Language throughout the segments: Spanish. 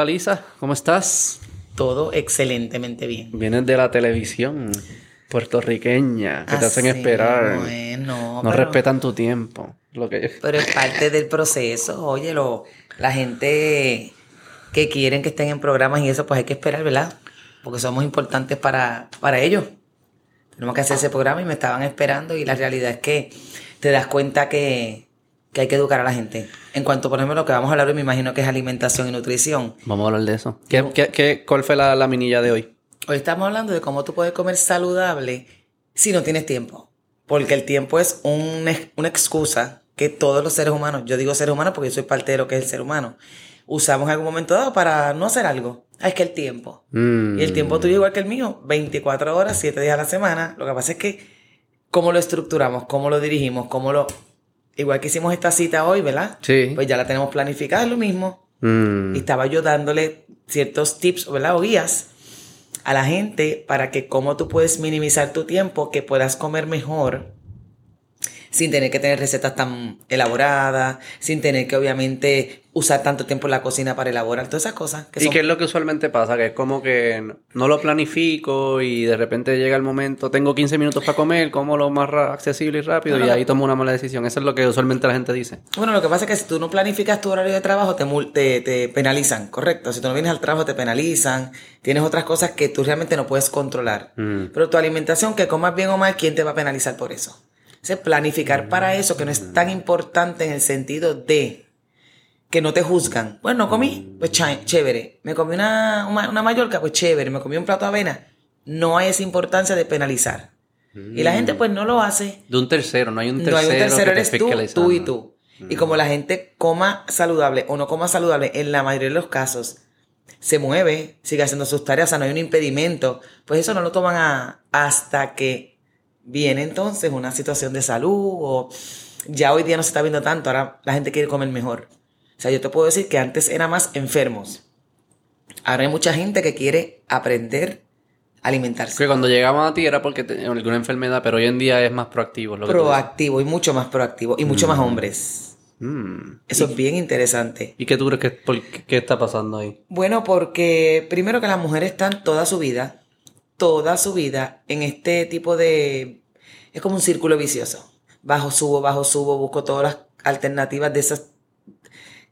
Hola Lisa, ¿cómo estás? Todo excelentemente bien. Vienes de la televisión puertorriqueña, que te hacen esperar. Bueno, no respetan tu tiempo. Lo que... Pero es parte del proceso. Oye, lo, la gente que quieren que estén en programas y eso, pues hay que esperar, ¿verdad? Porque somos importantes para, para ellos. Tenemos que hacer ese programa y me estaban esperando y la realidad es que te das cuenta que, que hay que educar a la gente. En cuanto, por ejemplo, lo que vamos a hablar hoy, me imagino que es alimentación y nutrición. Vamos a hablar de eso. ¿Qué, qué, qué cuál fue la, la minilla de hoy? Hoy estamos hablando de cómo tú puedes comer saludable si no tienes tiempo. Porque el tiempo es un, una excusa que todos los seres humanos, yo digo seres humanos porque yo soy parte de lo que es el ser humano, usamos en algún momento dado para no hacer algo. Ah, es que el tiempo. Mm. Y el tiempo tuyo igual que el mío, 24 horas, 7 días a la semana. Lo que pasa es que cómo lo estructuramos, cómo lo dirigimos, cómo lo... Igual que hicimos esta cita hoy, ¿verdad? Sí. Pues ya la tenemos planificada, es lo mismo. Mm. Y estaba yo dándole ciertos tips, ¿verdad? O guías a la gente para que cómo tú puedes minimizar tu tiempo, que puedas comer mejor sin tener que tener recetas tan elaboradas, sin tener que obviamente usar tanto tiempo en la cocina para elaborar todas esas cosas. Que ¿Y son- qué es lo que usualmente pasa? Que es como que no lo planifico y de repente llega el momento, tengo 15 minutos para comer, como lo más accesible y rápido No, y ahí no. tomo una mala decisión. Eso es lo que usualmente la gente dice. Bueno, lo que pasa es que si tú no planificas tu horario de trabajo, te, te, te penalizan, correcto. Si tú no vienes al trabajo, te penalizan. Tienes otras cosas que tú realmente no puedes controlar. Mm. Pero tu alimentación, que comas bien o mal, ¿quién te va a penalizar por eso? Entonces, planificar para eso, que no es tan importante en el sentido de que no te juzgan. Bueno, no comí, pues chévere. Me comí una, una, una mallorca, pues chévere. Me comí un plato de avena. No hay esa importancia de penalizar. Y la gente, pues, no lo hace. De un tercero, no hay un tercero, No hay un tercero, que eres tú, tú y tú. Y como la gente coma saludable o no coma saludable, en la mayoría de los casos, se mueve, sigue haciendo sus tareas, o sea, no hay un impedimento, pues eso no lo toman a- hasta que viene entonces una situación de salud o ya hoy día no se está viendo tanto, ahora la gente quiere comer mejor. O sea, yo te puedo decir que antes era más enfermos. Ahora hay mucha gente que quiere aprender a alimentarse. Que cuando llegamos a ti era porque tenía alguna enfermedad, pero hoy en día es más proactivo. Lo que. Proactivo y mucho más proactivo y mucho más hombres. Mm. Eso es bien interesante. ¿Y qué tú crees que por qué está pasando ahí? Bueno, porque primero que las mujeres están toda su vida, toda su vida en este tipo de... Es como un círculo vicioso. Bajo, subo, bajo, subo, busco todas las alternativas de esas...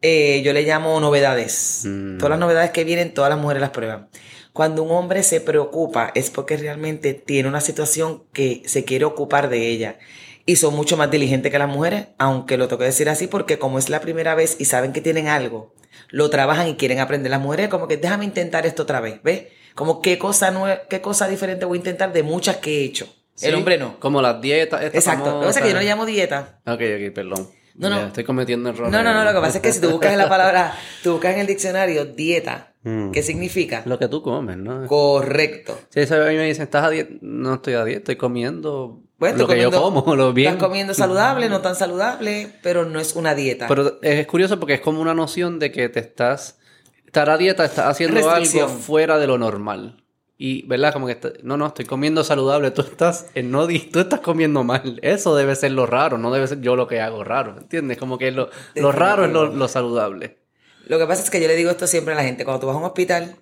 eh, yo le llamo novedades. Mm. Todas las novedades que vienen, todas las mujeres las prueban. Cuando un hombre se preocupa es porque realmente tiene una situación que se quiere ocupar de ella. Y son mucho más diligentes que las mujeres, aunque lo tengo que decir así porque como es la primera vez y saben que tienen algo, lo trabajan y quieren aprender. Las mujeres como que déjame intentar esto otra vez, ¿ves? Como qué cosa nue- qué cosa diferente voy a intentar de muchas que he hecho. El hombre no. Como las dietas. Exacto. Lo que pasa es que yo no le llamo dieta. Ok, ok, perdón. No, Ya, no. Estoy cometiendo errores. No, no, no. Lo que pasa es que si tú buscas en la palabra, tú buscas en el diccionario dieta, Mm. ¿qué significa? Lo que tú comes, ¿no? Correcto. Si eso a mí me dicen, ¿estás a dieta? No estoy a dieta, estoy comiendo Bueno, lo estoy que yo como, lo bien. Estás comiendo saludable, no tan saludable, pero no es una dieta. Pero es curioso porque es como una noción de que te estás... Estar a dieta, estás haciendo algo fuera de lo normal. Y, ¿verdad? Como que, está- no, no, estoy comiendo saludable. Tú estás, en no, tú estás comiendo mal. Eso debe ser lo raro, no debe ser yo lo que hago raro. ¿Entiendes? Como que lo, lo raro es lo, lo saludable. Lo que pasa es que yo le digo esto siempre a la gente. Cuando tú vas a un hospital,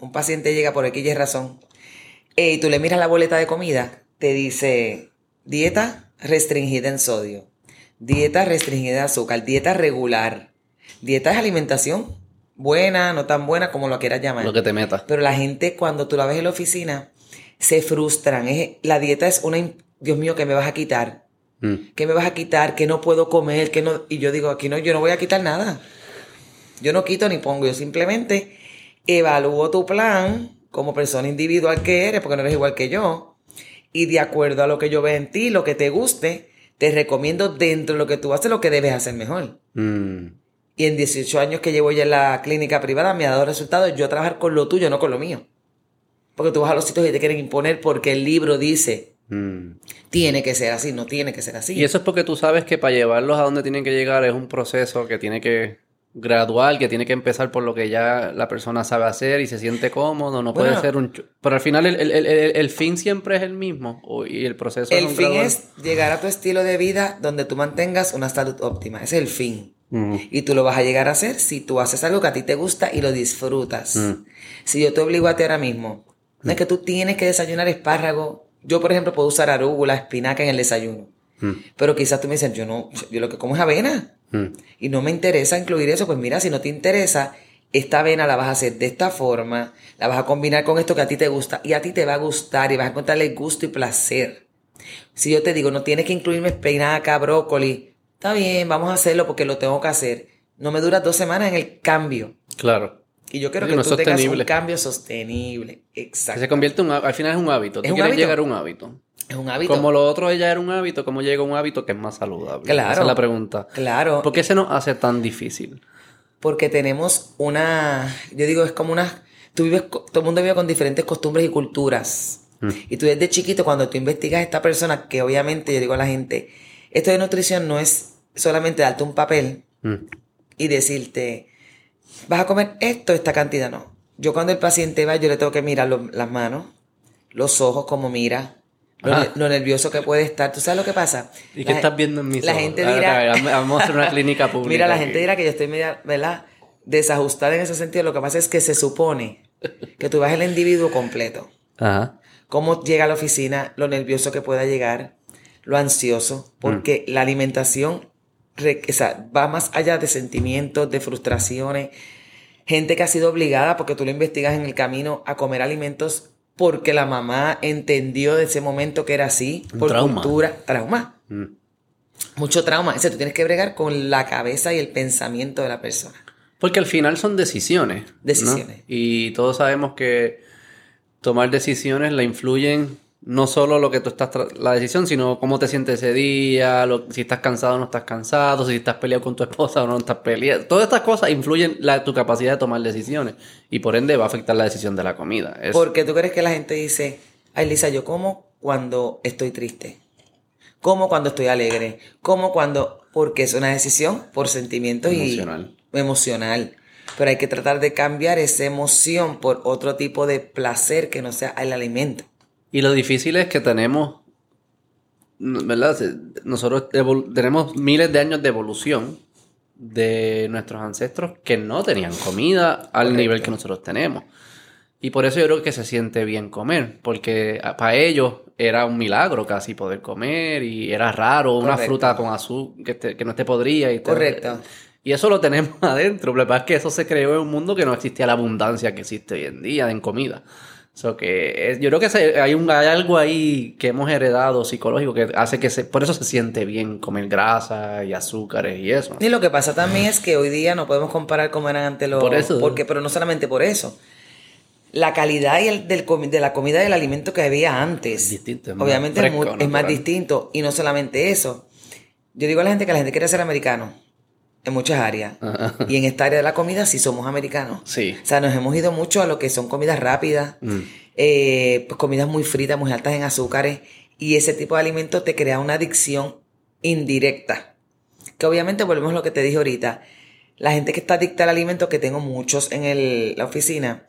un paciente llega por X y razón, eh, y tú le miras la boleta de comida, te dice dieta restringida en sodio, dieta restringida de azúcar, dieta regular. Dieta es alimentación buena, no tan buena como lo quieras llamar. Lo que te metas. Pero la gente cuando tú la ves en la oficina, se frustran. Es, la dieta es una... Dios mío, ¿qué me vas a quitar? Mm. ¿Qué me vas a quitar? ¿Qué no puedo comer? ¿Qué no? Y yo digo, aquí no, yo no voy a quitar nada. Yo no quito ni pongo, yo simplemente evalúo tu plan como persona individual que eres, porque no eres igual que yo. Y de acuerdo a lo que yo veo en ti, lo que te guste, te recomiendo dentro de lo que tú haces lo que debes hacer mejor. Mm. Y en 18 años que llevo ya en la clínica privada me ha dado resultados yo trabajar con lo tuyo, no con lo mío. Porque tú vas a los sitios y te quieren imponer porque el libro dice, Mm. tiene que ser así, no tiene que ser así. Y eso es porque tú sabes que para llevarlos a donde tienen que llegar es un proceso que tiene que gradual, que tiene que empezar por lo que ya la persona sabe hacer y se siente cómodo, no puede ser un... Pero al final el, el- el- el- el fin siempre es el mismo y el proceso es El un fin gradual. es llegar a tu estilo de vida donde tú mantengas una salud óptima. Ese es el fin. Mm. Y tú lo vas a llegar a hacer si tú haces algo que a ti te gusta y lo disfrutas. Mm. Si yo te obligo a ti ahora mismo, no es que tú tienes que desayunar espárrago. Yo, por ejemplo, puedo usar arúgula, espinaca en el desayuno. Mm. Pero quizás tú me dices, yo no, yo lo que como es avena. Mm. Y no me interesa incluir eso. Pues mira, si no te interesa, esta avena la vas a hacer de esta forma, la vas a combinar con esto que a ti te gusta y a ti te va a gustar y vas a encontrarle gusto y placer. Si yo te digo, no tienes que incluirme espinaca, brócoli, está bien, vamos a hacerlo porque lo tengo que hacer. No me dura dos semanas en el cambio. Claro. Y yo quiero que no tú tengas un cambio sostenible. Que Exacto. se convierte en un, al final es un hábito. Es Tú un quieres hábito. llegar a un hábito. Es un hábito. Como lo otro ya era un hábito, ¿cómo llega a un hábito que es más saludable? Claro. Esa es la pregunta. Claro. ¿Por qué se nos hace tan difícil? Porque tenemos una, yo digo, es como una, tú vives, todo el mundo vive con diferentes costumbres y culturas. Mm. Y tú desde chiquito, cuando tú investigas a esta persona, que obviamente yo digo a la gente, esto de nutrición no es solamente darte un papel Mm. y decirte, vas a comer esto, esta cantidad, no. Yo cuando el paciente va, yo le tengo que mirar lo- las manos, los ojos, como mira, lo, Ajá. ne- lo nervioso que puede estar. ¿Tú sabes lo que pasa? ¿Y qué La estás gen- viendo en mis La ojos? gente A ver, dirá... a ver, Vamos a hacer una clínica pública. Mira, la aquí. gente dirá que yo estoy media, ¿verdad? Desajustada en ese sentido. Lo que pasa es que se supone que tú vas el individuo completo. Ajá. Cómo llega a la oficina, lo nervioso que pueda llegar, lo ansioso, porque la alimentación o sea, va más allá de sentimientos, de frustraciones. Gente que ha sido obligada, porque tú lo investigas en el camino, a comer alimentos porque la mamá entendió de ese momento que era así, Un por trauma. cultura, trauma Mm. mucho trauma. O sea, tú tienes que bregar con la cabeza y el pensamiento de la persona. Porque al final son decisiones. ¿no? Decisiones. Y todos sabemos que tomar decisiones la influyen no solo lo que tú estás la decisión, sino cómo te sientes ese día, lo- si estás cansado o no estás cansado, si estás peleado con tu esposa o no estás peleado. Todas estas cosas influyen la, tu capacidad de tomar decisiones y por ende va a afectar la decisión de la comida. Es- Porque tú crees que la gente dice, ay Lisa, yo como cuando estoy triste. Como cuando estoy alegre. Como cuando... Porque es una decisión por sentimientos Emocional. y emocional. Pero hay que tratar de cambiar esa emoción por otro tipo de placer que no sea el alimento. Y lo difícil es que tenemos, ¿verdad? Nosotros tenemos miles de años de evolución de nuestros ancestros que no tenían comida al Correcto. nivel que nosotros tenemos. Y por eso yo creo que se siente bien comer, porque a- para ellos era un milagro casi poder comer y era raro una fruta con azúcar que, no esté podrida. Y todo. Correcto. Y eso lo tenemos adentro. Lo que pasa es que eso se creó en un mundo que no existía la abundancia que existe hoy en día en comida. So que es- yo creo que hay, un, hay algo ahí que hemos heredado psicológico que hace que se, por eso se siente bien comer grasa y azúcares y eso. Y lo que pasa también es que hoy día no podemos comparar como eran antes los... Por eso. Porque, pero no solamente por eso. La calidad y el, del de la comida y del alimento que había antes. Es distinto, es más obviamente es, fresco, mu- es más distinto. Y no solamente eso. Yo digo a la gente que la gente quiere ser americano. En muchas áreas. Ajá. Y en esta área de la comida sí somos americanos. Sí. O sea, nos hemos ido mucho a lo que son comidas rápidas, Mm. eh, pues comidas muy fritas, muy altas en azúcares, y ese tipo de alimento te crea una adicción indirecta. Que obviamente volvemos a lo que te dije ahorita. La gente que está adicta al alimento, que tengo muchos en el- la oficina,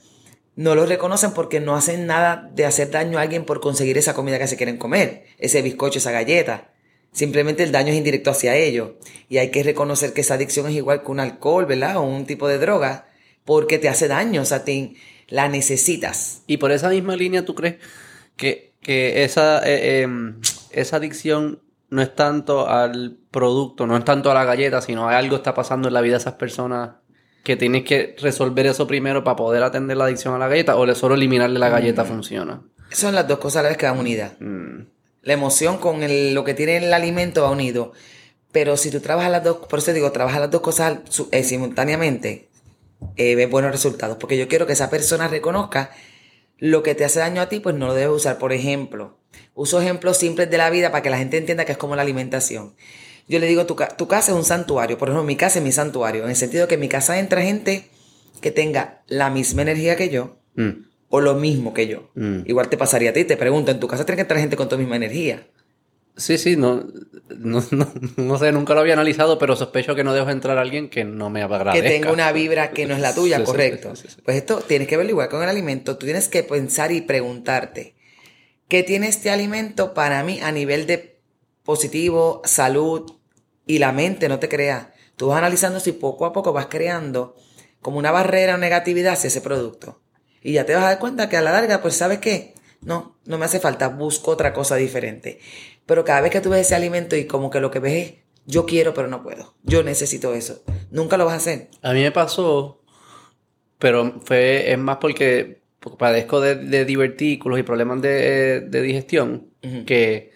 no lo reconocen porque no hacen nada de hacer daño a alguien por conseguir esa comida que se quieren comer, ese bizcocho, esa galleta. Simplemente el daño es indirecto hacia ellos. Y hay que reconocer que esa adicción es igual que un alcohol, ¿verdad? O un tipo de droga, porque te hace daño, o sea, te, la necesitas. Y por esa misma línea, ¿tú crees que, que esa, eh, em, esa adicción no es tanto al producto, no es tanto a la galleta, sino a algo está pasando en la vida de esas personas que tienes que resolver eso primero para poder atender la adicción a la galleta o solo eliminarle la galleta funciona? Son las dos cosas a la vez que van unidas. Mm, La emoción con el- lo que tiene el alimento va unido. Pero si tú trabajas las dos, por eso digo, trabajas las dos cosas eh, simultáneamente, eh, ves buenos resultados. Porque yo quiero que esa persona reconozca lo que te hace daño a ti, pues no lo debes usar. Por ejemplo, uso ejemplos simples de la vida para que la gente entienda que es como la alimentación. Yo le digo, tu, tu casa es un santuario. Por ejemplo, mi casa es mi santuario. En el sentido que en mi casa entra gente que tenga la misma energía que yo mm, o lo mismo que yo. Mm. Igual te pasaría a ti. Te pregunto, en tu casa tiene que entrar gente con tu misma energía. Sí, sí, no, no, no, no sé, nunca lo había analizado, pero sospecho que no dejo entrar a alguien que no me agradezca. que tenga una vibra que no es la tuya, Sí, correcto. sí, sí, sí. Pues esto tienes que verlo igual con el alimento. Tú tienes que pensar y preguntarte, ¿qué tiene este alimento para mí a nivel de positivo, salud y la mente? No te creas. tú vas analizando si poco a poco vas creando como una barrera o negatividad hacia ese producto. Y ya te vas a dar cuenta que a la larga, pues sabes qué, no, no me hace falta, busco otra cosa diferente. Pero cada vez que tú ves ese alimento y como que lo que ves es, yo quiero pero no puedo, yo necesito eso, nunca lo vas a hacer. A mí me pasó, pero fue, es más porque padezco de, de divertículos y problemas de, de digestión, que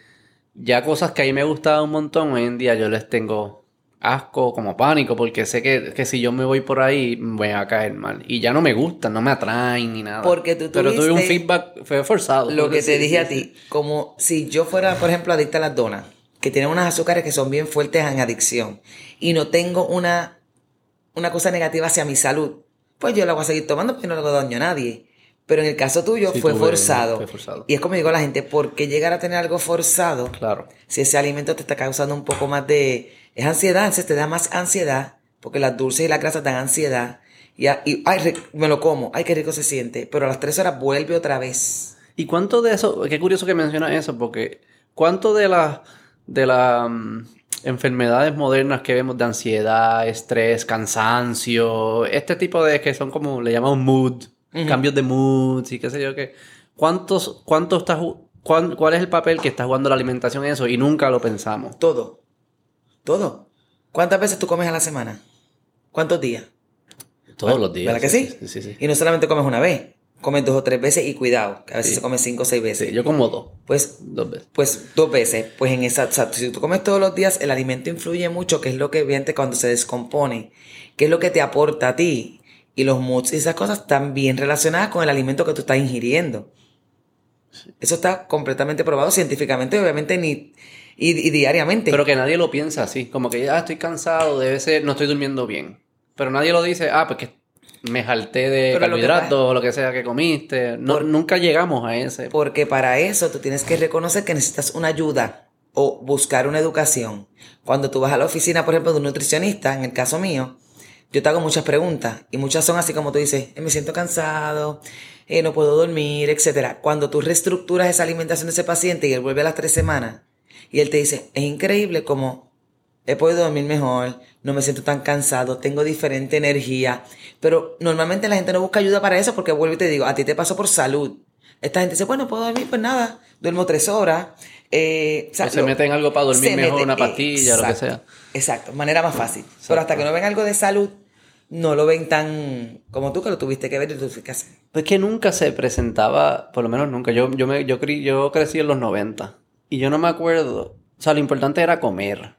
ya cosas que a mí me gustaban un montón, hoy en día yo les tengo asco, como pánico, porque sé que, que si yo me voy por ahí, me voy a caer mal. Y ya no me gustan, no me atraen ni nada. Porque tú Pero tuve un feedback, fue forzado. Lo que te dije a sí, ti, como si yo fuera, por ejemplo, adicta a las donas, que tienen unas azúcares que son bien fuertes en adicción, y no tengo una, una cosa negativa hacia mi salud, pues yo la voy a seguir tomando porque no le hago daño a nadie. Pero en el caso tuyo Sí, fue, tuve- forzado. fue forzado. Y es como digo a la gente, ¿por qué llegar a tener algo forzado? Claro. Si ese alimento te está causando un poco más de... Es ansiedad, se te da más ansiedad, porque las dulces y las grasas dan ansiedad. Y, y ay, me lo como, ay, qué rico se siente. Pero a las tres horas vuelve otra vez. ¿Y cuánto de eso? Qué curioso que mencionas eso, porque ¿cuánto de las de las mm, enfermedades modernas que vemos de ansiedad, estrés, cansancio, este tipo de que son como le llamamos mood, cambios de mood y qué sé yo qué. ¿Cuántos cuánto está ju- cuán- cuál es el papel que está jugando la alimentación en eso y nunca lo pensamos? Todo. Todo. ¿Cuántas veces tú comes a la semana? ¿Cuántos días? Todos los días. ¿Verdad que sí? Sí, sí, sí. Y no solamente comes una vez, comes dos o tres veces y cuidado, que a veces se come cinco o seis veces. Sí, yo como dos, Pues, dos veces. pues dos veces. Pues en esa, o sea, si tú comes todos los días, el alimento influye mucho, que es lo que viene cuando se descompone, que es lo que te aporta a ti. Y los moods y esas cosas están bien relacionadas con el alimento que tú estás ingiriendo. Eso está completamente probado científicamente, obviamente, ni, y, y diariamente. Pero que nadie lo piensa así, como que ya estoy cansado, debe ser, no estoy durmiendo bien. Pero nadie lo dice, ah, pues que me jalté de Pero lo carbohidratos o lo que sea que comiste. No, Por- nunca llegamos a ese. Porque para eso tú tienes que reconocer que necesitas una ayuda o buscar una educación. Cuando tú vas a la oficina, por ejemplo, de un nutricionista, en el caso mío, yo te hago muchas preguntas y muchas son así como tú dices, "Eh, me siento cansado, eh, no puedo dormir, etcétera. Cuando tú reestructuras esa alimentación de ese paciente y él vuelve a las tres semanas y él te dice, es increíble como he podido dormir mejor, no me siento tan cansado, tengo diferente energía. Pero normalmente la gente no busca ayuda para eso porque vuelvo y te digo, a ti te pasó por salud. Esta gente dice, bueno, puedo dormir, pues nada, duermo tres horas. eh, o sea, O se lo- meten algo para dormir mejor, mete- una pastilla, lo que exacto, sea. Exacto, manera más fácil. Pero hasta que no ven algo de salud, no lo ven tan como tú que lo tuviste que ver y tuviste que hacer. Es que nunca se presentaba, por lo menos nunca. Yo, yo, me, yo, cre- yo crecí en los 90 y yo no me acuerdo. O sea, lo importante era comer.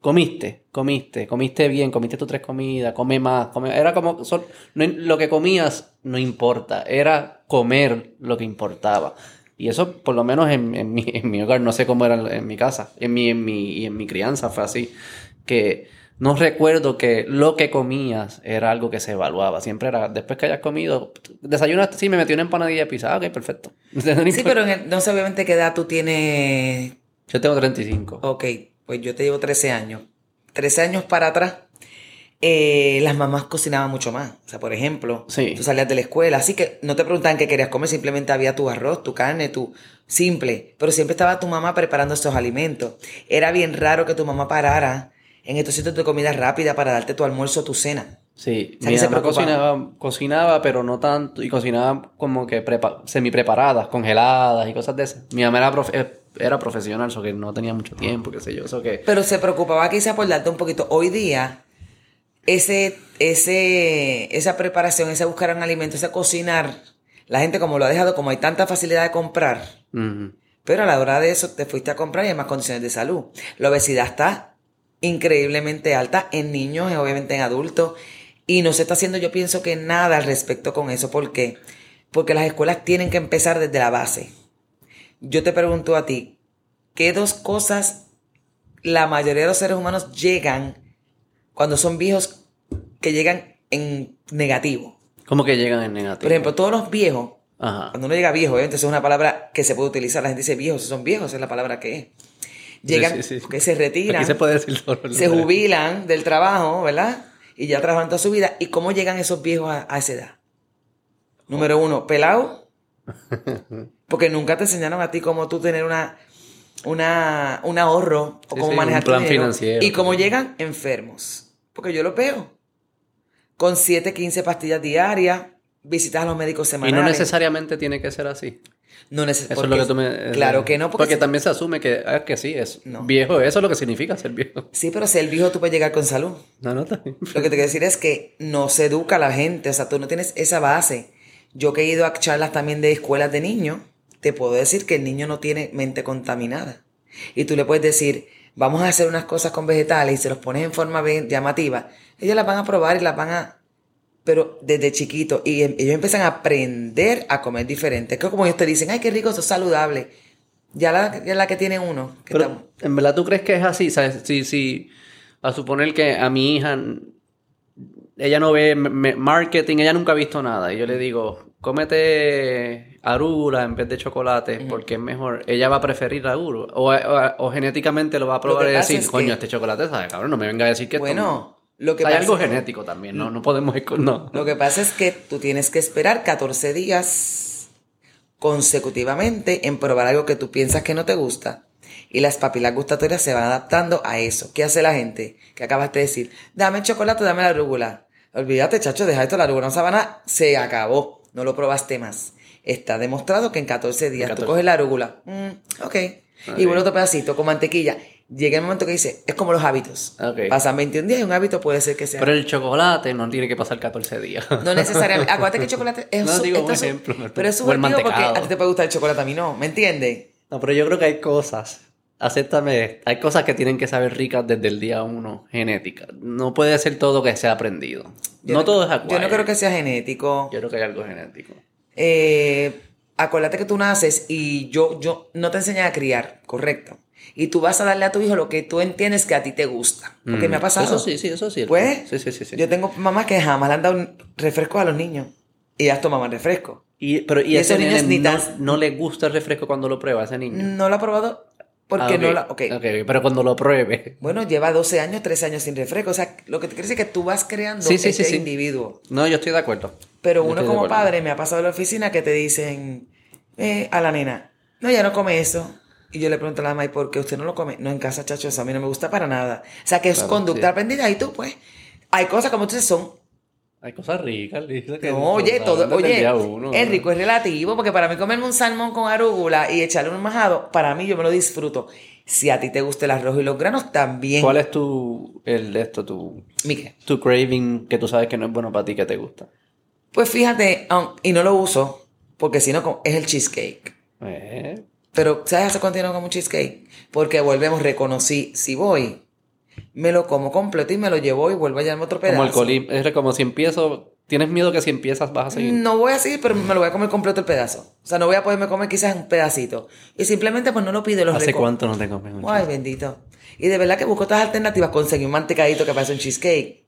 Comiste, comiste, comiste bien, comiste tus tres comidas, come más. come- Era como, sol- no- lo que comías no importa, era comer lo que importaba. Y eso, por lo menos en, en mi, en mi hogar, no sé cómo era en, mi casa, en mi, en mi, y en mi crianza fue así. Que no recuerdo que lo que comías era algo que se evaluaba. Siempre era, después que hayas comido, desayunaste, sí, me metí una empanadilla de pizza, ah, ok, perfecto. No Sí, pero en el- no sé obviamente qué edad tú tienes Yo tengo 35. Ok, pues yo te llevo 13 años. 13 años para atrás, eh, las mamás cocinaban mucho más. O sea, por ejemplo, Sí. tú salías de la escuela, así que no te preguntaban qué querías comer, simplemente había tu arroz, tu carne, tu simple. Pero siempre estaba tu mamá preparando estos alimentos. Era bien raro que tu mamá parara en estos sitios de comida rápida para darte tu almuerzo o tu cena. Sí, O sea, mi se mamá cocinaba, cocinaba, pero no tanto, y cocinaba como que prepa semi preparadas, congeladas y cosas de esas. Mi mamá era, profe- eh, era profesional, eso que no tenía mucho tiempo, qué sé yo, eso que... Pero se preocupaba quizá por darte un poquito. Hoy día, ese, ese, esa preparación, ese buscar un alimento, ese cocinar, la gente como lo ha dejado, como hay tanta facilidad de comprar, pero a la hora de eso te fuiste a comprar y hay más condiciones de salud. La obesidad está increíblemente alta en niños y obviamente en adultos. Y no se está haciendo, yo pienso que nada al respecto con eso. ¿Por qué? Porque las escuelas tienen que empezar desde la base. Yo te pregunto a ti, ¿qué dos cosas la mayoría de los seres humanos llegan cuando son viejos que llegan en negativo? ¿Cómo que llegan en negativo? Por ejemplo, todos los viejos Ajá. cuando uno llega viejo, obviamente eso es una palabra que se puede utilizar. La gente dice viejos, si son viejos, esa es la palabra que es. Llegan, Sí, que se retiran, Aquí se puede decir todo. se jubilan del trabajo, ¿verdad? Y ya trabajan toda su vida. ¿Y cómo llegan esos viejos a, a esa edad? Número uno, pelado. Porque nunca te enseñaron a ti cómo tú tener una, una, un ahorro o Sí, cómo manejar un plan dinero. financiero. Y cómo llegan enfermos. porque yo lo veo. Con 7, 15 pastillas diarias, visitas a los médicos Y semanales. no necesariamente tiene que ser así. No neces- Eso es lo que tú me... Claro que no, porque, Porque también se asume que, ah, que sí, es No. viejo. Eso es lo que significa ser viejo. Sí, pero si el viejo tú puedes llegar con salud. No, no, también. Lo que te quiero decir es que no se educa a la gente, o sea, tú no tienes esa base. Yo que he ido a charlas también de escuelas de niños, te puedo decir que el niño no tiene mente contaminada. Y tú le puedes decir, vamos a hacer unas cosas con vegetales y se los pones en forma bien llamativa. Ellos las van a probar y las van a... Pero desde chiquito, y em- ellos empiezan a aprender a comer diferente. Que como ellos te dicen, ay, qué rico, eso es saludable. Ya la, ya la que tiene uno. que Pero, está- ¿en verdad tú crees que es así? ¿Sabes? Si, si, a suponer que a mi hija, ella no ve marketing, ella nunca ha visto nada. Y yo le digo, cómete arugula en vez de chocolate, porque es mejor. Ella va a preferir arugula. O, o- o genéticamente lo va a probar y decir, coño, que- este chocolate sabe, cabrón, no me venga a decir que Bueno, no". Lo que Hay pasa algo genético también, no, no podemos... No. Lo que pasa es que tú tienes que esperar 14 días consecutivamente en probar algo que tú piensas que no te gusta. Y las papilas gustatorias se van adaptando a eso. ¿Qué hace la gente? Que acabaste de decir, dame el chocolate, dame la arúgula. Olvídate, chacho, deja esto, la arúgula no sabana, se acabó. No lo probaste más. Está demostrado que en 14 días 14. tú coges la arúgula. mm, ok. Y vuelve otro pedacito con mantequilla. Llega el momento que dice, es como los hábitos. Ok. Pasan 21 días y un hábito puede ser que sea. Pero el chocolate no tiene que pasar 14 días. No necesariamente. Acuérdate que el chocolate es No, digo un su- ejemplo. Pero es subjetivo porque a ti te puede gustar el chocolate, a mí no. ¿Me entiendes? No, pero yo creo que hay cosas. Acéptame, hay cosas que tienen que saber ricas desde el día uno, genética. No puede ser todo que sea aprendido. Yo no, todo es Yo acquired. no creo que sea genético. Yo creo que hay algo genético. Eh, acuérdate que tú naces y yo, yo no te enseñan a criar, correcto. Y tú vas a darle a tu hijo lo que tú entiendes que a ti te gusta. Porque Mm, me ha pasado. Eso sí, sí, eso sí. Pues, Sí, sí, sí. sí. yo tengo mamás que jamás le han dado refresco a los niños. Y ellas tomaban refresco. Y, pero, y, y ese esos niños nene ni no, no le gusta el refresco cuando lo prueba a ese niño. No lo ha probado porque Ah, no la... ok. ok, pero cuando lo pruebe. Bueno, lleva 12 años, 13 años sin refresco. O sea, lo que te decir es que tú vas creando Sí, sí, sí, este sí. individuo. No, yo estoy de acuerdo. Pero Yo uno como padre me ha pasado en la oficina que te dicen eh, a la nena, no, ya no come eso. Y yo le pregunto a la mamá, ¿y por qué usted no lo come? No, en casa, chacho, eso a mí no me gusta para nada. O sea, que es Claro, conducta sí. aprendida y tú, pues, hay cosas como tú dices son. Hay cosas ricas, que No, oye, todo, el oye, día uno, es ¿no? rico, es relativo, porque para mí comerme un salmón con arúgula y echarle un majado, para mí yo me lo disfruto. Si a ti te gusta el arroz y los granos, también. ¿Cuál es tu, el, esto, tu, Mique. tu craving que tú sabes que no es bueno para ti, que te gusta? Pues fíjate, um, y no lo uso, porque si no, es el cheesecake. Eh, Pero, ¿sabes hace cuánto no como cheesecake? Porque volvemos, reconocí, si voy, me lo como completo y me lo llevo y vuelvo a llevarme otro pedazo. como el colín, es como si empiezo, tienes miedo que si empiezas vas a seguir. No voy a seguir, pero me lo voy a comer completo el pedazo. O sea, no voy a poderme comer quizás un pedacito. Y simplemente pues no lo pido y lo ¿Hace reco- cuánto no te comes un Ay, bendito. Y de verdad que busco otras alternativas. Conseguí un mantecadito que parece un cheesecake.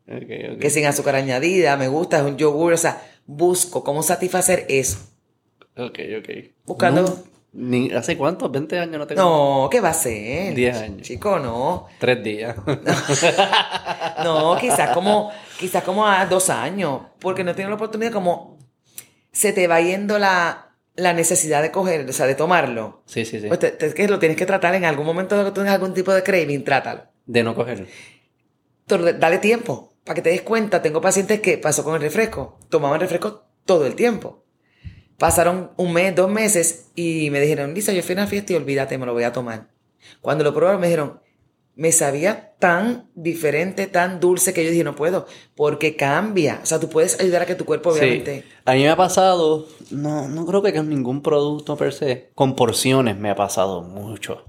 Que sin azúcar añadida, me gusta, es un yogur. O sea, busco cómo satisfacer eso. Ok, ok. Buscando- ni, ¿Hace cuánto? ¿20 años no te? No, ¿qué va a ser? 10 años. Chico, no. Tres días. No, quizás como, quizás como a dos años, porque no tienes la oportunidad como se te va yendo la, la necesidad de coger, o sea, de tomarlo. sí, sí, sí. Pues te- te- que lo tienes que tratar en algún momento que tú tengas algún tipo de craving, trátalo. De no coger. Tor- Dale tiempo, para que te des cuenta. Tengo pacientes que pasó con el refresco, tomaban refresco todo el tiempo. Pasaron un mes, dos meses y me dijeron, Lisa, yo fui a una fiesta y olvídate, me lo voy a tomar. Cuando lo probaron me dijeron, me sabía tan diferente, tan dulce que yo dije, no puedo, porque cambia. O sea, tú puedes ayudar a que tu cuerpo obviamente... Sí. A mí me ha pasado, no, no creo que con ningún producto per se, con porciones me ha pasado mucho.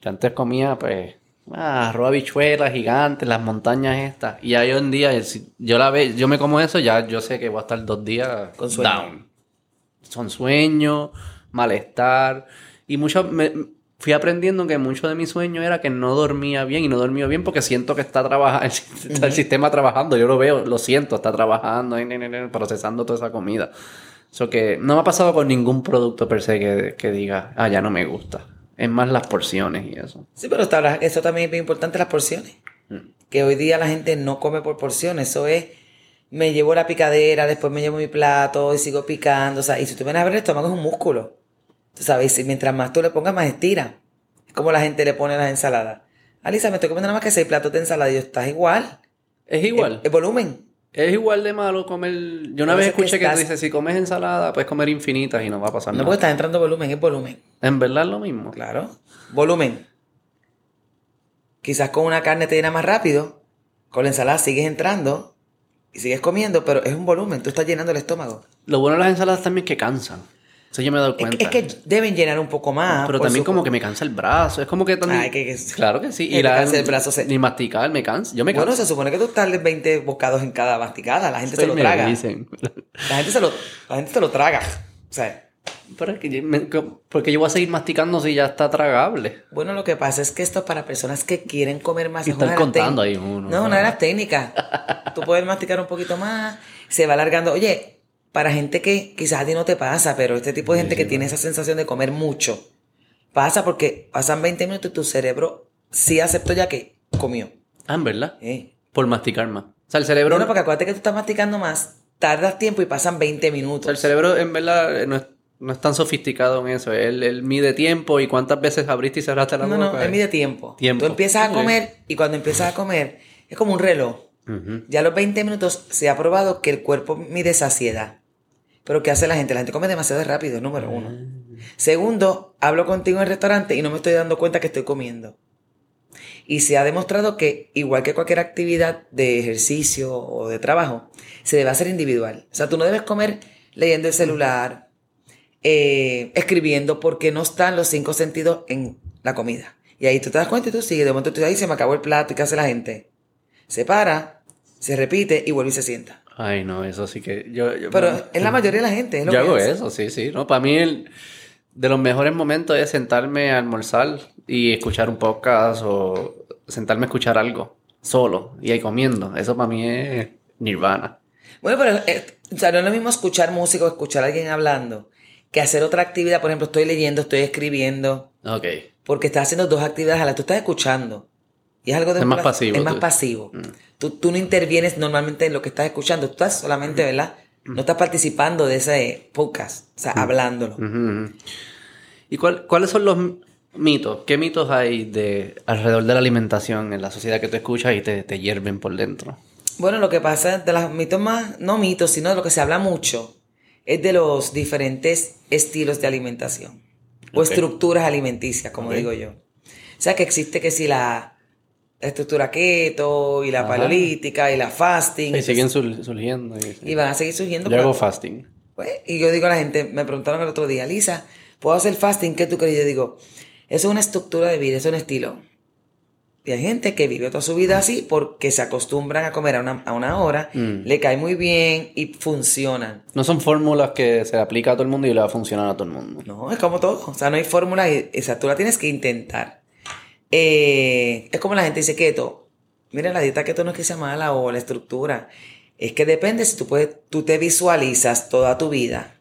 Yo antes comía, pues, ah, arroz habichuelas gigantes, las montañas estas. Y hoy en día, si yo la ve, yo me como eso, ya yo sé que voy a estar dos días Con down. Son sueños, malestar. Y mucho, me- fui aprendiendo que mucho de mi sueño era que no dormía bien y no dormía bien porque siento que está trabajando, está el sistema trabajando, yo lo veo, lo siento, está trabajando, procesando toda esa comida. Eso que no me ha pasado con ningún producto per se que, que diga, ah, ya no me gusta. Es más las porciones y eso. Sí, pero eso también es bien importante, las porciones. Que hoy día la gente no come por porciones. Eso es, me llevo la picadera, después me llevo mi plato y sigo picando. O sea, y si tú vienes a ver el estómago es un músculo. Tú sabes, y mientras más tú le pongas, más estira. Es como la gente le pone las ensaladas. Alisa, me estoy comiendo nada más que seis platos de ensalada. Y yo, estás igual. Es igual. El, volumen. Es igual de malo comer. Yo una vez que escuché que, estás- dice: si comes ensalada, puedes comer infinitas y no va a pasar No nada. porque está entrando volumen, es volumen. En verdad es lo mismo. Claro. Volumen. Quizás con una carne te llena más rápido. Con la ensalada sigues entrando y sigues comiendo, pero es un volumen. Tú estás llenando el estómago. Lo bueno de las ensaladas también es que cansan. Eso yo me he dado Es, cuenta. que- es que deben llenar un poco más. Pero también su- como que me cansa el brazo. Es como que también... Ay, que- que- Claro que sí. te cansa el brazo, se- Ni masticar me cansa. Yo me canso. Bueno, se supone que tú tardes 20 bocados en cada masticada. La gente se lo traga. dicen. La gente se lo, la gente se lo traga. O sea, Pero es que yo me- porque yo voy a seguir masticando si ya está tragable. bueno, lo que pasa es que esto es para personas que quieren comer más. Y Es están contando ahí uno. No, una de las técnicas. Tú puedes masticar un poquito más, se va alargando. Oye, para gente que quizás a ti no te pasa, pero este tipo de gente que tiene esa sensación de comer mucho, pasa porque pasan 20 minutos y tu cerebro sí aceptó ya que comió. Ah, en verdad. Eh. Por masticar más. O sea, el cerebro... Bueno, porque acuérdate que tú estás masticando más, tardas tiempo y pasan 20 o sea, minutos. el cerebro en verdad eh, no es, no es tan sofisticado en eso. Él, él mide tiempo y cuántas veces abriste y cerraste la No, boca. no, él mide tiempo. Tiempo. Tú empiezas a comer y cuando empiezas a comer es como un reloj. Ya a los 20 minutos se ha probado que el cuerpo mide saciedad. Pero ¿qué hace la gente? La gente come demasiado rápido, número uno. Segundo, hablo contigo en el restaurante y no me estoy dando cuenta que estoy comiendo. Y se ha demostrado que, igual que cualquier actividad de ejercicio o de trabajo, se debe hacer individual. O sea, tú no debes comer leyendo el celular, eh, escribiendo, porque no están los cinco sentidos en la comida. Y ahí tú te das cuenta y tú sigues. De momento tú ahí se me acabó el plato. ¿Y qué hace la gente? Se para, se repite y vuelve y se sienta. Ay, no, eso sí que... Yo, yo- Pero es la mayoría de la gente. Es lo Yo que hago hace. eso, sí, sí. No, para mí el de los mejores momentos es sentarme a almorzar y escuchar un podcast o sentarme a escuchar algo solo y ahí comiendo. Eso para mí es nirvana. Bueno, pero eh, o sea, no es lo mismo escuchar música o escuchar a alguien hablando que hacer otra actividad. Por ejemplo, estoy leyendo, estoy escribiendo, Ok. porque estás haciendo dos actividades a la Tú estás escuchando. Y es algo de Es más pasivo, Es más tú. pasivo. Mm. Tú, tú no intervienes normalmente en lo que estás escuchando. Tú estás solamente, ¿verdad? No estás participando de ese podcast, o Mm. sea, hablándolo. Ujú, ujú. ¿Y cuál- cuáles son los mitos? ¿Qué mitos hay de alrededor de la alimentación en la sociedad que tú escuchas y te, te hierven por dentro? Bueno, lo que pasa de los mitos más, no mitos, sino de lo que se habla mucho, es de los diferentes estilos de alimentación o estructuras alimenticias, como digo yo. O sea, que existe que si la, la estructura keto y la Ajá. paleolítica y la fasting, Y siguen sur- surgiendo. Y, van a seguir surgiendo. Yo hago fasting. pues, y yo digo a la gente, me preguntaron el otro día, Lisa, ¿puedo hacer fasting? ¿Qué tú crees? Yo digo, eso es una estructura de vida, eso es un estilo. Y hay gente que vive toda su vida así porque se acostumbran a comer a una, a una hora, Mm. le cae muy bien y funcionan. No son fórmulas que se aplica a todo el mundo y le va a funcionar a todo el mundo. No, es como todo. O sea, no hay fórmula. y- O sea, tú la tienes que intentar. Eh, es como la gente dice keto. Mira, la dieta keto no es que sea mala o la estructura. Es que depende si tú puedes, tú te visualizas toda tu vida.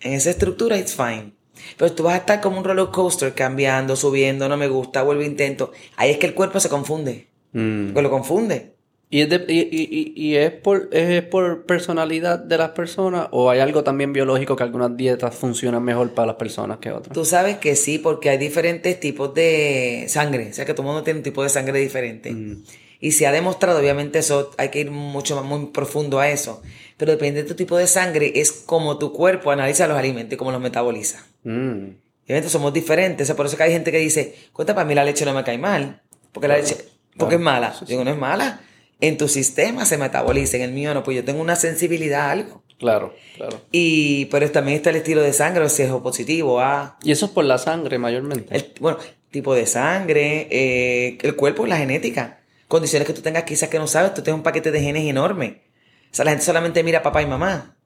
En esa estructura, it's fine. Pero tú vas a estar como un roller coaster cambiando, subiendo, no me gusta, vuelvo intento. Ahí es que el cuerpo se confunde. Mm. Lo confunde. ¿Y, es, de- y, y- y- y es, por, es por personalidad de las personas o hay algo también biológico que algunas dietas funcionan mejor para las personas que otras? Tú sabes que sí, porque hay diferentes tipos de sangre. O sea, que todo el mundo tiene un tipo de sangre diferente. Mm. Y se ha demostrado, obviamente, eso hay que ir mucho más muy profundo a eso. Pero depende de tu tipo de sangre, es como tu cuerpo analiza los alimentos y cómo los metaboliza. Mm. Obviamente somos diferentes. O sea, por eso que hay gente que dice, cuenta, para mí la leche no me cae mal. Porque la leche, porque es mala. Yo digo, no es mala. En tu sistema se metaboliza, en el mío no. Pues yo tengo una sensibilidad a algo. Claro, claro. Y, pero también está el estilo de sangre, si es positivo, A. Y eso es por la sangre mayormente. El, bueno, tipo de sangre, eh, el cuerpo, la genética. Condiciones que tú tengas quizás que no sabes, tú tienes un paquete de genes enorme. O sea, la gente solamente mira a papá y mamá.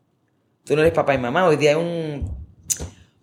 Tú no eres papá y mamá. Hoy día hay un,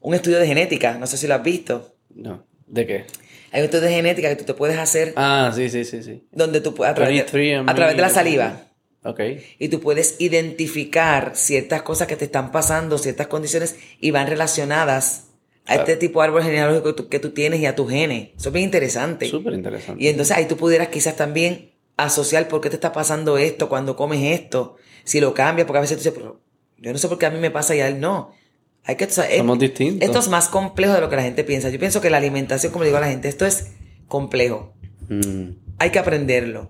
un estudio de genética, no sé si lo has visto. No. ¿De qué? Hay un estudio de genética que tú te puedes hacer Ah, sí, sí, sí, sí. donde tú puedes, a través, de, 23 a través de la saliva. Ok. Y tú puedes identificar ciertas cosas que te están pasando, ciertas condiciones, y van relacionadas a este tipo de árbol genealógico que tú, que tú tienes y a tus genes. Eso es bien interesante. Súper interesante. Y entonces ahí tú pudieras quizás también asociar por qué te está pasando esto cuando comes esto. Si lo cambias, porque a veces tú dices, pero yo no sé por qué a mí me pasa y a él no. Hay que, Somos es- distintos. Esto es más complejo de lo que la gente piensa. Yo pienso que la alimentación, como digo a la gente, esto es complejo. Mm. Hay que aprenderlo.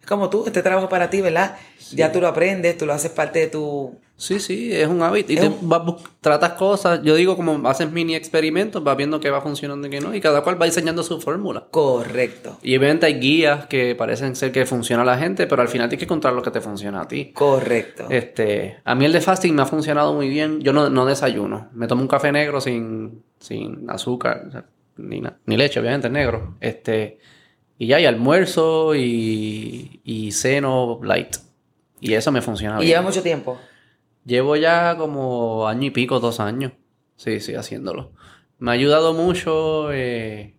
Es como tú, este trabajo para ti, ¿verdad? Ya tú lo aprendes, tú lo haces parte de tu... Sí, sí, es un hábito. Y te vas bus- tratas cosas, yo digo como haces mini experimentos, vas viendo qué va funcionando y qué no, y cada cual va diseñando su fórmula. Correcto, Y obviamente hay guías que parecen ser que funciona a la gente, pero al final tienes que encontrar lo que te funciona a ti. correcto. Este, a mí el de fasting me ha funcionado muy bien. Yo no, no desayuno. Me tomo un café negro sin, sin azúcar, ni, ni leche, obviamente, negro. Este, y ya, y almuerzo y, y ceno light. Y eso me funciona ¿Y bien. lleva mucho tiempo? Llevo ya como año y pico, dos años. Sí, sí, haciéndolo. Me ha ayudado mucho. eh,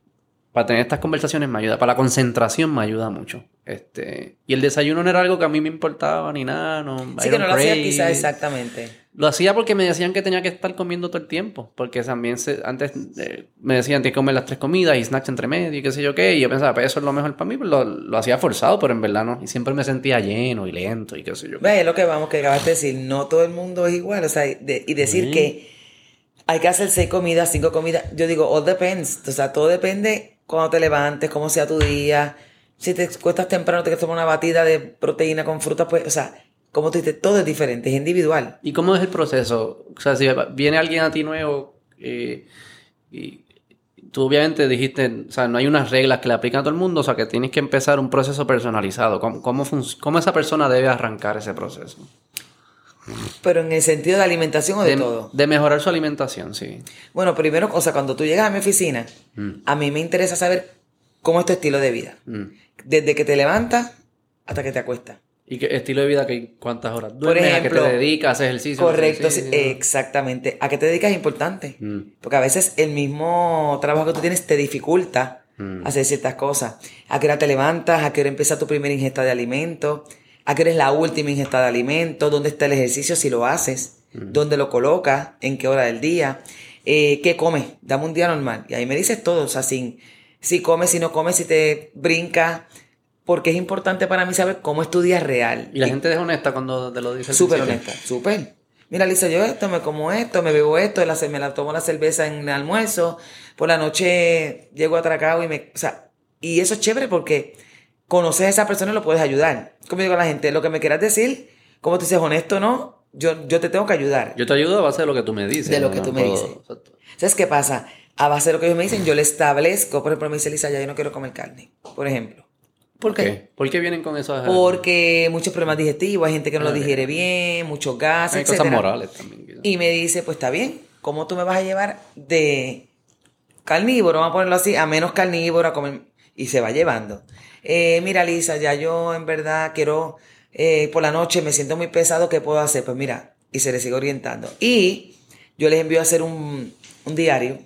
para tener estas conversaciones me ayuda. Para la concentración me ayuda mucho. Este, y el desayuno no era algo que a mí me importaba ni nada. No, Sí que no lo crave. quizás exactamente. Lo hacía porque me decían que tenía que estar comiendo todo el tiempo. Porque también se- antes eh, me decían tienes que comer las tres comidas y snacks entre medio y qué sé yo qué. Y yo pensaba, pues eso es lo mejor para mí. Pues lo, lo hacía forzado, pero en verdad no. Y siempre me sentía lleno y lento y qué sé yo. Ve, es lo que vamos, que acabaste de decir, no todo el mundo es igual, o sea, de- y decir que hay que hacer seis comidas, cinco comidas, yo digo, all depends, o sea, todo depende cuando te levantes, cómo sea tu día, si te cuestas temprano, te tomar una batida de proteína con fruta, pues, o sea, como tú dices, todo es diferente, es individual. ¿Y cómo es el proceso? O sea, si viene alguien a ti nuevo eh, y tú obviamente dijiste, o sea, no hay unas reglas que le aplican a todo el mundo, o sea, que tienes que empezar un proceso personalizado. ¿Cómo, cómo, cómo esa persona debe arrancar ese proceso? Pero en el sentido de alimentación o de, De, todo. de mejorar su alimentación, sí. Bueno, primero, o sea, cuando tú llegas a mi oficina, Mm. a mí me interesa saber cómo es tu estilo de vida. Mm. Desde que te levantas hasta que te acuestas. ¿Y qué estilo de vida que cuántas horas duermes? ¿A ejemplo, qué te dedicas? ¿Haces ejercicio? Correcto, ejercicio? exactamente. ¿A qué te dedicas es importante? Mm. Porque a veces el mismo trabajo que tú tienes te dificulta Mm. hacer ciertas cosas. ¿A qué hora te levantas? ¿A qué hora empieza tu primera ingesta de alimento? ¿A qué hora es la última ingesta de alimento? ¿Dónde está el ejercicio si lo haces? Mm. ¿Dónde lo colocas? ¿En qué hora del día? Eh, ¿Qué comes? Dame un día normal. Y ahí me dices todo, o sea, sin, si comes, si no comes, si te brinca. Porque es importante para mí saber cómo es tu día real. Y la gente es honesta cuando te lo dice. Súper honesta, súper. Mira, Lisa, yo esto, me como esto, me bebo esto, la, me la tomo la cerveza en el almuerzo, por la noche llego atracado y me... O sea, y eso es chévere porque conoces a esa persona y lo puedes ayudar. Como digo a la gente, lo que me quieras decir, como tú dices, honesto o no, yo, yo te tengo que ayudar. Yo te ayudo a base de lo que tú me dices. De lo no- que tú me dices. exacto. ¿Sabes qué pasa? A base de lo que ellos me dicen, yo le establezco, por ejemplo, me dice Lisa, ya yo no quiero comer carne, por ejemplo. ¿Por qué? ¿Por qué vienen con esos Porque muchos problemas digestivos, hay gente que no lo Ok. digiere bien, muchos gases, Hay cosas etcétera. morales también. quizás. Y me dice, pues está bien, ¿cómo tú me vas a llevar de carnívoro, vamos a ponerlo así, a menos carnívoro, a comer? Y se va llevando. Eh, mira, Lisa, ya yo en verdad quiero, eh, por la noche me siento muy pesado, ¿qué puedo hacer? Pues mira, y se le sigue orientando. Y yo les envío a hacer un, un diario,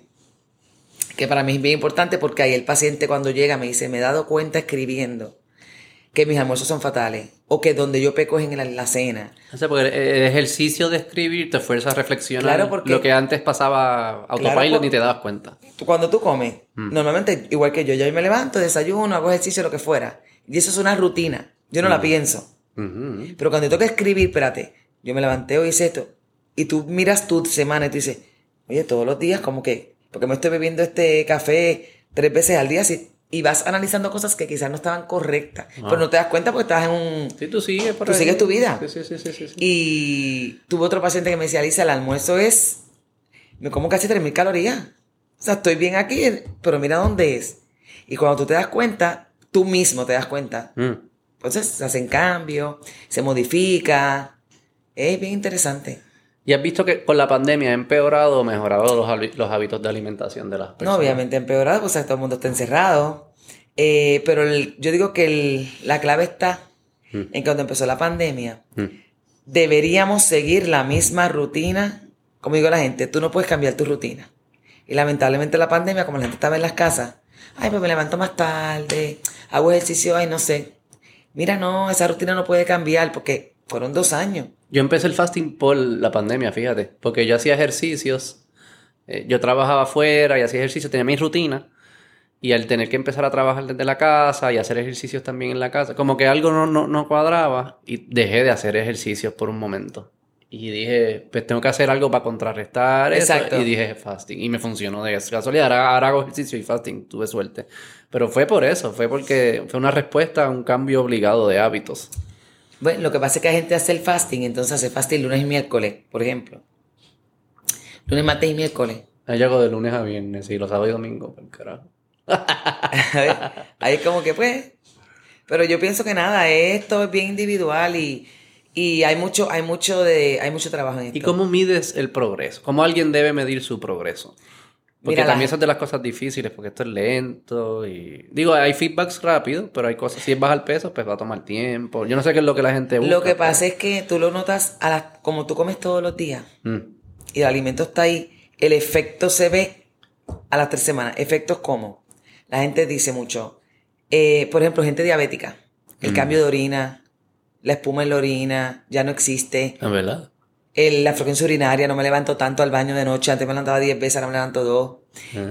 que para mí es bien importante porque ahí el paciente cuando llega me dice, me he dado cuenta escribiendo que mis almuerzos son fatales, o que donde yo peco es en la, la cena. O sea, porque el, ejercicio de escribir te fuerza a reflexionar Claro, porque- lo que antes pasaba autopilot Claro, ni te dabas cuenta. Cuando tú comes, Mm. normalmente, igual que yo, yo me levanto, desayuno, hago ejercicio, lo que fuera. Y eso es una rutina. Yo no Mm. la pienso. Ujú. Pero cuando toca escribir, espérate, yo me levanté hoy hice esto. Y tú miras tu semana y tú dices, oye, todos los días, como que, porque me estoy bebiendo este café tres veces al día, y vas analizando cosas que quizás no estaban correctas. Pero no te das cuenta porque estás en un... Sí, tú sigues por Tú ahí. sigues tu vida. Sí, sí, sí, sí, sí, sí. Y tuve otro paciente que me decía, Lisa, el almuerzo es, me como casi 3.000 calorías. O sea, estoy bien aquí, pero mira dónde es. Y cuando tú te das cuenta, tú mismo te das cuenta. Mm. Entonces se hacen cambios, se modifica. Es bien interesante. ¿Y has visto que con la pandemia ha empeorado o mejorado los, los hábitos de alimentación de las No, personas? obviamente empeorado, pues o sea, todo el mundo está encerrado. Eh, pero el- yo digo que el- la clave está Mm. en que cuando empezó la pandemia, Mm. deberíamos seguir la misma rutina. Como digo la gente, tú no puedes cambiar tu rutina. Y lamentablemente la pandemia, como la gente estaba en las casas, ay, pues me levanto más tarde, hago ejercicio, ay, no sé. Mira, no, esa rutina no puede cambiar porque fueron dos años. Yo empecé el fasting por la pandemia, fíjate, porque yo hacía ejercicios, eh, yo trabajaba afuera y hacía ejercicio, tenía mi rutina, y al tener que empezar a trabajar desde la casa y hacer ejercicios también en la casa, como que algo no, no, no cuadraba y dejé de hacer ejercicios por un momento. Y dije, pues tengo que hacer algo para contrarrestar Exacto. eso. Y dije fasting. Y me funcionó de casualidad. Ahora, ahora hago ejercicio y fasting. Tuve suerte. Pero fue por eso. Fue porque fue una respuesta a un cambio obligado de hábitos. Bueno, lo que pasa es que hay gente hace el fasting, entonces hace fasting lunes y miércoles, por ejemplo. Lunes, martes y miércoles. Ahí llego de lunes a viernes y los sábados y domingos, por carajo. Ahí es como que pues. Pero yo pienso que nada, esto es bien individual y, y hay mucho, hay mucho de, hay mucho trabajo en esto. ¿Y cómo mides el progreso? ¿Cómo alguien debe medir su progreso? Porque también es de las cosas difíciles, porque esto es lento y... Digo, hay feedbacks rápidos, pero hay cosas... Si es bajar peso, pues va a tomar tiempo. Yo no sé qué es lo que la gente busca. Lo que pasa es que tú lo notas a las, como tú comes todos los días Mm. y el alimento está ahí, el efecto se ve a las tres semanas. Efectos como, la gente dice mucho, eh, por ejemplo, gente diabética, el Mm. cambio de orina, la espuma en la orina ya no existe. Es verdad. El- la frecuencia urinaria, no me levanto tanto al baño de noche, antes me levantaba 10 veces, ahora me levanto 2.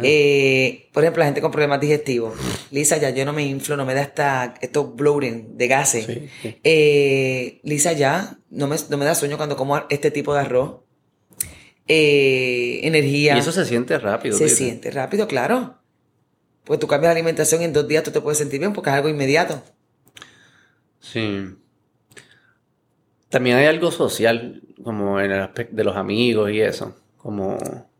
Eh, por ejemplo, la gente con problemas digestivos. Lisa, ya yo no me inflo, no me da hasta estos bloating de gases. Sí, sí. Eh, Lisa, ya no me, no me da sueño cuando como este tipo de arroz. Eh, energía. Y eso se siente rápido. se siente rápido, claro. Pues tú cambias la alimentación y en dos días tú te puedes sentir bien porque es algo inmediato. Sí. También hay algo social, como en el aspecto de los amigos y eso. Como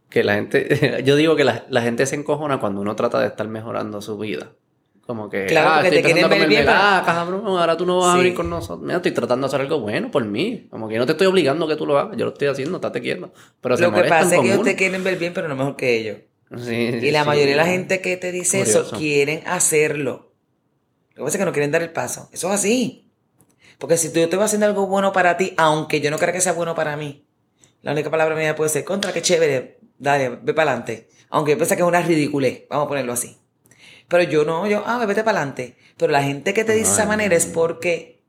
que la gente, yo digo que la, la gente se encojona cuando uno trata de estar mejorando su vida. Como que, Claro, porque estoy te quieren ver bien, Ah, cabrón, ahora tú no vas a venir con nosotros. Mira, estoy tratando de hacer algo bueno por mí. Como que yo no te estoy obligando a que tú lo hagas, yo lo estoy haciendo, estate quieto. Pero se Lo que pasa es que ellos te quieren ver bien, pero no mejor que ellos. Sí, Y la sí. mayoría de la gente que te dice eso quieren hacerlo. Lo que pasa es que no quieren dar el paso. Eso es así. Porque si tú yo te voy haciendo algo bueno para ti, aunque yo no crea que sea bueno para mí, la única palabra mía puede ser contra, qué chévere, dale, ve para adelante. Aunque yo pienso que es una ridiculez, vamos a ponerlo así. Pero yo no, yo, ah, vete para adelante. Pero la gente que te dice de esa manera es porque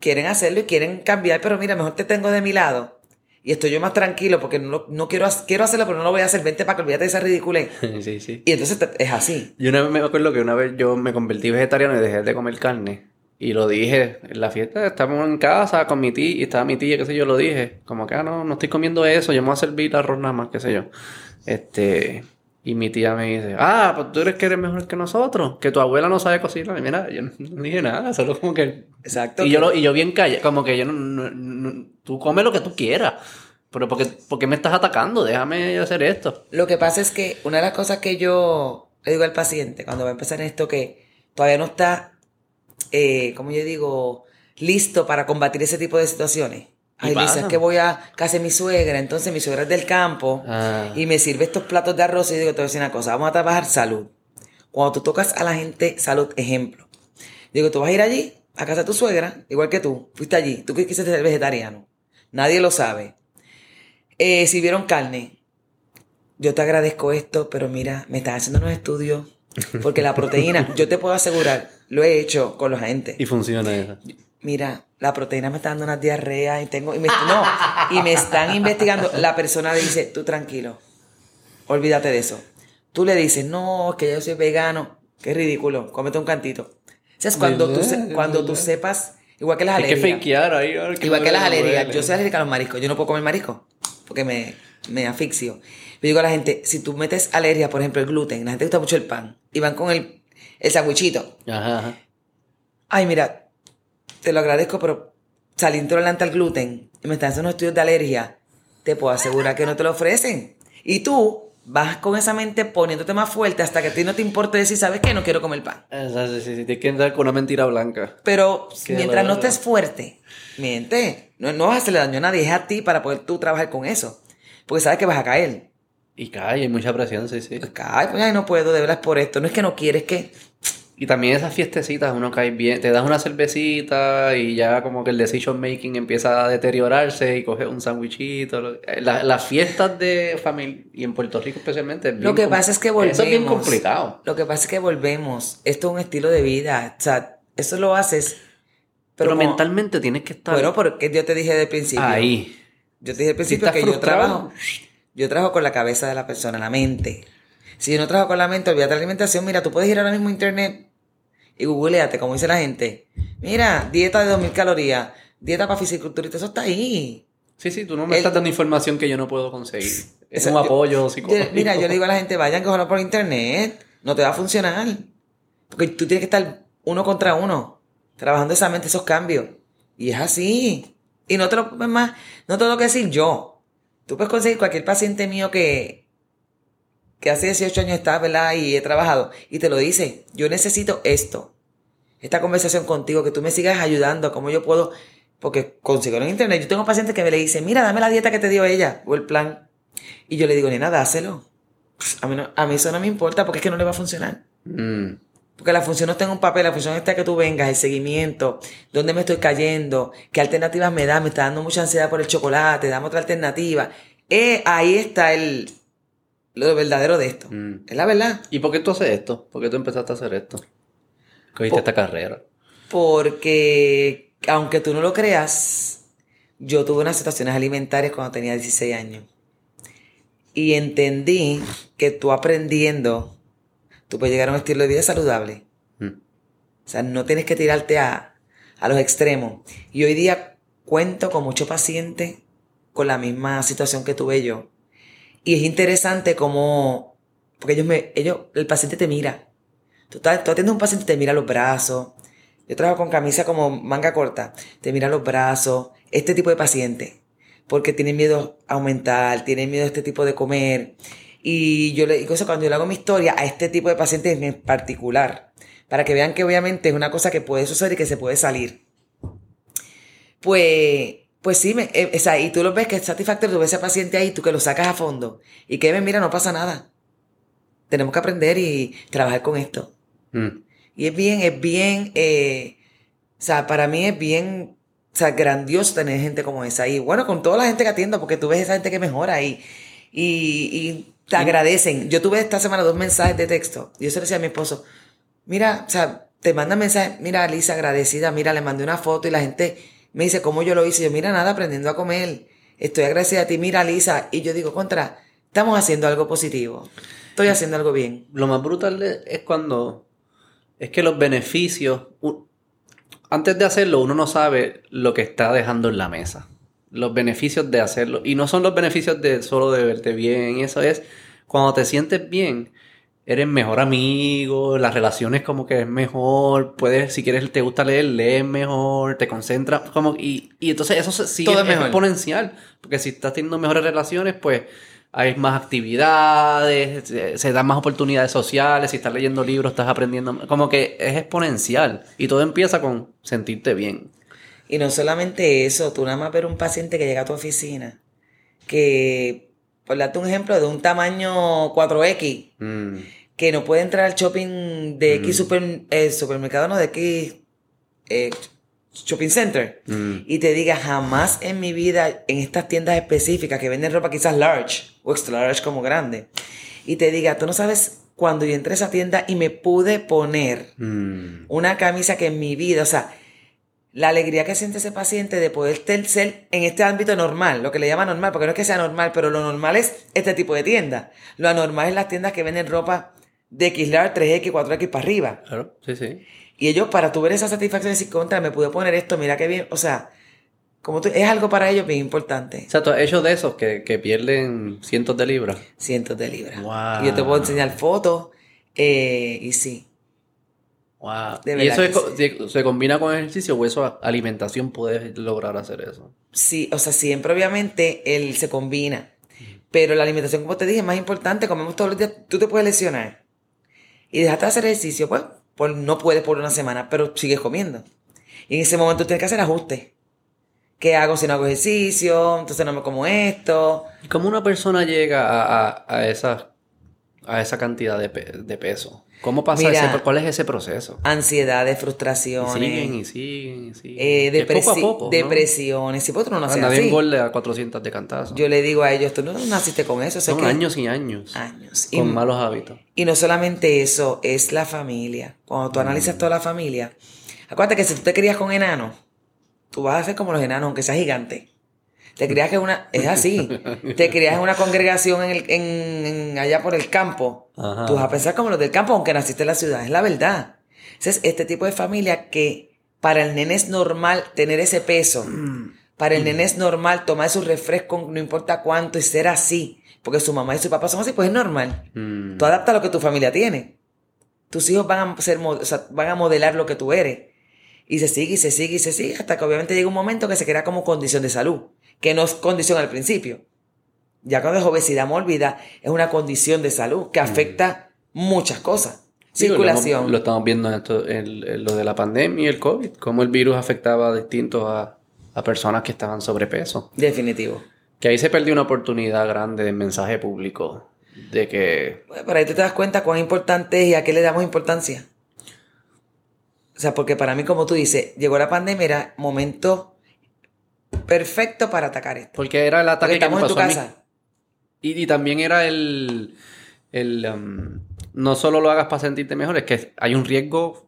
quieren hacerlo y quieren cambiar, pero mira, mejor te tengo de mi lado. Y estoy yo más tranquilo porque no, no quiero, quiero hacerlo, pero no lo voy a hacer. Vente para que olvídate de esa ridiculez. sí, sí. Y entonces te- es así. Yo una vez me acuerdo que una vez yo me convertí vegetariano y dejé de comer carne. Y lo dije en la fiesta, estábamos en casa con mi tía y estaba mi tía, qué sé yo, lo dije. Como que, ah, no, no estoy comiendo eso, yo me voy a servir arroz nada más, qué sé yo. Este, y mi tía me dice, ah, pues tú eres que eres mejor que nosotros, que tu abuela no sabe cocinar. Y mira, yo no, no dije nada, solo como que... Exacto. Y yo, lo- y yo bien callado, como que yo no, no- no- tú come lo que tú quieras. Pero porque, ¿por qué me estás atacando? Déjame hacer esto. Lo que pasa es que una de las cosas que yo le digo al paciente cuando va a empezar esto que todavía no está, eh, como yo digo, listo para combatir ese tipo de situaciones. Ay, Lisa, es que voy a casa de mi suegra, entonces mi suegra es del campo Ah. y me sirve estos platos de arroz y yo digo, te voy a decir una cosa, vamos a trabajar salud. Cuando tú tocas a la gente salud, ejemplo. Digo, tú vas a ir allí, a casa de tu suegra, igual que tú, fuiste allí, tú quisiste ser vegetariano. Nadie lo sabe. Eh, si vieron carne, yo te agradezco esto, pero mira, me estás haciendo unos estudios, porque la proteína, yo te puedo asegurar, lo he hecho con los agentes. Y funciona eso. Mira, la proteína me está dando una diarrea y tengo, y me, no, y me están investigando. La persona le dice, tú tranquilo, olvídate de eso. Tú le dices, no, que yo soy vegano, qué ridículo, cómete un cantito. O sea, es cuando tú, se- cuando tú sepas, igual que las Hay que alergias. fakear ahí. Igual que las alergias. Yo soy alérgica a los mariscos. Yo no puedo comer marisco porque me, me asfixio. Yo digo a la gente, si tú metes alergia, por ejemplo, el gluten, la gente gusta mucho el pan y van con el, el sandwichito. Ajá, ajá. Ay, mira, te lo agradezco, pero salí intolerante al gluten y me están haciendo unos estudios de alergia. Te puedo asegurar que no te lo ofrecen. Y tú vas con esa mente poniéndote más fuerte hasta que a ti no te importe decir, ¿sabes qué? No quiero comer pan. Sí, sí, sí. Tienes que entrar con una mentira blanca. Pero Qué mientras no estés fuerte, miente. No, no vas a hacerle daño a nadie, es a ti para poder tú trabajar con eso. Porque sabes que vas a caer. Y cae, hay mucha presión, sí, sí. Pues cae, pues ay, no puedo, de verdad es por esto. No es que no quieres que. Y también esas fiestecitas, uno cae bien. Te das una cervecita y ya como que el decision making empieza a deteriorarse y coges un sandwichito. eh, la- las fiestas de familia, y en Puerto Rico especialmente. es Lo que pasa es que volvemos. Eso es bien complicado. Lo que pasa es que volvemos. Esto es un estilo de vida. O sea, eso lo haces. Pero, Pero, como- mentalmente tienes que estar Bueno, porque yo te dije el principio. ahí. Yo te dije al principio que yo trabajo. Yo trabajo con la cabeza de la persona, la mente. Si yo no trabajo con la mente, olvídate de la alimentación. Mira, tú puedes ir ahora mismo a internet y googleate, como dice la gente. Mira, dieta de 2000 calorías, dieta para fisiculturista, eso está ahí. Sí, sí, tú no me El- estás dando información que yo no puedo conseguir. Es un yo- apoyo Yo- psicológico. mira, yo le digo a la gente, vayan que por internet. No te va a funcionar. Porque tú tienes que estar uno contra uno, trabajando esa mente, esos cambios. Y es así. Y no te lo, más, no te lo tengo que decir yo. Tú puedes conseguir cualquier paciente mío que, que hace 18 años está, ¿verdad? Y he trabajado. Y te lo dice, yo necesito esto. Esta conversación contigo, que tú me sigas ayudando, cómo yo puedo, porque consigo en internet. Yo tengo pacientes que me le dicen, mira, dame la dieta que te dio ella, o el plan. Y yo le digo, nena, dáselo. Pff, A mí, no- a mí eso no me importa porque es que no le va a funcionar. Mm. Porque la función no está en un papel, la función está que tú vengas, el seguimiento, dónde me estoy cayendo, qué alternativas me da, me está dando mucha ansiedad por el chocolate, dame otra alternativa. Eh, ahí está el, lo verdadero de esto. Mm. Es la verdad. ¿Y por qué tú haces esto? ¿Por qué tú empezaste a hacer esto? Cogiste esta carrera. Porque, aunque tú no lo creas, yo tuve unas situaciones alimentarias cuando tenía 16 años. Y entendí que tú aprendiendo, tú puedes llegar a un estilo de vida saludable. Mm. O sea, no tienes que tirarte a, a los extremos. Y hoy día cuento con muchos pacientes con la misma situación que tuve yo. Y es interesante como, porque ellos me, ellos, el paciente te mira. Tú, estás, tú atiendes a un paciente y te mira los brazos. Yo trabajo con camisa como manga corta. Te mira los brazos. Este tipo de paciente. Porque tienen miedo a aumentar, tienen miedo a este tipo de comer. Y yo le digo eso cuando yo le hago mi historia a este tipo de pacientes en particular. Para que vean que obviamente es una cosa que puede suceder y que se puede salir. Pues, pues sí, me, eh, o sea, y tú lo ves que es satisfactorio, tú ves a ese paciente ahí, tú que lo sacas a fondo. Y que ven, mira, no pasa nada. Tenemos que aprender y trabajar con esto. Mm. Y es bien, es bien, eh, o sea, para mí es bien, o sea, grandioso tener gente como esa. Y bueno, con toda la gente que atiendo, porque tú ves esa gente que mejora y, y, y te agradecen. Yo tuve esta semana dos mensajes de texto. Yo se lo decía a mi esposo, mira, o sea, te mandan mensajes, mira, Lisa, agradecida, mira, le mandé una foto y la gente me dice, ¿cómo yo lo hice? Yo, mira, nada, aprendiendo a comer. Estoy agradecida a ti, mira, Lisa. Y yo digo, contra, estamos haciendo algo positivo. Estoy haciendo algo bien. Lo más brutal es cuando es que los beneficios, antes de hacerlo, uno no sabe lo que está dejando en la mesa. Los beneficios de hacerlo. Y no son los beneficios de solo de verte bien. Eso es cuando te sientes bien, eres mejor amigo, las relaciones como que es mejor, puedes, si quieres, te gusta leer, lees mejor, te concentras, como, y, y entonces eso sigue Todo es exponencial, porque si estás teniendo mejores relaciones, pues hay más actividades, se, se dan más oportunidades sociales, si estás leyendo libros, estás aprendiendo, como que es exponencial, y todo empieza con sentirte bien. Y no solamente eso, tú nada más ver un paciente que llega a tu oficina, que, por darte un ejemplo, de un tamaño 4X, Mm, que no puede entrar al shopping de X super, eh, supermercado, no, de X eh, shopping center, mm, y te diga, jamás en mi vida, en estas tiendas específicas que venden ropa quizás large, o extra large como grande, y te diga, tú no sabes cuando yo entré a esa tienda y me pude poner mm. una camisa que en mi vida, o sea, la alegría que siente ese paciente de poder ser en este ámbito normal, lo que le llama normal, porque no es que sea normal, pero lo normal es este tipo de tiendas. Lo anormal es las tiendas que venden ropa de XLR, 3X, 4X para arriba. Claro, sí, sí. Y ellos, para tu ver esa satisfacción de decir, contra, me pude poner esto, mira qué bien, o sea, como tú, es algo para ellos bien importante. O sea, tú has hecho de esos que, que pierden cientos de libras. Cientos de libras. Wow. Y yo te puedo enseñar fotos, eh, y sí. Wow. De ¿Y eso es se, combina con ejercicio o eso alimentación puedes lograr hacer eso? Sí, o sea, siempre obviamente él se combina. Pero la alimentación, como te dije, es más importante. Comemos todos los días. Tú te puedes lesionar. Y dejaste de hacer ejercicio, pues, pues no puedes por una semana, pero sigues comiendo. Y en ese momento tienes que hacer ajustes. ¿Qué hago si no hago ejercicio? Entonces no me como esto. ¿Y cómo una persona llega a, a, a esa, a esa cantidad de, pe- de peso? ¿Cómo pasa Mira, ese, cuál es ese proceso? Ansiedades, Y frustraciones. siguen y siguen y siguen. eh, poco a poco, ¿no? depresiones. Si otro no nace Nadie así. engorde a 400 de cantazo. Yo le digo a ellos, tú no naciste con eso. eso es Son que- años y años. Años. Y- Con malos hábitos. Y no solamente eso, es la familia. Cuando tú analizas toda la familia, acuérdate que si tú te crías con enanos, tú vas a ser como los enanos, aunque seas gigante. Te crías que es una, es así. Te crías en una congregación en el, en, en- allá por el campo. Ajá. Tú vas a pensar como los del campo, aunque naciste en la ciudad. Es la verdad. Ese es este tipo de familia que para el nene es normal tener ese peso. Para el nene es normal tomar su refresco, no importa cuánto, y ser así. Porque su mamá y su papá son así, pues es normal. Mm. Tú adaptas lo que tu familia tiene. Tus hijos van a, ser, o sea, van a modelar lo que tú eres. Y se sigue, y se sigue, y se sigue, hasta que obviamente llega un momento que se crea como condición de salud. Que no es condición al principio. Ya cuando es obesidad mórbida, es una condición de salud que afecta muchas cosas. Digo, Circulación. Lo, estamos viendo en, esto- en- en lo de la pandemia y el COVID, cómo el virus afectaba distinto a, a personas que estaban sobrepeso. Definitivo. Que ahí se perdió una oportunidad grande de mensaje público de que Bueno, Pero ahí tú te das cuenta cuán importante es y a qué le damos importancia. O sea, porque para mí, como tú dices, llegó la pandemia, era momento perfecto para atacar esto. porque era el Porque ataque que me estamos en tu pasó a mí. casa. Y, y también era el, el um, no solo lo hagas para sentirte mejor, es que hay un riesgo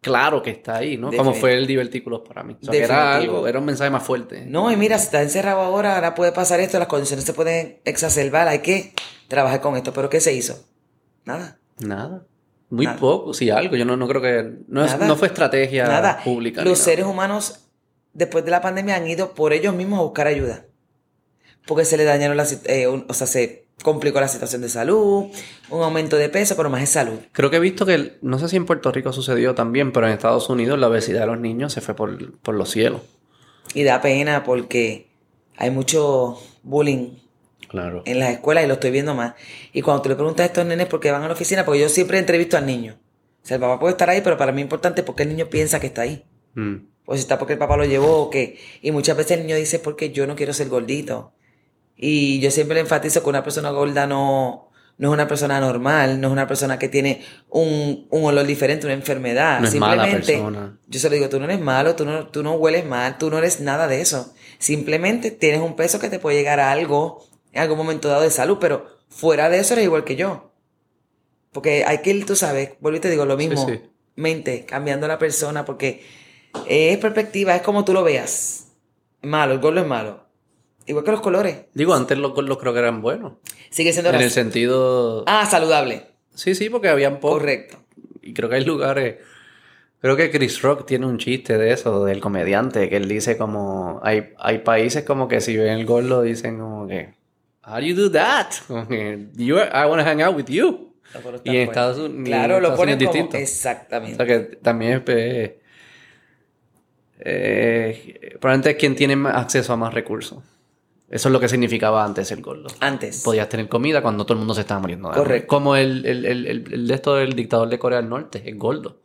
claro que está ahí, ¿no? Como fue el divertículos para mí. O sea, que era algo, era un mensaje más fuerte. No, y mira, si estás encerrado ahora, ahora puede pasar esto, las condiciones se pueden exacerbar, hay que trabajar con esto. ¿Pero qué se hizo? Nada. Nada. Muy Nada. poco, sí, algo. Yo no, no creo que... No, es- no fue estrategia Nada. pública. Los seres humanos, después de la pandemia, han ido por ellos mismos a buscar ayuda. Porque se le dañaron la eh, un- o sea, se complicó la situación de salud, un aumento de peso, pero más es salud. Creo que he visto que, no sé si en Puerto Rico sucedió también, pero en Estados Unidos la obesidad de los niños se fue por, por los cielos. Y da pena porque hay mucho bullying Claro. en las escuelas y lo estoy viendo más. Y cuando tú le preguntas a estos nenes por qué van a la oficina, porque yo siempre entrevisto al niño. O sea, el papá puede estar ahí, pero para mí es importante porque el niño piensa que está ahí. Mm. O si está porque el papá lo llevó o qué. Y muchas veces el niño dice porque yo no quiero ser gordito. Y yo siempre le enfatizo que una persona gorda no, no es una persona normal, no es una persona que tiene un, un olor diferente, una enfermedad. No es mala Simplemente, persona. yo se lo digo, tú no eres malo, tú no, tú no hueles mal, tú no eres nada de eso. Simplemente tienes un peso que te puede llegar a algo en algún momento dado de salud, pero fuera de eso eres igual que yo. Porque hay que ir, tú sabes, vuelvo y te digo lo mismo, sí. mente, cambiando la persona, porque es perspectiva, es como tú lo veas. Malo, el gordo es malo. Igual que los colores. Digo, antes los gordos creo que eran buenos. Sigue siendo En el raci- sentido... Ah, saludable. Sí, sí, porque habían pocos. Correcto. Y creo que hay lugares... Creo que Chris Rock tiene un chiste de eso, del comediante, que él dice como... Hay, hay países como que si ven el gordo dicen como que... How do you do that? Como que, "You are- I want to hang out with you. Y en Estados Unidos... Claro, lo ponen como... distinto. O Exactamente. sea que también es... eh, probablemente es quien tiene acceso a más recursos. Eso es lo que significaba antes el gordo. Antes. Podías tener comida cuando todo el mundo se estaba muriendo. Correcto. Como el, el, esto del dictador de Corea del Norte, el gordo.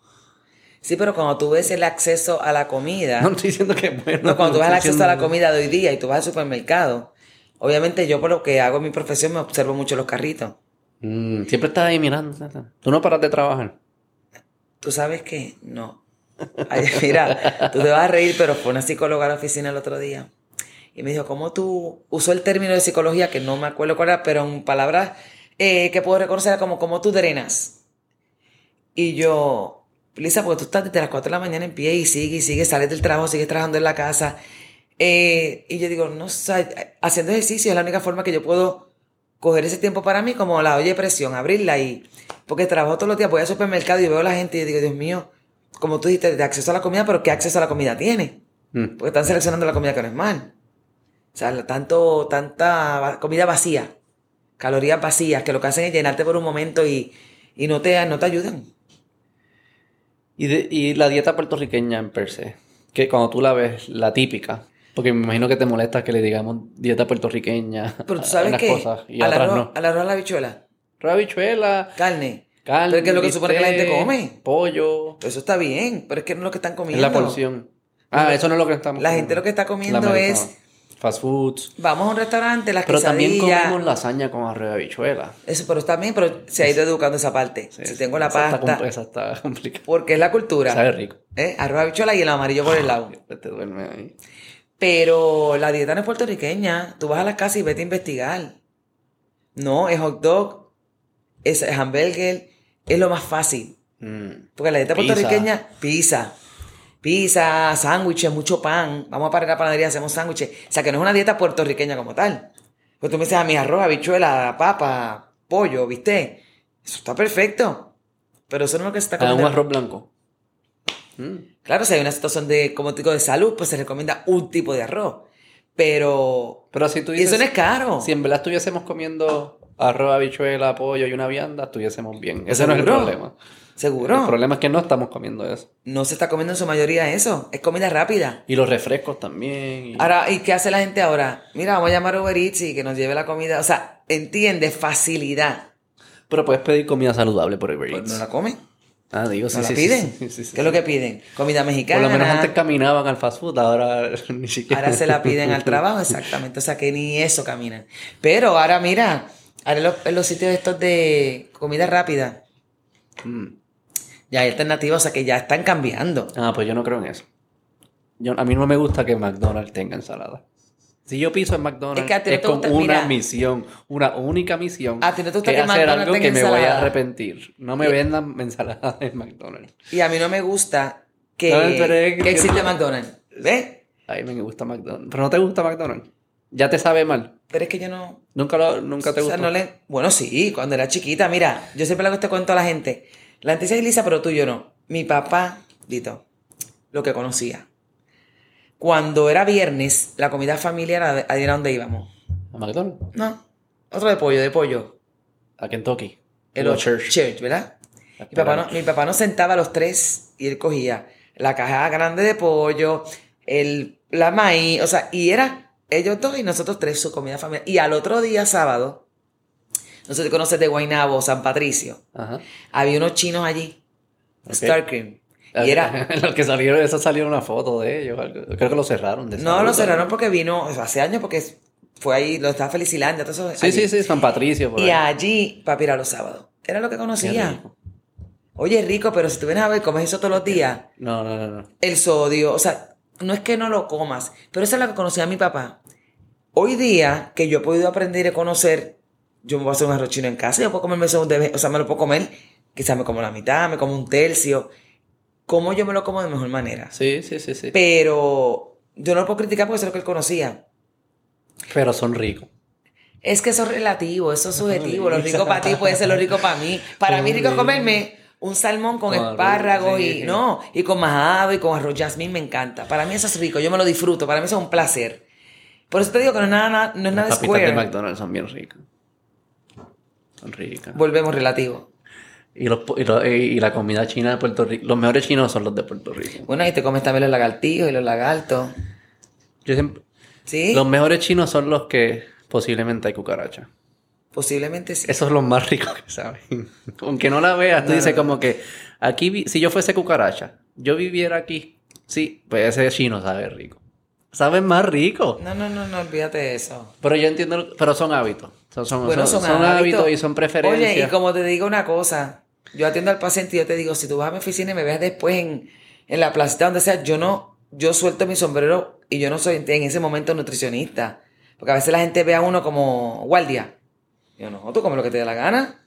Sí, pero cuando tú ves el acceso a la comida... No estoy diciendo que es bueno. No, cuando tú ves el acceso a la comida de hoy día y tú vas al supermercado, obviamente yo por lo que hago en mi profesión me observo mucho los carritos. Mm, siempre estás ahí mirando. Tú no paras de trabajar. ¿Tú sabes qué? No. Ay, mira, tú te vas a reír, pero fue una psicóloga a la oficina el otro día. Y me dijo, ¿cómo tú usó el término de psicología, que no me acuerdo cuál era, pero en palabras eh, que puedo reconocer como, ¿cómo tú drenas? Y yo, Lisa, porque tú estás desde las 4 de la mañana en pie y sigue y sigue, sales del trabajo, sigues trabajando en la casa. Eh, y yo digo, no sé, haciendo ejercicio es la única forma que yo puedo coger ese tiempo para mí, como la olla de presión, abrirla y. Porque trabajo todos los días, voy al supermercado y veo a la gente y digo, Dios mío, como tú dijiste, de acceso a la comida, pero ¿qué acceso a la comida tiene? Mm. Porque están seleccionando la comida que no es mal. O sea, la- tanto, tanta comida vacía, calorías vacías, que lo que hacen es llenarte por un momento y, y no, te, no te ayudan. Y, de- y la dieta puertorriqueña en per se. Que cuando tú la ves, la típica. Porque me imagino que te molesta que le digamos dieta puertorriqueña. Pero tú a sabes unas que cosas y a al, otras no. a la habichuela, Arroz, habichuela, carne. Carne. Pero es que es lo que supone que la gente come. Pollo. Eso está bien, pero es que no es lo que están Es comiendo. la porción. Ah, eso no es lo que estamos La gente lo que está comiendo es-. Fast foods. Vamos a un restaurante, las Pero también quesadillas. comemos lasaña con arroz de habichuela. Eso, pero está bien, pero se ha ido educando esa parte. Sí, si sí. tengo la Esa pasta, Esa está complicada. porque es la cultura. Sabe rico. ¿eh? Arroz habichuela y el amarillo por el lado. Te duerme ahí. Pero la dieta no es puertorriqueña. Tú vas a la casa y vete a investigar. No, es hot dog, es hamburger, es lo más fácil. Mm. Porque la dieta Pizza. puertorriqueña, pizza. Pizza, sándwiches, mucho pan. Vamos a parar a la panadería, hacemos sándwiches. O sea, que no es una dieta puertorriqueña como tal. Pues tú me dices a mi arroz, habichuela, papa, pollo, ¿viste? Eso está perfecto. Pero eso no es lo que se está Ah, un comiendo. arroz blanco. Mm. Claro, si hay una situación de, como te digo, de salud, pues se recomienda un tipo de arroz. Pero. Pero si tú y dices... eso no es caro. Si en verdad estuviésemos comiendo arroz, habichuela, pollo y una vianda, estuviésemos bien. Ese no es el problema. Seguro. El problema es que no estamos comiendo eso. No se está comiendo en su mayoría eso. Es comida rápida. Y los refrescos también. y- Ahora, ¿y qué hace la gente ahora? Mira, vamos a llamar a Uber Eats y que nos lleve la comida. O sea, entiende, facilidad. Pero puedes pedir comida saludable por Uber Pues Eats. no la comen. Ah, digo, sí, No la sí, sí, piden. sí, sí, sí, ¿Qué es lo que piden? Comida mexicana. Por lo menos antes caminaban al fast food, ahora ni siquiera. Ahora se la piden al trabajo, exactamente. O sea que ni eso caminan. Pero ahora mira, ahora en los, en los sitios estos de comida rápida, Mm. ya hay alternativas, o sea que ya están cambiando. Ah, pues yo no creo en eso. Yo, a mí no me gusta que McDonald's tenga ensalada. Si yo piso en McDonald's, Es es, que a ti no te con gusta- una mira. misión, una única misión. A ti no te gusta que que hacer McDonald's algo tenga que me voy a ensalada. arrepentir. No me vendan ensalada en McDonald's. Y a mí no me gusta que, No, pero es que- que existe McDonald's. ¿Ves? A mí me gusta McDonald's. Pero no te gusta McDonald's. Ya te sabe mal. Pero es que yo no... Nunca, lo, nunca te o sea, gustó. no le... Bueno, sí, cuando era chiquita, mira, yo siempre le hago este cuento a la gente. La gente dice Lisa, pero tú y yo no. Mi papá, Dito, lo que conocía. Cuando era viernes, la comida familiar, ¿a a dónde íbamos? ¿A McDonald's? No, otro de pollo, de pollo. A Kentucky. El O church. Church. ¿verdad? Mi papá, no- mi papá nos sentaba a los tres y él cogía la caja grande de pollo, el, la maíz, o sea, y era ellos dos y nosotros tres su comida familiar. Y al otro día, sábado, no sé si conoces de Guaynabo, San Patricio, Ajá. había unos chinos allí, Ok. Star Cream. Y era, Los que salieron, eso salió una foto de ellos. Creo que lo cerraron. de no lo cerraron porque vino hace años porque fue ahí, lo estaba Felicilandia, todo eso. Sí, allí. sí, sí, San Patricio. Por Y ahí. allí, papi, era los sábados. Era lo que conocía. Oye, rico, pero si tú vienes a ver, comes eso todos los días. No, no, no, no. el sodio, o sea, no es que no lo comas, pero eso es lo que conocía mi papá. Hoy día, que yo he podido aprender y conocer, yo me voy a hacer un arroz chino en casa, yo puedo comerme eso vez, o sea, me lo puedo comer, quizás me como la mitad, me como un tercio, como yo me lo como de mejor manera. Sí, sí, sí, sí. Pero yo no lo puedo criticar porque eso es lo que él conocía. Pero son ricos. Es que eso es relativo, eso es subjetivo. Lo rico para ti puede ser lo rico para mí. Para mí rico es comerme un salmón con Con espárragos sí. y no, y con majado y con arroz jasmine me encanta. Para mí eso es rico, yo me lo disfruto, para mí eso es un placer. Por eso te digo que no es nada, nada- no es nada Las de square. McDonald's son bien ricas. Son ricas. Volvemos relativo. Y, los, y, lo- y la comida china de Puerto Rico. Los mejores chinos son los de Puerto Rico. Bueno, y te comes también los lagartijos y los lagartos. Yo siempre- ¿Sí? Los mejores chinos son los que posiblemente hay cucaracha. Posiblemente sí. Esos son los más ricos que saben. Aunque no la veas, tú No, dices no, como que aquí, si yo fuese cucaracha, yo viviera aquí, sí, pues ese chino sabe rico. Saben más rico. No, no, no, no, olvídate de eso. Pero yo entiendo, lo- pero son hábitos. Son, son, Bueno, son- son, son hábitos. hábitos y son preferencias. Oye, y como te digo una cosa, yo atiendo al paciente y yo te digo, si tú vas a mi oficina y me ves después en, en la placita donde sea, yo no, yo suelto mi sombrero y yo no soy en ese momento nutricionista. Porque a veces la gente ve a uno como guardia. Yo no, tú comes lo que te dé la gana.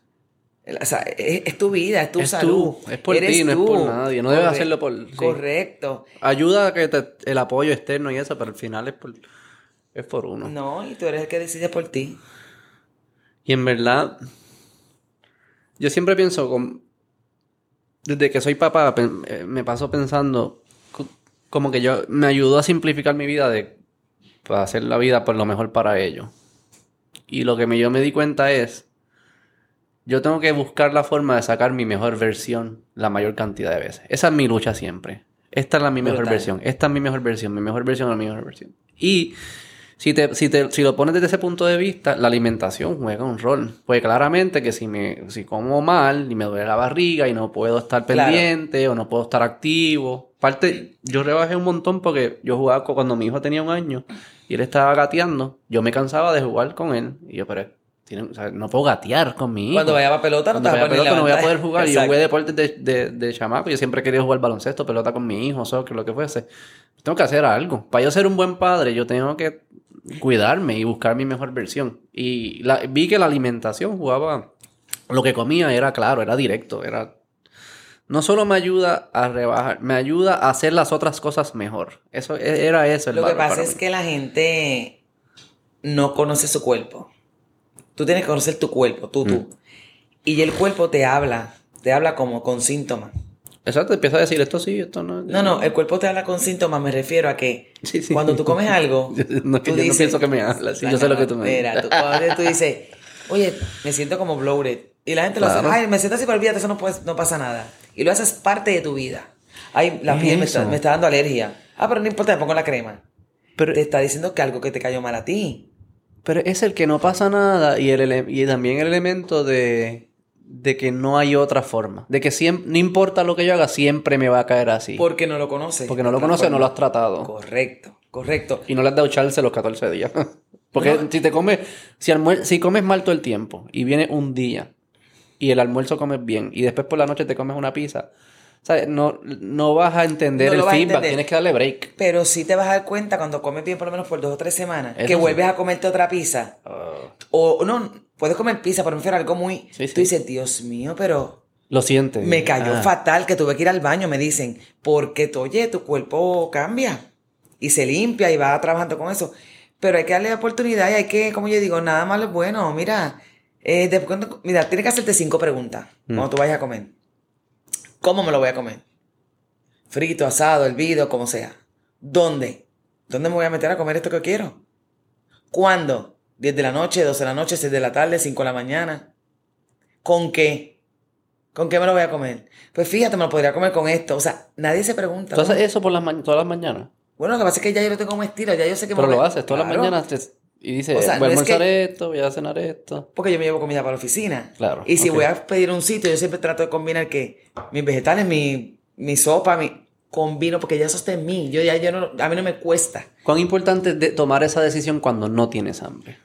O sea, es, es tu vida, es tu Es salud. tú, es por ti, no es por nadie. No debes hacerlo por- sí. Correcto. Ayuda a que te- el apoyo externo y eso, pero al final es por, es por uno. No, y tú eres el que decide por ti. Y en verdad, yo siempre pienso, con- desde que soy papá, eh, me paso pensando co- como que yo me ayudó a simplificar mi vida de para hacer la vida por lo mejor para ellos. Y lo que me, yo me di cuenta es, yo tengo que buscar la forma de sacar mi mejor versión la mayor cantidad de veces. Esa es mi lucha siempre. Esta es la mi mejor Brutal. versión. Esta es mi mejor versión. Mi mejor versión es la mejor versión. Y si, te, si, te, si lo pones desde ese punto de vista, la alimentación juega un rol. Pues claramente que si, me, si como mal y me duele la barriga y no puedo estar Claro. pendiente o no puedo estar activo. Aparte, yo rebajé un montón porque yo jugaba cu- cuando mi hijo tenía un año y él estaba gateando. Yo me cansaba de jugar con él. Y yo, pero tiene- o sea, no puedo gatear con mi hijo. Cuando vaya a pelota, no te a vaya poner pelota no voy a poder jugar. Y Yo Exacto. jugué deportes de, de, de chamaco. Yo siempre he querido jugar baloncesto, pelota con mi hijo, soccer, lo que fuese. Tengo que hacer algo. Para yo ser un buen padre, yo tengo que cuidarme y buscar mi mejor versión. Y la- vi que la alimentación jugaba... Lo que comía era claro, era directo, era... No solo me ayuda a rebajar, me ayuda a hacer las otras cosas mejor. Eso e- era eso el Lo que pasa es mí. que la gente no conoce su cuerpo. Tú tienes que conocer tu cuerpo, tú, Mm. tú. Y el cuerpo te habla, te habla como con síntomas. Exacto, empieza a decir esto sí, esto no. No, no, el cuerpo te habla con síntomas, me refiero a que Sí, sí. cuando tú comes algo, No, que tú yo no dices- pienso que me hablas, sí, yo sé lo que tú me Mira, tú, cuando tú dices, oye, me siento como bloated. Y la gente lo Claro. hace, ay, me siento así, pero olvídate, eso no, puede- no pasa nada. Y lo haces parte de tu vida. Ay, la piel me está, me está dando alergia. Ah, pero no importa, me pongo la crema. Pero, Te está diciendo que algo que te cayó mal a ti. pero es el que no pasa nada y, el y también el elemento de, de que no hay otra forma. De que siempre, no importa lo que yo haga, siempre me va a caer así. Porque no lo conoces. Porque no lo conoces, no lo has tratado. Correcto, correcto. Y no le has dado chance los 14 días. Porque No. si te comes, si, si comes mal todo el tiempo y viene un día y el almuerzo comes bien y después por la noche te comes una pizza. No, no vas a entender No el feedback, entender. tienes que darle break. Pero sí te vas a dar cuenta cuando comes bien por lo menos por dos o tres semanas. Eso que sí. vuelves a comerte otra pizza. Ah, O no, puedes comer pizza, pero me refiero a algo muy... Sí, sí. Tú dices, Dios mío, pero... lo sientes. Me cayó Ah. fatal que tuve que ir al baño, me dicen, porque oye, tu cuerpo cambia y se limpia y va trabajando con eso. Pero hay que darle oportunidad y hay que, como yo digo, nada más es bueno. Mira, eh, de- cuando- mira, tienes que hacerte cinco preguntas Mm. cuando tú vayas a comer. ¿Cómo me lo voy a comer? Frito, asado, hervido, como sea. ¿Dónde? ¿Dónde me voy a meter a comer esto que quiero? ¿Cuándo? ¿10 de la noche, 12 de la noche, 6 de la tarde, 5 de la mañana? ¿Con qué? ¿Con qué me lo voy a comer? Pues fíjate, me lo podría comer con esto. O sea, nadie se pregunta. ¿Tú haces eso por las todas las mañanas? Bueno, lo que pasa es que ya yo lo tengo como estilo, ya yo sé que me Pero voy lo haces todas Claro, las mañanas y O sea, voy a no es que- almorzar esto, voy a cenar esto. Porque yo me llevo comida para la oficina. Claro, Y si voy a pedir un sitio, yo siempre trato de combinar que mis vegetales, mi, mi sopa, mi combino, porque ya eso está en mí. Yo ya yo no, a mí no me cuesta. ¿Cuán importante es de tomar esa decisión cuando no tienes hambre?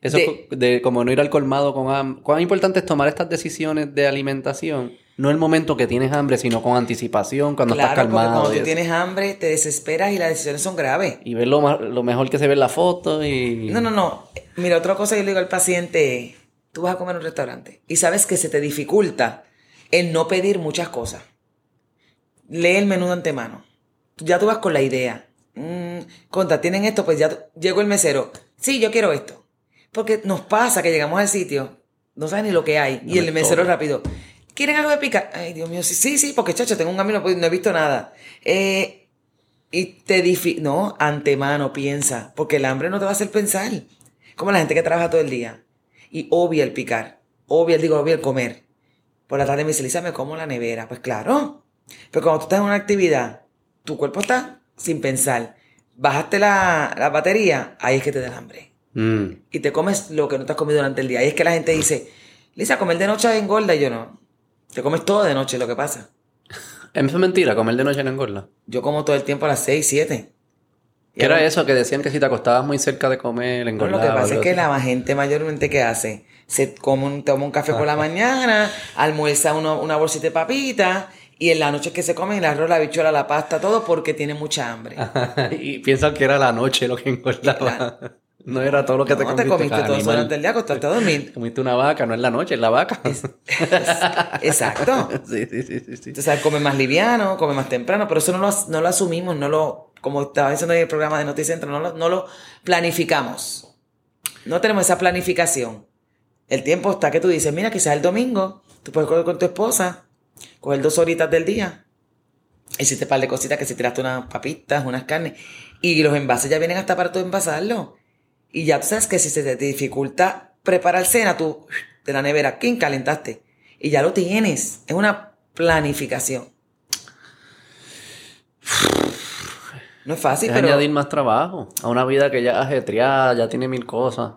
Eso De- de, como no ir al colmado con hambre. ¿Cuán importante es tomar estas decisiones de alimentación? No el momento que tienes hambre, sino con anticipación, cuando claro, estás porque calmado. cuando tú tienes hambre, te desesperas y las decisiones son graves. Y ver lo, lo mejor que se ve en la foto y... No, no, no. Mira, otra cosa que yo le digo al paciente, tú vas a comer en un restaurante y sabes que se te dificulta el no pedir muchas cosas. Lee el menú de antemano. Ya tú vas con la idea. Mm, conta, tienen esto, pues ya llegó el mesero. Sí, yo quiero esto. Porque nos pasa que llegamos al sitio, no sabes ni lo que hay. Y el me mesero toca. rápido. ¿Quieren algo de picar? Ay, Dios mío, sí, sí, sí, porque chacho, tengo un camino, pues, no he visto nada. Eh, y te difi... No, antemano piensa, porque el hambre no te va a hacer pensar. Como la gente que trabaja todo el día y obvia el picar, obvia, digo, obvia el comer. Por la tarde me dice, Lisa, me como la nevera. Pues claro, pero cuando tú estás en una actividad, tu cuerpo está sin pensar. Bajaste la, la batería, ahí es que te da el hambre. Mm. Y te comes lo que no te has comido durante el día. Ahí es que la gente dice, Lisa, comer de noche engorda. Y yo no. Te comes todo de noche, lo que pasa. Es mentira, comer de noche no engorda. Yo como todo el tiempo a las 6, 7. ¿Qué era eso? Que decían que si te acostabas muy cerca de comer, No, engordaba. lo que pasa es que así. la gente mayormente que hace, se come un, toma un café por la mañana, almuerza uno- una bolsita de papitas y en la noche es que se comen el arroz, la bichuela, la pasta, todo porque tiene mucha hambre. y piensan que era la noche lo que engordaba. No era todo lo que te no, comiste. te comiste todo eso durante el día, acostaste a dormir. Comiste una vaca, no es la noche, es la vaca. Exacto. sí, sí, sí, sí. Entonces, come más liviano, come más temprano, pero eso no lo, no lo asumimos, no lo, como estaba diciendo en el programa de Noticentro, no lo, no lo planificamos. No tenemos esa planificación. El tiempo está que tú dices, mira, quizás el domingo, tú puedes coger con tu esposa, coger dos horitas del día, hiciste un par de cositas que si tiraste unas papitas, unas carnes, y los envases ya vienen hasta para tú envasarlo. Y ya tú sabes que si se te dificulta preparar cena, tú de la nevera, ¿quién calentaste? Y ya lo tienes. Es una planificación. No es fácil, es pero añadir más trabajo a una vida que ya es ajetreada, ya tiene mil cosas.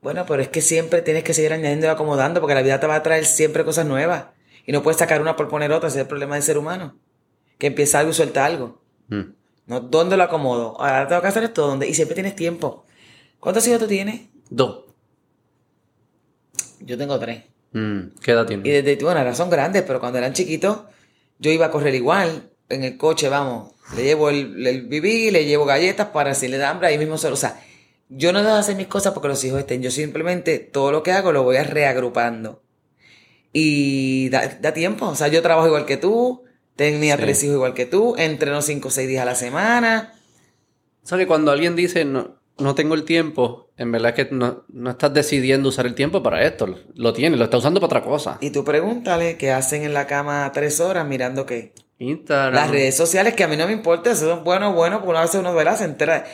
bueno, pero es que siempre tienes que seguir añadiendo y acomodando porque la vida te va a traer siempre cosas nuevas. Y no puedes sacar una por poner otra, ese es el problema del ser humano. Que empieza algo y suelta algo. Mm. ¿No? ¿Dónde lo acomodo? Ahora tengo que hacer esto, ¿dónde? Y siempre tienes tiempo. ¿Cuántos hijos tú tienes? Dos. Yo tengo tres. Mm. ¿Qué edad Y tienes? desde, bueno, ahora son grandes, pero cuando eran chiquitos, yo iba a correr igual. En el coche, vamos, le llevo el, el bibí, le llevo galletas para si le da hambre, ahí mismo solo. O sea, yo no dejo de hacer mis cosas porque los hijos estén. Yo simplemente todo lo que hago lo voy a reagrupando. Y da, da tiempo. O sea, yo trabajo igual que tú, tenía Sí. tres hijos igual que tú, entreno cinco o seis días a la semana. O sea que cuando alguien dice no, no tengo el tiempo, en verdad es que no, no estás decidiendo usar el tiempo para esto. Lo tienes, lo estás usando para otra cosa. Y tú pregúntale qué hacen en la cama tres horas mirando qué. Instagram. Las redes sociales que a mí no me importa, eso es bueno, bueno, porque una vez uno verá, se entera.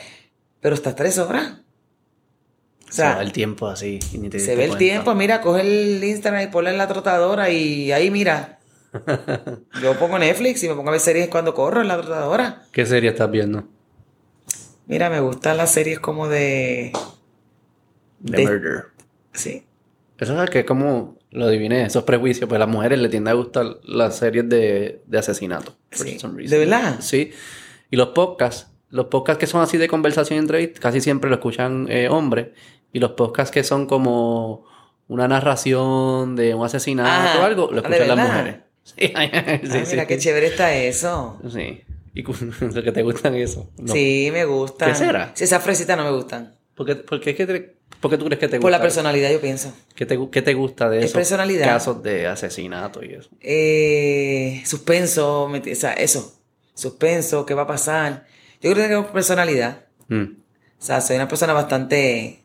Pero estás tres horas. O se va sea, el tiempo así. y ni te se ve el tiempo, mira, coge el Instagram y ponle en la trotadora y ahí mira. Yo pongo Netflix y me pongo a ver series cuando corro en la trotadora. ¿Qué serie estás viendo? Mira, me gustan las series como de. The De- Murder. Sí. Eso es que como lo adiviné, esos prejuicios, pues a las mujeres le tienden a gustar las series de, de asesinato. Sí. ¿De verdad? Sí. Y los podcasts, los podcasts que son así de conversación y entrevista, casi siempre lo escuchan eh, hombres. Y los podcasts que son como una narración de un asesinato Ajá. o algo, lo ¿De escuchan las mujeres. Sí, sí, Ah, mira, sí. qué chévere está eso. Sí. Y que te gustan eso. No. Sí, me gustan. ¿Qué será? Sí, esas fresitas no me gustan. ¿Por qué, por qué es que te- por qué tú crees que te gusta? Por la personalidad, yo pienso. ¿Qué te, qué te gusta de Es esos personalidad. casos de asesinato y eso? Eh, suspenso, o sea, eso. Suspenso, ¿qué va a pasar? Yo creo que es personalidad. Mm. O sea, soy una persona bastante.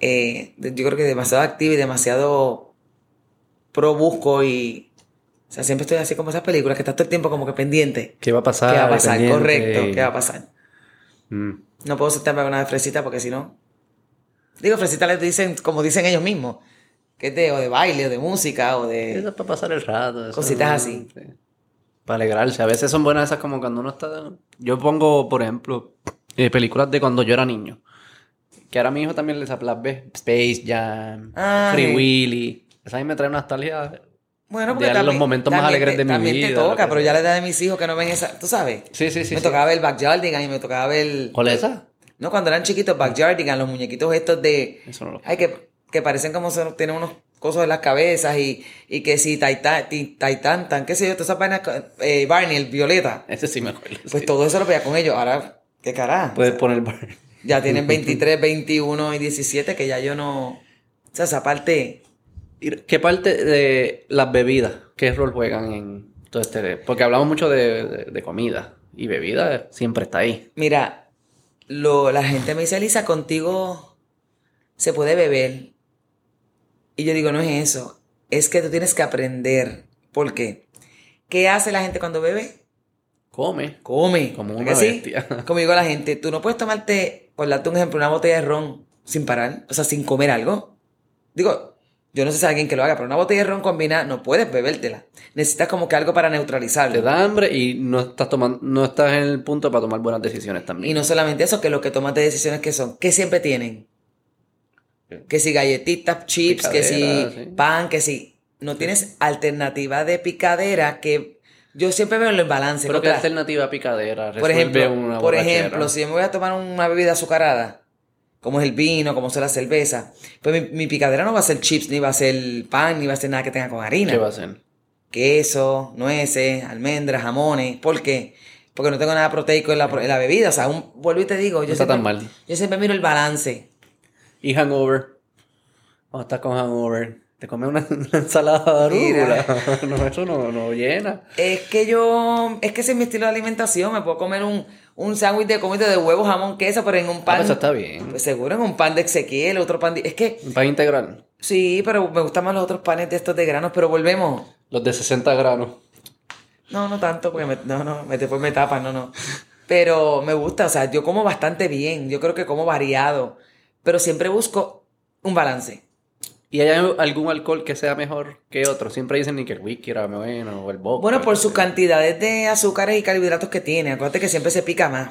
eh, yo creo que demasiado activa y demasiado pro busco y. O sea, siempre estoy así como esas películas que estás todo el tiempo como que pendiente. ¿Qué va a pasar? ¿Qué va a pasar? Correcto, ¿qué va a pasar? Mm. No puedo sentarme a una de fresita porque si no. Digo, fresita les dicen, como dicen ellos mismos, que es de, o de baile, o de música, o de. Eso es para pasar el rato. eso Cositas no- así. sí. Para alegrarse. A veces son buenas esas como cuando uno está... Yo pongo, por ejemplo, eh, películas de cuando yo era niño. Que ahora a mi hijo también les las ve. Space Jam, Ah, Free. Willy. Esa a mí me trae nostalgia. Bueno, de los momentos más también alegres te- de mi también vida, te lo toca, pero sea. ya la edad de mis hijos que no ven esa. ¿Tú sabes? Sí, sí, sí. me sí. tocaba ver Backyardigan y me tocaba ver. ¿Cuál es esa? No, cuando eran chiquitos, Backyardigan, los muñequitos estos de. Eso no lo... Ay, que, que parecen como son, tienen unos cosas en las cabezas y, y que si Titan, tan, qué sé yo, todas esas vainas, eh, Barney, el Violeta. Ese sí me acuerdo. Pues sí. todo eso lo veía con ellos. Ahora, ¿qué carajo? Puedes poner... bar- Ya tienen 23, 21 y 17 que ya yo no... O sea, esa parte... ¿Y ¿Qué parte de las bebidas, qué rol juegan en todo este? Porque hablamos mucho de, de- de comida y bebida siempre está ahí. Mira, lo, la gente me dice, Lisa, contigo se puede beber. Y yo digo, no es eso. Es que tú tienes que aprender. ¿Por qué? ¿Qué hace la gente cuando bebe? Come. Come. Como ¿verdad una sí? bestia. Como digo la gente, tú no puedes tomarte, por darte un ejemplo, una botella de ron sin parar, o sea, sin comer algo. Digo, yo no sé si hay alguien que lo haga, pero una botella de ron combinada no puedes bebértela. Necesitas como que algo para neutralizarlo. Te da hambre y no estás tomando, no estás en el punto para tomar buenas decisiones también. Y no solamente eso, que lo que tomas de decisiones que son, que siempre tienen. Que si galletitas, chips, que si sí. pan, que si no tienes alternativa de picadera, que yo siempre veo en balance. Pero qué alternativa picadera. Por ejemplo, una por ejemplo, si yo me voy a tomar una bebida azucarada, como es el vino, como es la cerveza, pues mi, mi picadera no va a ser chips, ni va a ser pan, ni va a ser nada que tenga con harina. ¿Qué va a hacer? Queso, nueces, almendras, jamones. ¿Por qué? Porque no tengo nada proteico en la, en la bebida. O sea, un, vuelvo y te digo, yo, está siempre, tan mal. yo siempre miro el balance. Y hangover. Cuando estás con hangover, te comes una, una ensalada de arúgula. No, eso no, no llena. Es que yo, es que ese es mi estilo de alimentación. Me puedo comer un, un sándwich de comida de huevo, jamón, queso, pero en un Ah, pan. pues eso está bien. Pues seguro en un pan de Ezequiel, otro pan de... Es que, Un pan integral. sí, pero me gustan más los otros panes de estos de granos, pero volvemos. Los de 60 granos. No, no tanto, porque me, no, no, me, después me tapan, no, no. Pero me gusta, o sea, yo como bastante bien, yo creo que como variado, pero siempre busco un balance. ¿Y hay algún alcohol que sea mejor que otro? Siempre dicen ni que el whisky era bueno o el vodka. Bueno, por sus cantidades de azúcares y carbohidratos que tiene, acuérdate que siempre se pica más.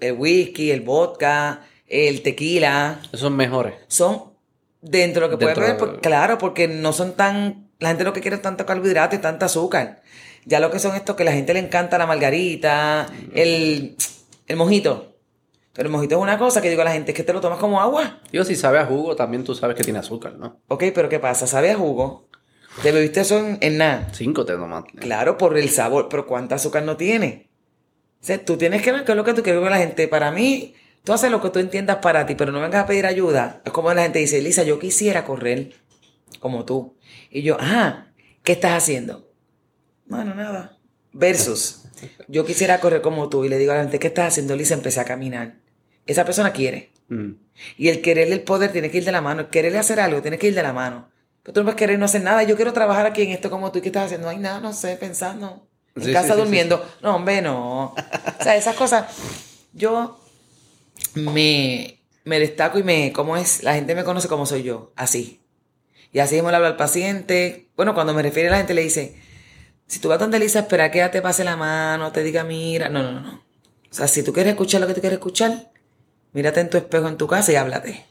El whisky, el vodka, el tequila, son mejores. son dentro de lo que puedes Dentro beber, de- por- claro, porque no son tan, la gente lo que quiere es tanto carbohidrato y tanta azúcar. Ya lo que son estos que a la gente le encanta la margarita, el, el mojito. Pero el mojito es una cosa que digo a la gente, es que te lo tomas como agua. Digo, si sabe a jugo, también tú sabes que tiene azúcar, ¿no? Ok, pero ¿qué pasa? ¿Sabe a jugo? ¿Te bebiste eso en, en nada? Cinco te tomaste. Claro, por el sabor, pero ¿cuánta azúcar no tiene? O sea, tú tienes que ver qué es lo que tú quieres con la gente. Para mí, tú haces lo que tú entiendas para ti, pero no vengas a pedir ayuda. Es como la gente dice, Lisa, yo quisiera correr como tú. Y yo, ah, ¿qué estás haciendo? Bueno, nada. Versus, yo quisiera correr como tú y le digo a la gente, ¿qué estás haciendo, Lisa? Empecé a caminar. Esa persona quiere. Mm. Y el querer el poder tiene que ir de la mano. El querer hacer algo tiene que ir de la mano. Pero tú no puedes querer no hacer nada. Yo quiero trabajar aquí en esto como tú. ¿Qué estás haciendo? Ay, nada, no sé, pensando. En Sí, casa sí, sí, durmiendo. No, hombre, no. o sea, esas cosas. Yo me, me destaco y me. ¿Cómo es? La gente me conoce como soy yo. Así. Y así mismo le hablo al paciente. Bueno, cuando me refiere a la gente le dice. Si tú vas donde Elisa, espera que ella te pase la mano, te diga, mira. No, no, no, no. O sea, si tú quieres escuchar lo que tú quieres escuchar, mírate en tu espejo en tu casa y háblate.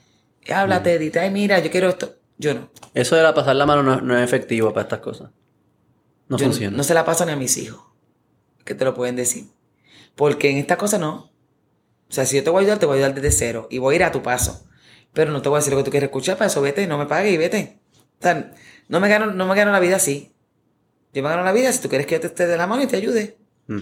Y háblate, Mm. dite, ay, mira, yo quiero esto. Yo no. Eso de la pasar la mano no, no es efectivo para estas cosas. No Yo funciona. No se la paso ni a mis hijos. Que te lo pueden decir. Porque en esta cosa no. O sea, si yo te voy a ayudar, te voy a ayudar desde cero. Y voy a ir a tu paso. Pero no te voy a decir lo que tú quieres escuchar. Para eso vete, no me pagues y vete. O sea, no me gano, no me gano la vida así. Yo me gano la vida si tú quieres que yo te esté de la mano y te ayude. Mm.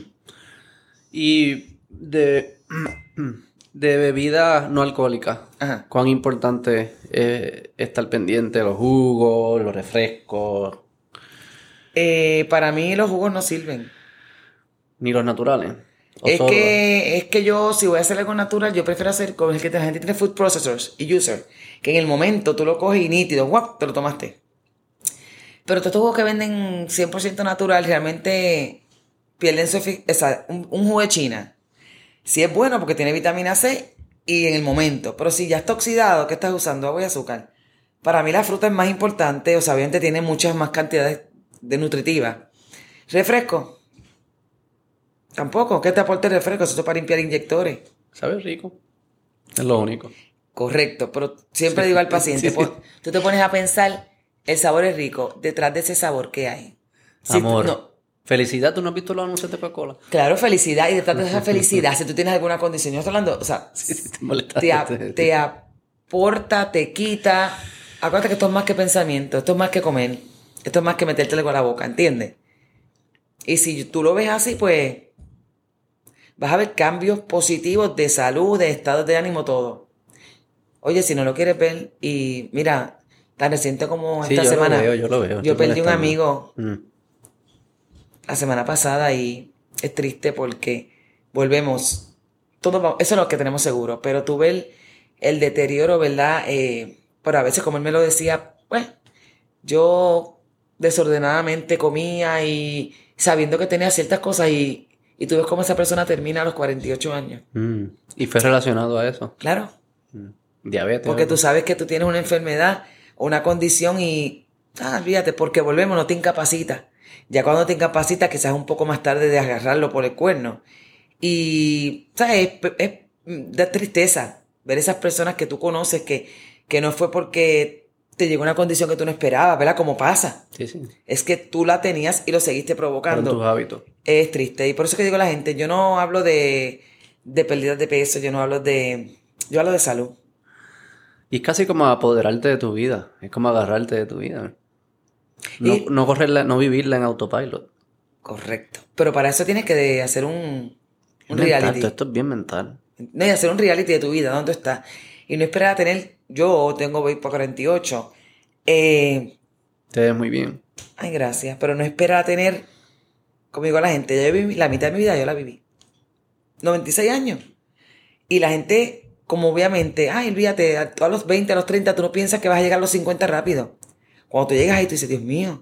Y de, de bebida no alcohólica, Ajá. ¿cuán importante es estar pendiente de los jugos, los refrescos, Eh, para mí los jugos no sirven. ni los naturales? ¿O Es solo? que, es que yo, si voy a hacer algo natural, yo prefiero hacer con el que la gente tiene food processors y user, que en el momento tú lo coges y nítido, guap, te lo tomaste. Pero todos estos jugos que venden 100% natural realmente pierden su eficacia. Un, un jugo de China, si es bueno porque tiene vitamina C y en el momento, pero si ya está oxidado, ¿qué estás usando? Agua y azúcar. Para mí la fruta es más importante, o sea, obviamente tiene muchas más cantidades de nutritivas. Refresco, Tampoco. ¿Qué te aporta el refresco? Eso es para limpiar inyectores. ¿Sabe rico? Es lo único. Correcto. Pero siempre digo al paciente, Sí, sí. pues, tú te pones a pensar, el sabor es rico. Detrás de ese sabor, ¿qué hay? Si tú- Amor. no, Felicidad, ¿tú no has visto los anuncios de Coca-Cola? claro, felicidad. Y detrás de esa felicidad, si tú tienes alguna condición, yo estoy hablando, o sea, Sí, sí, te molesta. te, a- te aporta, te quita. Acuérdate que esto es más que pensamiento, esto es más que comer, esto es más que metértelo con la boca, ¿entiendes? Y si tú lo ves así, pues vas a ver cambios positivos de salud, de estado de ánimo, todo. Oye, si no lo quieres ver, y mira, tan reciente como Sí, esta yo semana, lo veo, yo lo veo. yo perdí un amigo Mm. La semana pasada y es triste porque volvemos. Todo, va- eso es lo que tenemos seguro, pero tú ves el, el deterioro, ¿verdad? Eh, pero a veces, como él me lo decía, pues yo desordenadamente comía y sabiendo que tenía ciertas cosas y, y tú ves cómo esa persona termina a los 48 años. Mm. Y fue relacionado a eso. Claro, Mm. Diabetes. porque tú sabes que tú tienes una enfermedad o una condición y, ah, olvídate, porque volvemos, no te incapacita. Ya cuando te incapacita, quizás un poco más tarde de agarrarlo por el cuerno. Y, ¿sabes? Es, es- da tristeza ver esas personas que tú conoces que, que no fue porque te llegó una condición que tú no esperabas, ¿verdad? Como pasa. Sí, sí. Es que tú la tenías y lo seguiste provocando. tus hábitos. Es triste. Y por eso que digo a la gente, yo no hablo de, de pérdidas de peso, yo no hablo de... Yo hablo de salud. Y es casi como apoderarte de tu vida. Es como agarrarte de tu vida. No, Y- no correrla, no vivirla en autopilot. Correcto. Pero para eso tienes que hacer un, un mental, reality. esto es bien mental. No, y hacer un reality de tu vida, ¿dónde estás? Y no esperar a tener, yo tengo voy para 48. Eh, Te ves muy bien. ay, gracias, pero no esperar a tener, como digo a la gente, yo viví, la mitad de mi vida yo la viví. 96 años. Y la gente, como obviamente, ay, olvídate, a, a los 20, a los 30, tú no piensas que vas a llegar a los 50 rápido. Cuando tú llegas ahí, tú dices, Dios mío,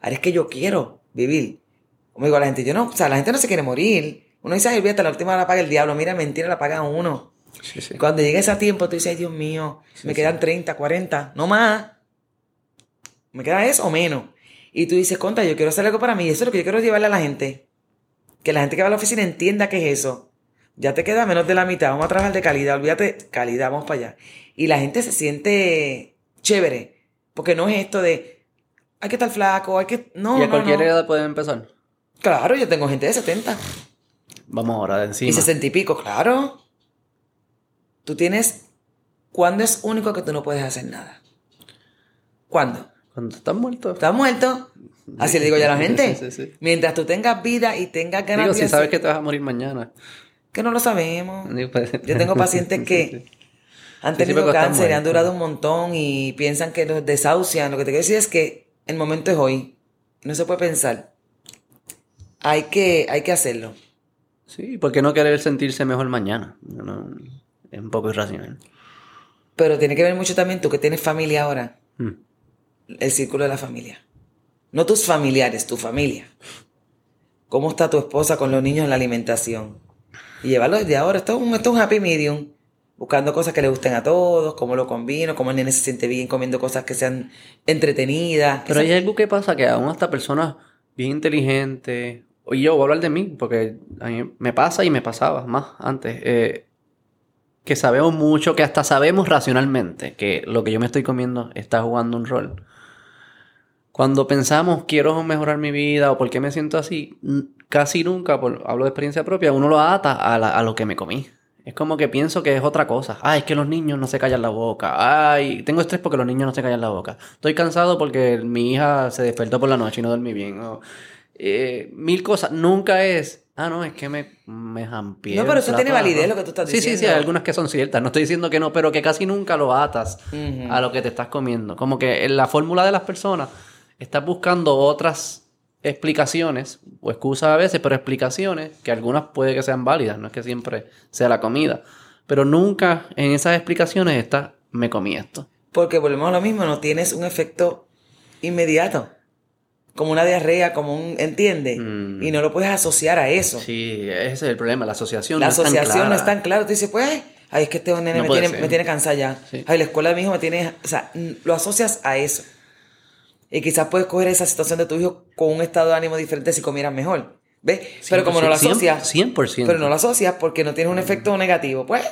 ahora es que yo quiero vivir. Como digo la gente, yo no, o sea, la gente no se quiere morir. Uno dice, ay, olvídate, la última la paga el diablo. Mira, mentira, la paga uno. Sí, sí. Cuando llega ese tiempo, tú dices, ay, Dios mío, Sí, me quedan 30, 40, no más. Me queda eso o menos. Y tú dices, conta, yo quiero hacer algo para mí. Eso es lo que yo quiero llevarle a la gente. Que la gente que va a la oficina entienda qué es eso. Ya te queda menos de la mitad. Vamos a trabajar de calidad. Olvídate, calidad, vamos para allá. Y la gente se siente chévere. Porque no es esto de, hay que estar flaco, hay que... No, y a no, cualquier no. edad pueden empezar. Claro, yo tengo gente de 70. Vamos ahora de encima. Y 60 y pico, claro. Tú tienes. ¿Cuándo es único que tú no puedes hacer nada? ¿Cuándo? Cuando estás muerto. ¿Estás muerto? Así le digo yo a la gente. Sí, sí, sí. Mientras tú tengas vida y tengas ganas Digo, de si sabes que te vas a morir mañana. que no lo sabemos. Digo, Yo tengo pacientes Sí, que sí. Han tenido porque cáncer y han durado un montón y piensan que los desahucian. Lo que te quiero decir es que el momento es hoy. No se puede pensar. Hay que, hay que hacerlo. Sí, ¿por qué no querer sentirse mejor mañana? No, es un poco irracional. Pero tiene que ver mucho también tú que tienes familia ahora, Mm. el círculo de la familia. No tus familiares, tu familia. ¿Cómo está tu esposa con los niños en la alimentación? Y llevarlo desde ahora. Esto es un, esto es un happy medium. Buscando cosas que le gusten a todos, cómo lo combino, cómo el nene se siente bien comiendo cosas que sean entretenidas. que Pero sean- hay algo que pasa que aún hasta personas bien inteligentes, y yo voy a hablar de mí, porque a mí me pasa y me pasaba más antes, eh, que sabemos mucho, que hasta sabemos racionalmente que lo que yo me estoy comiendo está jugando un rol. Cuando pensamos quiero mejorar mi vida o por qué me siento así, casi nunca, por, hablo de experiencia propia, uno lo ata a, la- a lo que me comí. Es como que pienso que es otra cosa. Ay, es que los niños no se callan la boca. Ay, tengo estrés porque los niños no se callan la boca. Estoy cansado porque mi hija se despertó por la noche y no dormí bien. O, eh, mil cosas. Nunca es, ah, no, es que me, me jampié No, pero eso tiene validez arroz". lo que tú estás Sí, sí, sí, diciendo. hay algunas que son ciertas. No estoy diciendo que no, pero que casi nunca lo atas a lo que te estás comiendo. Como que en la fórmula de las personas estás buscando otras explicaciones o excusas a veces, pero explicaciones que algunas puede que sean válidas, no es que siempre sea la comida. Pero nunca en esas explicaciones está me comí esto. Porque volvemos a lo mismo, no tienes un efecto inmediato. Como una diarrea, como un, ¿entiendes? Mm. Y no lo puedes asociar a eso. Sí, ese es el problema, la asociación la no es tan asociación no es tan clara. Tú dices, pues, ay, es que este nene No me, tiene, me tiene cansada ya. Sí. Ay, la escuela de mi hijo me tiene... O sea, lo asocias a eso. Y quizás puedes coger esa situación de tu hijo con un estado de ánimo diferente si comieras mejor. ¿Ves? Pero como no lo 100%, asocias... 100%. Pero no lo asocias porque no tienes un efecto negativo. Pues,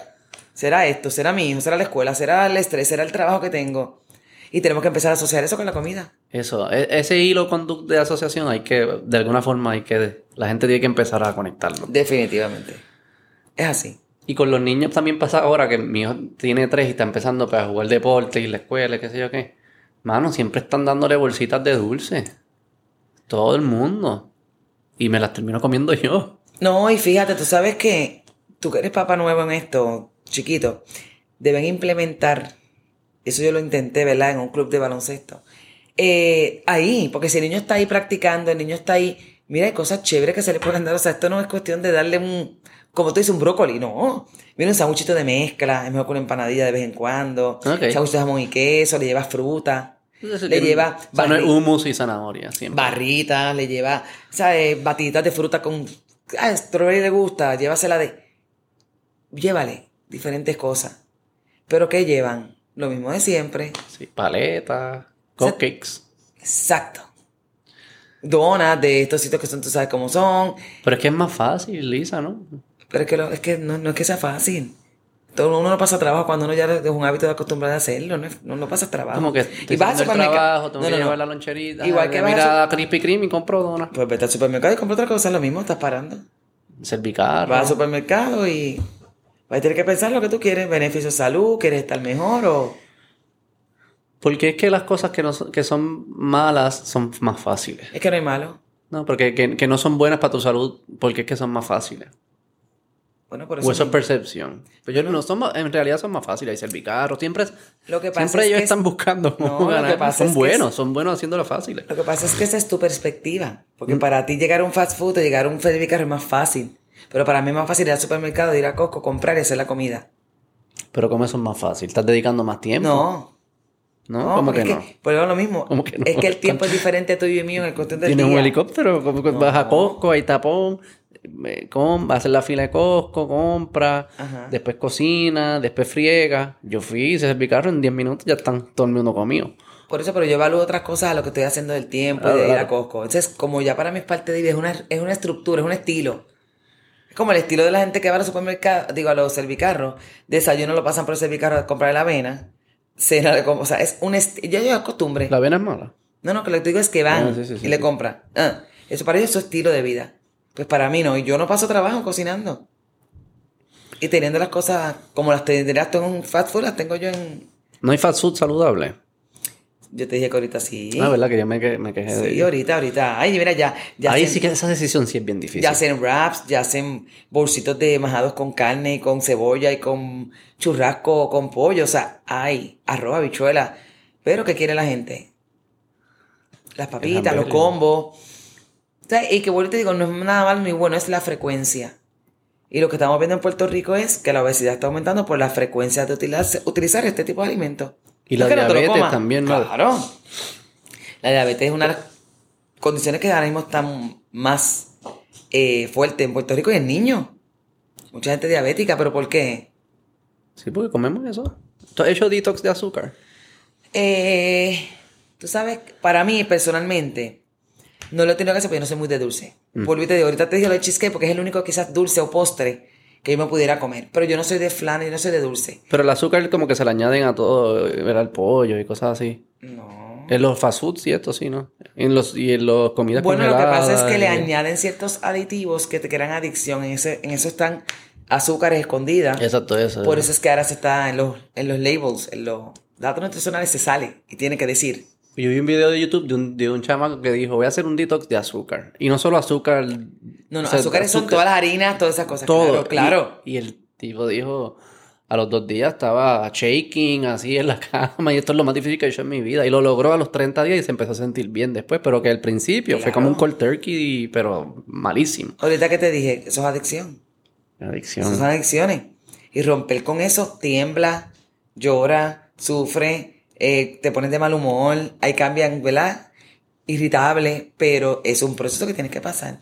será esto, será mi hijo, será la escuela, será el estrés, será el trabajo que tengo. Y tenemos que empezar a asociar eso con la comida. Eso, e- ese hilo de asociación hay que, de alguna forma hay que, la gente tiene que empezar a conectarlo. Definitivamente. Es así. Y con los niños también pasa ahora que mi hijo tiene tres y está empezando pues, a jugar deporte y la escuela, y qué sé yo qué. Mano, siempre están dándole bolsitas de dulce. Todo el mundo. Y me las termino comiendo yo. No, y fíjate, tú sabes que tú que eres papá nuevo en esto, chiquito, deben implementar, eso yo lo intenté, ¿verdad? En un club de baloncesto. Eh, ahí, porque si el niño está ahí practicando, el niño está ahí, mira, hay cosas chéveres que se le pueden dar. O sea, esto no es cuestión de darle un, como tú dices, un brócoli, no. Mira, un sanguchito de mezcla, es mejor con una empanadilla de vez en cuando. Ok. Sanguchito de jamón y queso, le llevas fruta. Le lleva barri- hummus y zanahoria siempre. barritas, le lleva, ¿sabes? Batiditas de fruta con. Ah, strawberry le gusta, llévasela de. Llévale diferentes cosas. ¿Pero qué llevan? Lo mismo de siempre. Sí, paletas, cupcakes. Exacto. Donas de estos sitios que son, tú sabes cómo son. Pero es que es más fácil, Lisa, ¿no? Pero es que, lo- es que no, no es que sea fácil. Todo uno no pasa trabajo cuando uno ya es un hábito de acostumbrado a hacerlo. No, no, no pasa trabajo. Como que y vas al supermercado. trabajo, tengo No, que no, no. llevar la loncherita. Igual que vas al mira a Krispy Kreme y compro donas. Pues vete al supermercado y compra otra cosa, es lo mismo, estás parando. Cervicar. Vas al supermercado y vas a tener que pensar lo que tú quieres, beneficio de salud, quieres estar mejor o... Porque es que las cosas que, no son, que son malas son más fáciles. Es que no hay malo. No, porque que, que no son buenas para tu salud, porque es que son más fáciles. Bueno, por O eso... eso es percepción. Pero yo no son más- en realidad son más fáciles. Hay cervicarros. Siempre, es- Lo que pasa siempre es ellos que están buscando No, cómo lo que ganar. pasa Son es que buenos, es- son buenos haciéndolo fáciles. Lo que pasa es que esa es tu perspectiva. Mm. Porque para ti llegar a un fast food o llegar a un Federicarro es más fácil. Pero para mí es más fácil ir al supermercado, ir a Costco, comprar y hacer la comida. Pero como eso es más fácil. Estás dedicando más tiempo. No. No, No, ¿cómo que es no? que, volvemos a lo mismo. ¿Cómo que no? Es que el tiempo es diferente tuyo y mío en el cuestión del Tienes un helicóptero, No. vas a Costco, hay tapón, hacer la fila de Costco, compra, Ajá. después cocina, después friega. Yo fui, hice mi carro en 10 minutos, ya están todo el mundo comido. Por eso, pero yo evalúo otras cosas a lo que estoy haciendo del tiempo y Claro, de ir a. Costco. Entonces, como ya para mí es parte de vida, es una, es una estructura, es un estilo. Es como el estilo de la gente que va a los supermercados, digo, a los servicarros. Desayuno lo pasan por el servicarro a comprar la avena. Cena, le o sea, es un estilo. Ya yo acostumbre. La avena es mala. No, no, que lo que digo es que van Ah, sí, sí, sí, y le compran. Ah, eso para ellos es su estilo de vida. Pues para mí no. Y yo no paso trabajo cocinando. Y teniendo las cosas como las tendrías tú en un fast food, las tengo yo en. No hay fast food saludable. Yo te dije que ahorita sí. Ah, verdad que yo me, que- me quejé de Sí, ahorita, ahorita. Ay, mira, ya. ya Ahí hacen- sí que esa decisión sí es bien difícil. Ya hacen wraps, ya hacen bolsitos de majados con carne y con cebolla y con churrasco con pollo. O sea, hay arroz, habichuela. Pero ¿qué quiere la gente? Las papitas, los combos. Y que vuelvo y te digo, no es nada malo ni bueno, es la frecuencia. Y lo que estamos viendo en Puerto Rico es que la obesidad está aumentando por la frecuencia de utilizar, utilizar este tipo de alimentos. Y No la no diabetes también, ¿no? Claro. La diabetes es una de las condiciones que ahora mismo están más eh, fuertes en Puerto Rico y en niños. Mucha gente diabética, pero ¿por qué? Sí, porque comemos eso. ¿Tú has hecho detox de azúcar? Eh, tú sabes, para mí personalmente, no lo he tenido que hacer porque yo no soy muy de dulce. Mm. Te digo, ahorita te dije lo de cheesecake porque es el único quizás dulce o postre que yo me pudiera comer. Pero yo no soy de flan y no soy de dulce. Pero el azúcar como que se le añaden a todo, ¿verdad? Al pollo y cosas así. No. En los fast foods y esto sí, ¿no? En los, y en los comidas Bueno, lo que pasa es que le y- añaden ciertos aditivos que te crean adicción. En, ese, en eso están azúcares escondidas. Exacto, eso. Por eso es que ahora se está en los, en los labels, en los datos nutricionales se sale y tiene que decir. Yo vi un video de YouTube de un, de un chamaco que dijo, voy a hacer un detox de azúcar. Y no solo azúcar... No, no, o sea, azúcares son azúcar- todas las harinas, todas esas cosas. Todo. Claro, claro. Y, y el tipo dijo, a los dos días estaba shaking así en la cama y esto es lo más difícil que he hecho en mi vida. Y lo logró a los 30 días y se empezó a sentir bien después, pero que al principio fue como un cold turkey, pero malísimo. Ahorita que te dije, eso es adicción. Adicción. Esas son adicciones. Y romper con eso, tiembla, llora, sufre, eh, te pones de mal humor, ahí cambian, ¿verdad? Irritable, pero es un proceso que tienes que pasar.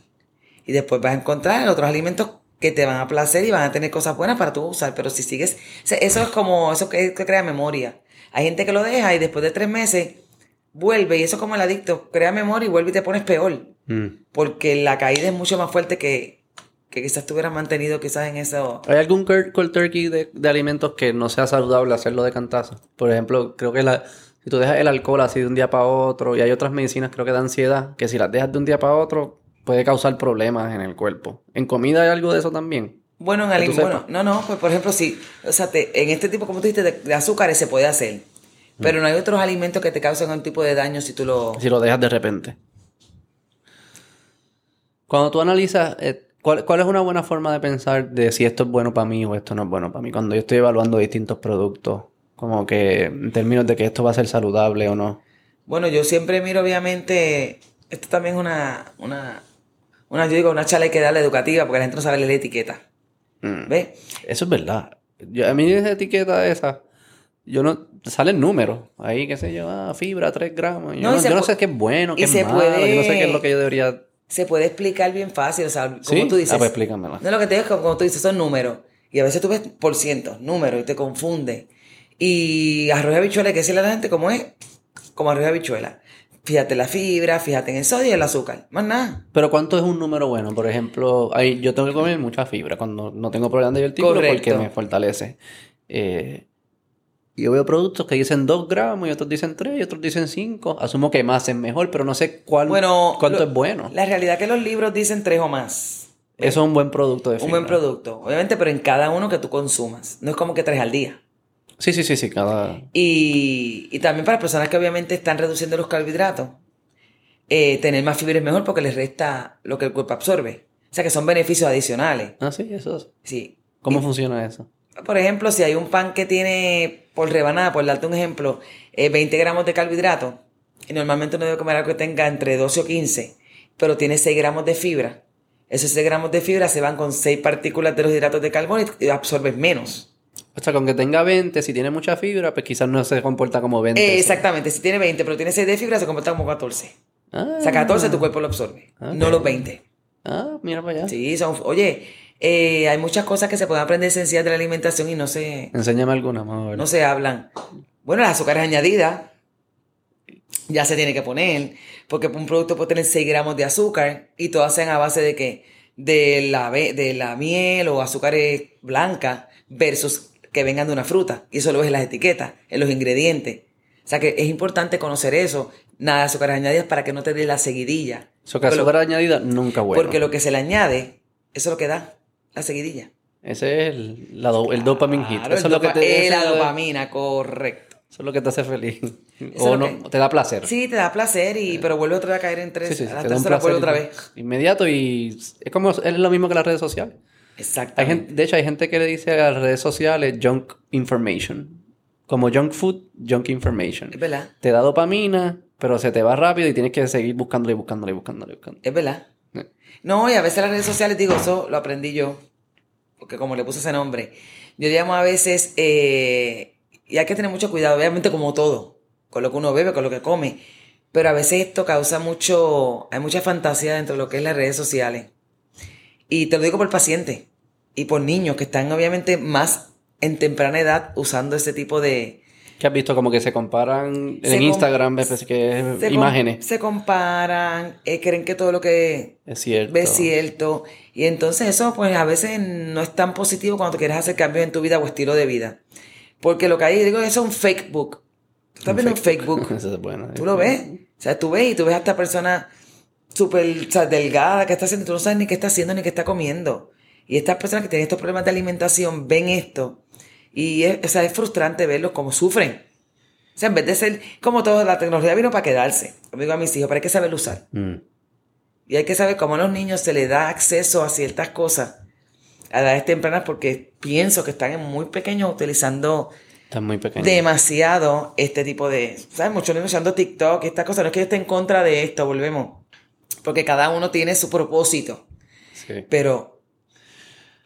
Y después vas a encontrar otros alimentos que te van a placer y van a tener cosas buenas para tú usar. Pero si sigues, eso es como, eso que, que crea memoria. Hay gente que lo deja y después de tres meses vuelve y eso es como el adicto, crea memoria y vuelve y te pones peor. Mm. Porque la caída es mucho más fuerte que, que quizás te hubieras mantenido quizás en eso. ¿Hay algún cold turkey de, de alimentos que no sea saludable hacerlo de cantazo? Por ejemplo, creo que la, si tú dejas el alcohol así de un día para otro, y hay otras medicinas creo que de ansiedad, que si las dejas de un día para otro, puede causar problemas en el cuerpo. ¿En comida hay algo de eso también? Bueno, en Que alim- tú sepas. bueno, no, no, pues por ejemplo, si, o sea, te- en este tipo, como tú dijiste, de, de azúcares se puede hacer. Pero no hay otros alimentos que te causen un tipo de daño si tú lo... Si lo dejas de repente. Cuando tú analizas, eh, ¿cuál, cuál es una buena forma de pensar de si esto es bueno para mí o esto no es bueno para mí? Cuando yo estoy evaluando distintos productos, como que en términos de que esto va a ser saludable o no. Bueno, yo siempre miro, obviamente, esto también es una, una, una, yo digo, una charla hay que darle educativa porque la gente no sabe leer la etiqueta. Mm. ¿Ves? Eso es verdad. Yo- a mí esa etiqueta esa, yo no, salen números. Ahí, qué sé yo, ah, fibra, 3 gramos. Yo No, no, yo no sé qué es bueno, qué es malo. Yo no sé qué es lo que yo debería... Se puede explicar bien fácil, o sea, como ¿Sí? tú dices. Ah, pues explícamela. No, lo que te digo es que como tú dices, son números. Y a veces tú ves por ciento, números, y te confunde. Y arroz y habichuela, hay que decirle a la gente cómo es, como arroz y habichuela. Fíjate la fibra, fíjate en el sodio y el azúcar. Más nada. Pero ¿cuánto es un número bueno? Por ejemplo, hay, yo tengo que comer mucha fibra cuando no tengo problemas de divertículo porque me fortalece. Eh, yo veo productos que dicen 2 gramos y otros dicen 3 y otros dicen 5. Asumo que más es mejor, pero no sé cuál, Bueno, cuánto lo- es bueno. La realidad es que los libros dicen tres o más. Eso es un buen producto de Un fibra. buen producto. Obviamente, pero en cada uno que tú consumas. No es como que tres al día. Sí, sí, sí, sí, cada... Y, y también para personas que obviamente están reduciendo los carbohidratos, eh, tener más fibra es mejor porque les resta lo que el cuerpo absorbe. O sea que son beneficios adicionales. Ah, sí, eso es. Sí. ¿Cómo funciona eso? Por ejemplo, si hay un pan que tiene por rebanada, por darte un ejemplo, eh, 20 gramos de carbohidratos, y normalmente uno debe comer algo que tenga entre 12 o 15, pero tiene 6 gramos de fibra. Esos 6 gramos de fibra se van con 6 partículas de los hidratos de carbono y absorbes menos. O sea, que aunque tenga 20, si tiene mucha fibra, pues quizás no se comporta como 20. Eh, exactamente, si tiene 20 pero tiene 6 de fibra, se comporta como 14. Ah, O sea, 14 tu cuerpo lo absorbe, Ok. no los 20. ah, mira para allá. Sí, son, oye, eh, hay muchas cosas que se pueden aprender sencillas de la alimentación y no se, Enséñame alguna, vamos a ver. no se hablan. Bueno, las azúcares añadidas ya se tiene que poner, porque un producto puede tener 6 gramos de azúcar y todas sean a base de que de la, de la miel o azúcares blancas versus que vengan de una fruta. Y eso lo ves en las etiquetas, en los ingredientes. O sea que es importante conocer eso. Nada de azúcares añadidas para que no te dé la seguidilla. Lo- azúcar añadida nunca bueno. Porque lo que se le añade, eso es lo que da la seguidilla. Ese es el, la do- el dopamine hit. Claro, Eso el es lo que te eh, la dopamina, correcto. Eso es lo que te hace feliz. es o no, que- te da placer. Sí, te da placer, y, pero vuelve otra vez a caer en tres. Sí, sí, sí, a la tercera vuelve otra vez. inmediato y es como es lo mismo que las redes sociales. Gente, de hecho, hay gente que le dice a las redes sociales junk information. Como junk food, junk information. Es verdad, Te da dopamina, pero se te va rápido y tienes que seguir buscándole, buscándole, buscándole, buscándole. es verdad. No, y a veces las redes sociales, digo, eso lo aprendí yo. porque como le puse ese nombre, yo llamo a veces, eh, y hay que tener mucho cuidado, obviamente como todo, con lo que uno bebe, con lo que come, pero a veces esto causa mucho, hay mucha fantasía dentro de lo que es las redes sociales. Y te lo digo por paciente y por niños que están obviamente más en temprana edad usando ese tipo de... ¿Qué has visto? Como que se comparan Se en com- Instagram, ves que imágenes. Se comparan, eh, creen que todo lo que Es cierto. ves cierto. Y entonces eso pues a veces no es tan positivo cuando quieres hacer cambios en tu vida o estilo de vida. Porque lo que hay, digo, es un fake book. Tú estás viendo un fake book. Eso es bueno. Tú lo ves. O sea, tú ves y tú ves a esta persona súper o sea, delgada que está haciendo, tú no sabes ni qué está haciendo ni qué está comiendo. Y estas personas que tienen estos problemas de alimentación ven esto y es, o sea, es frustrante verlos como sufren. O sea, en vez de ser como todo, la tecnología vino para quedarse. Como digo a mis hijos, pero hay que saberlo usar. Mm. Y hay que saber cómo a los niños se les da acceso a ciertas cosas a edades tempranas porque pienso que están en muy pequeños utilizando Está muy pequeño. demasiado este tipo de, ¿sabes? Muchos niños usando TikTok, esta cosa, no es que yo esté en contra de esto, volvemos. Porque cada uno tiene su propósito. Sí. Pero,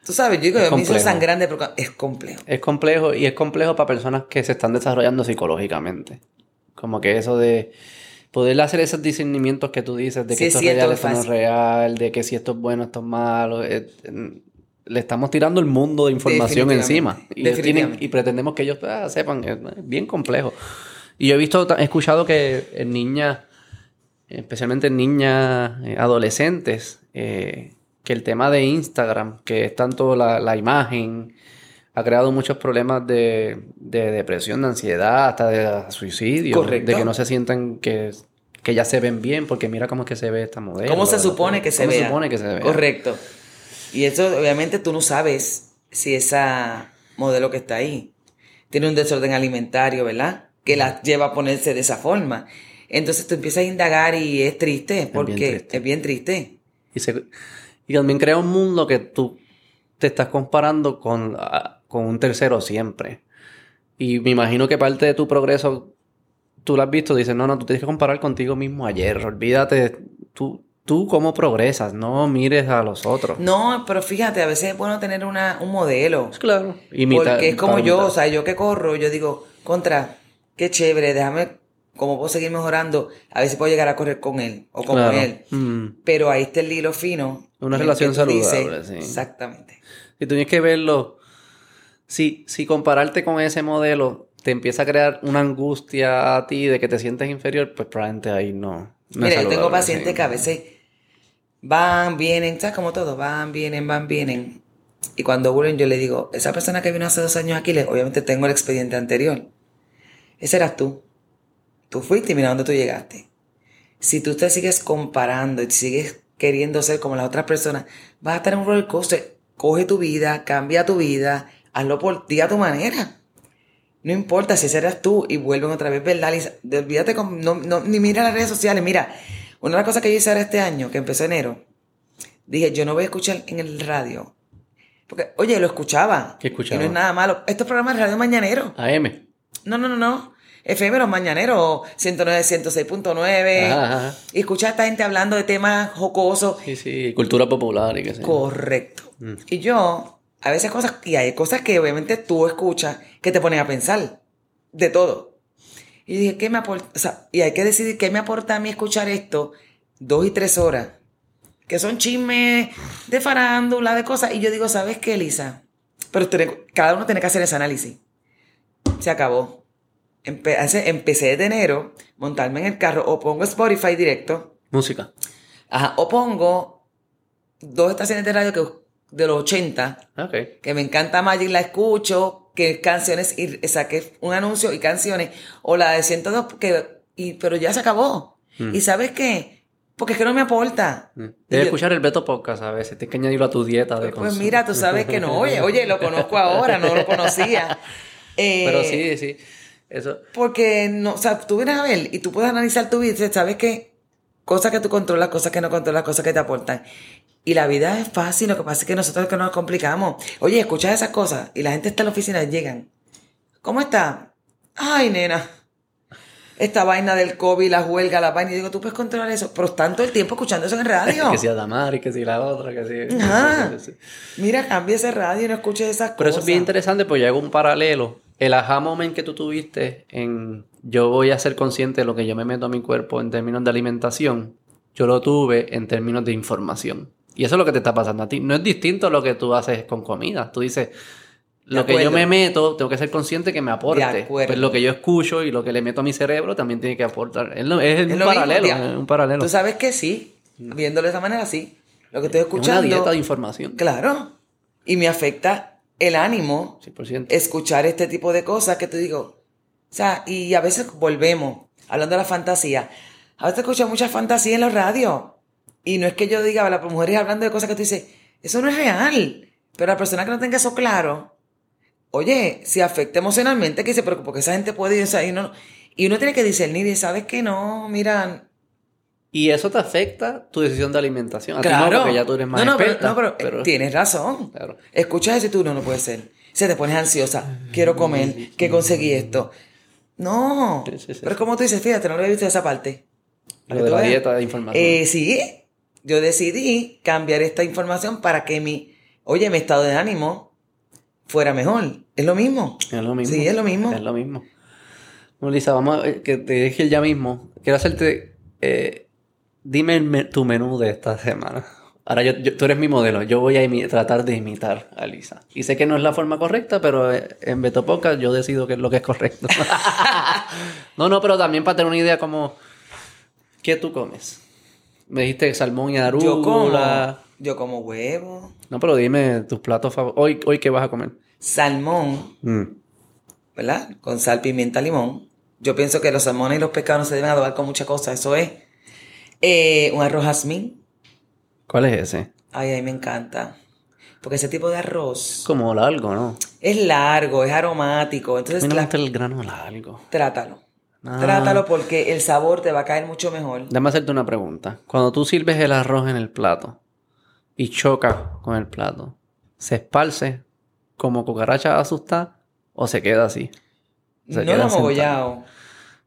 tú sabes, yo digo, Es hijos complejo. tan grandes, pero es complejo. Es complejo y es complejo para personas que se están desarrollando psicológicamente. Como que eso de poder hacer esos discernimientos que tú dices de que es esto es real, es esto no es real, de que si esto es bueno, esto es malo. eh, eh, le estamos tirando el mundo de información encima. Tienen- y pretendemos que ellos ah, sepan. Es bien complejo. Y yo he visto, he escuchado que en niñas, especialmente en niñas eh, adolescentes, eh, que el tema de Instagram, que es tanto la, la imagen, ha creado muchos problemas de, de depresión, de ansiedad, hasta de suicidio. Correcto. De que no se sientan que, que ya se ven bien, porque mira cómo es que se ve esta modelo. ¿Cómo se supone que se ¿Cómo vea? se supone que se vea? Correcto. Y eso, obviamente, tú no sabes si esa modelo que está ahí tiene un desorden alimentario, ¿verdad? Que la lleva a ponerse de esa forma. Entonces tú empiezas a indagar y es triste, porque triste. es bien triste. Y, se- y también crea un mundo que tú te estás comparando con, ah, con un tercero siempre. Y me imagino que parte de tu progreso, tú lo has visto, dices, no, no, tú tienes que comparar contigo mismo ayer. Olvídate, tú, tú cómo progresas, no mires a los otros. No, pero fíjate, a veces es bueno tener una, un modelo. Claro. Imita- porque es como yo, imitar. o sea, yo que corro, yo digo, contra, qué chévere, déjame, como puedo seguir mejorando, a ver si puedo llegar a correr con él o Claro. él. Mm. Pero ahí está el hilo fino. Una relación tú saludable, sí. Exactamente. Si tienes que verlo, si, si compararte con ese modelo te empieza a crear una angustia a ti de que te sientes inferior, pues probablemente ahí no. Mira, yo tengo pacientes sí. que a veces van, vienen, ¿sabes? Como todo, van, vienen, van, vienen. Y cuando vuelven, yo le digo, esa persona que vino hace dos años aquí, le- obviamente tengo el expediente anterior. Ese eras tú. Tú fuiste y mira dónde tú llegaste. Si tú te sigues comparando y sigues queriendo ser como las otras personas, vas a estar en un roller coaster. Coge tu vida, cambia tu vida, hazlo por ti a tu manera. No importa si eras tú y vuelven otra vez, ¿verdad, Lisa? Olvídate, con, no, no- ni mira las redes sociales. Mira, una de las cosas que yo hice ahora este año, que empezó enero, dije, yo no voy a escuchar en el radio. Porque, oye, lo escuchaba. ¿Qué escuchaba? Y no es nada malo. Estos programas de radio mañanero. AM. No, no, no, no. FM los mañaneros, 109, 106.9. Ajá, ajá. Y escuchar a esta gente hablando de temas jocosos. Sí, sí, cultura popular y qué sé yo. Correcto. Mm. Y yo, a veces cosas, y hay cosas que obviamente tú escuchas que te ponen a pensar de todo. Y dije, ¿qué me aporta? O sea, y hay que decidir qué me aporta a mí escuchar esto dos y tres horas, que son chismes de farándula, de cosas. Y yo digo, ¿sabes qué, Elisa? Pero cada uno tiene que hacer ese análisis. Se acabó. Empe- empecé desde enero, montarme en el carro, o pongo Spotify directo, Música. Ajá, o pongo dos estaciones de radio que, de los 80, Ok. que me encanta Magic, la escucho, que es canciones, y saqué un anuncio y canciones, o la de 102, que, y, pero ya se acabó. ¿Y sabes qué? Porque es que no me aporta. Mm. Debes yo- escuchar el Beto Podcast a veces. Tienes que añadirlo a tu dieta de Pues consumo. mira, tú sabes que no, oye, oye, lo conozco ahora, no lo conocía. Eh, Pero sí, sí. Eso. Porque no, o sea, tú vienes a ver y tú puedes analizar tu vida y dices, sabes que cosas que tú controlas, cosas que no controlas, cosas que te aportan. Y la vida es fácil, lo que pasa es que nosotros que nos complicamos. Oye, escuchas esas cosas y la gente está en la oficina, llegan. ¿Cómo está? Ay, nena. esta vaina del COVID, las huelgas, la vaina. Y digo, tú puedes controlar eso. Pero todo el tiempo escuchando eso en radio. que si Adamari, que si la otra, que si... Ajá. Mira, cambia ese radio y no escuches esas Pero cosas. eso es bien interesante porque yo hago un paralelo. El aha moment que tú tuviste en yo voy a ser consciente de lo que yo me meto a mi cuerpo en términos de alimentación, yo lo tuve en términos de información. Y eso es lo que te está pasando a ti. No es distinto a lo que tú haces con comida. Tú dices, lo que yo me meto, tengo que ser consciente que me aporte. De acuerdo. Pues lo que yo escucho y lo que le meto a mi cerebro también tiene que aportar. Es, lo- es Es un mismo, paralelo. un. Tú sabes que sí, viéndolo de esa manera, sí. Lo que estoy es una escuchando. dieta de información. Claro. Y me afecta el ánimo 100%. escuchar este tipo de cosas que te digo. O sea, y a veces volvemos, hablando de la fantasía. A veces escucho mucha fantasía en los radios. Y no es que yo diga, las mujeres hablando de cosas que tú dices, eso no es real. Pero la persona que no tenga eso claro, oye, si afecta emocionalmente, que se preocupe, porque esa gente puede ir, o sea, y, no, y uno tiene que discernir y sabes que no, mira, Y eso te afecta tu decisión de alimentación. A ti claro. no, porque ya tú eres más no, no, pero, experta, no, pero, eh, pero- tienes razón. Claro. Escuchas eso y tú, no, no puede ser. Se te pones ansiosa. Quiero comer. Que conseguí esto. No. Sí, sí, sí. Pero como tú dices, fíjate, no lo he visto esa parte. Lo de la dieta de información. Eh, sí. Yo decidí cambiar esta información para que mi, oye, mi estado de ánimo fuera mejor. Es lo mismo. es lo mismo. Sí, es lo mismo. Es lo mismo. Bueno, Lisa, vamos a eh, que te dije ya mismo. Quiero hacerte. eh, dime me- tu menú de esta semana. Ahora yo, yo- tú eres mi modelo. Yo voy a tratar de imitar a Lisa. Y sé que no es la forma correcta, pero eh, en Beto Podcast yo decido qué es lo que es correcto. no, no, pero también para tener una idea como. ¿Qué tú comes? Me dijiste salmón y arugula. Yo como, yo como huevo, No, pero dime tus platos favoritos. Hoy, hoy ¿qué vas a comer? salmón, Mm. ¿verdad? Con sal, pimienta, limón. Yo pienso que los salmones y los pescados no se deben adobar con muchas cosas. Eso es eh, un arroz jazmín. ¿Cuál es ese? Ay, ay, me encanta. Porque ese tipo de arroz Como largo, ¿no? es largo, es aromático. Entonces, la- el grano largo. trátalo. Ah. Trátalo porque el sabor te va a caer mucho mejor. Déjame hacerte una pregunta. Cuando tú sirves el arroz en el plato y choca con el plato, ¿se esparce como cucaracha asustada o se queda así? Se no lo mogollado.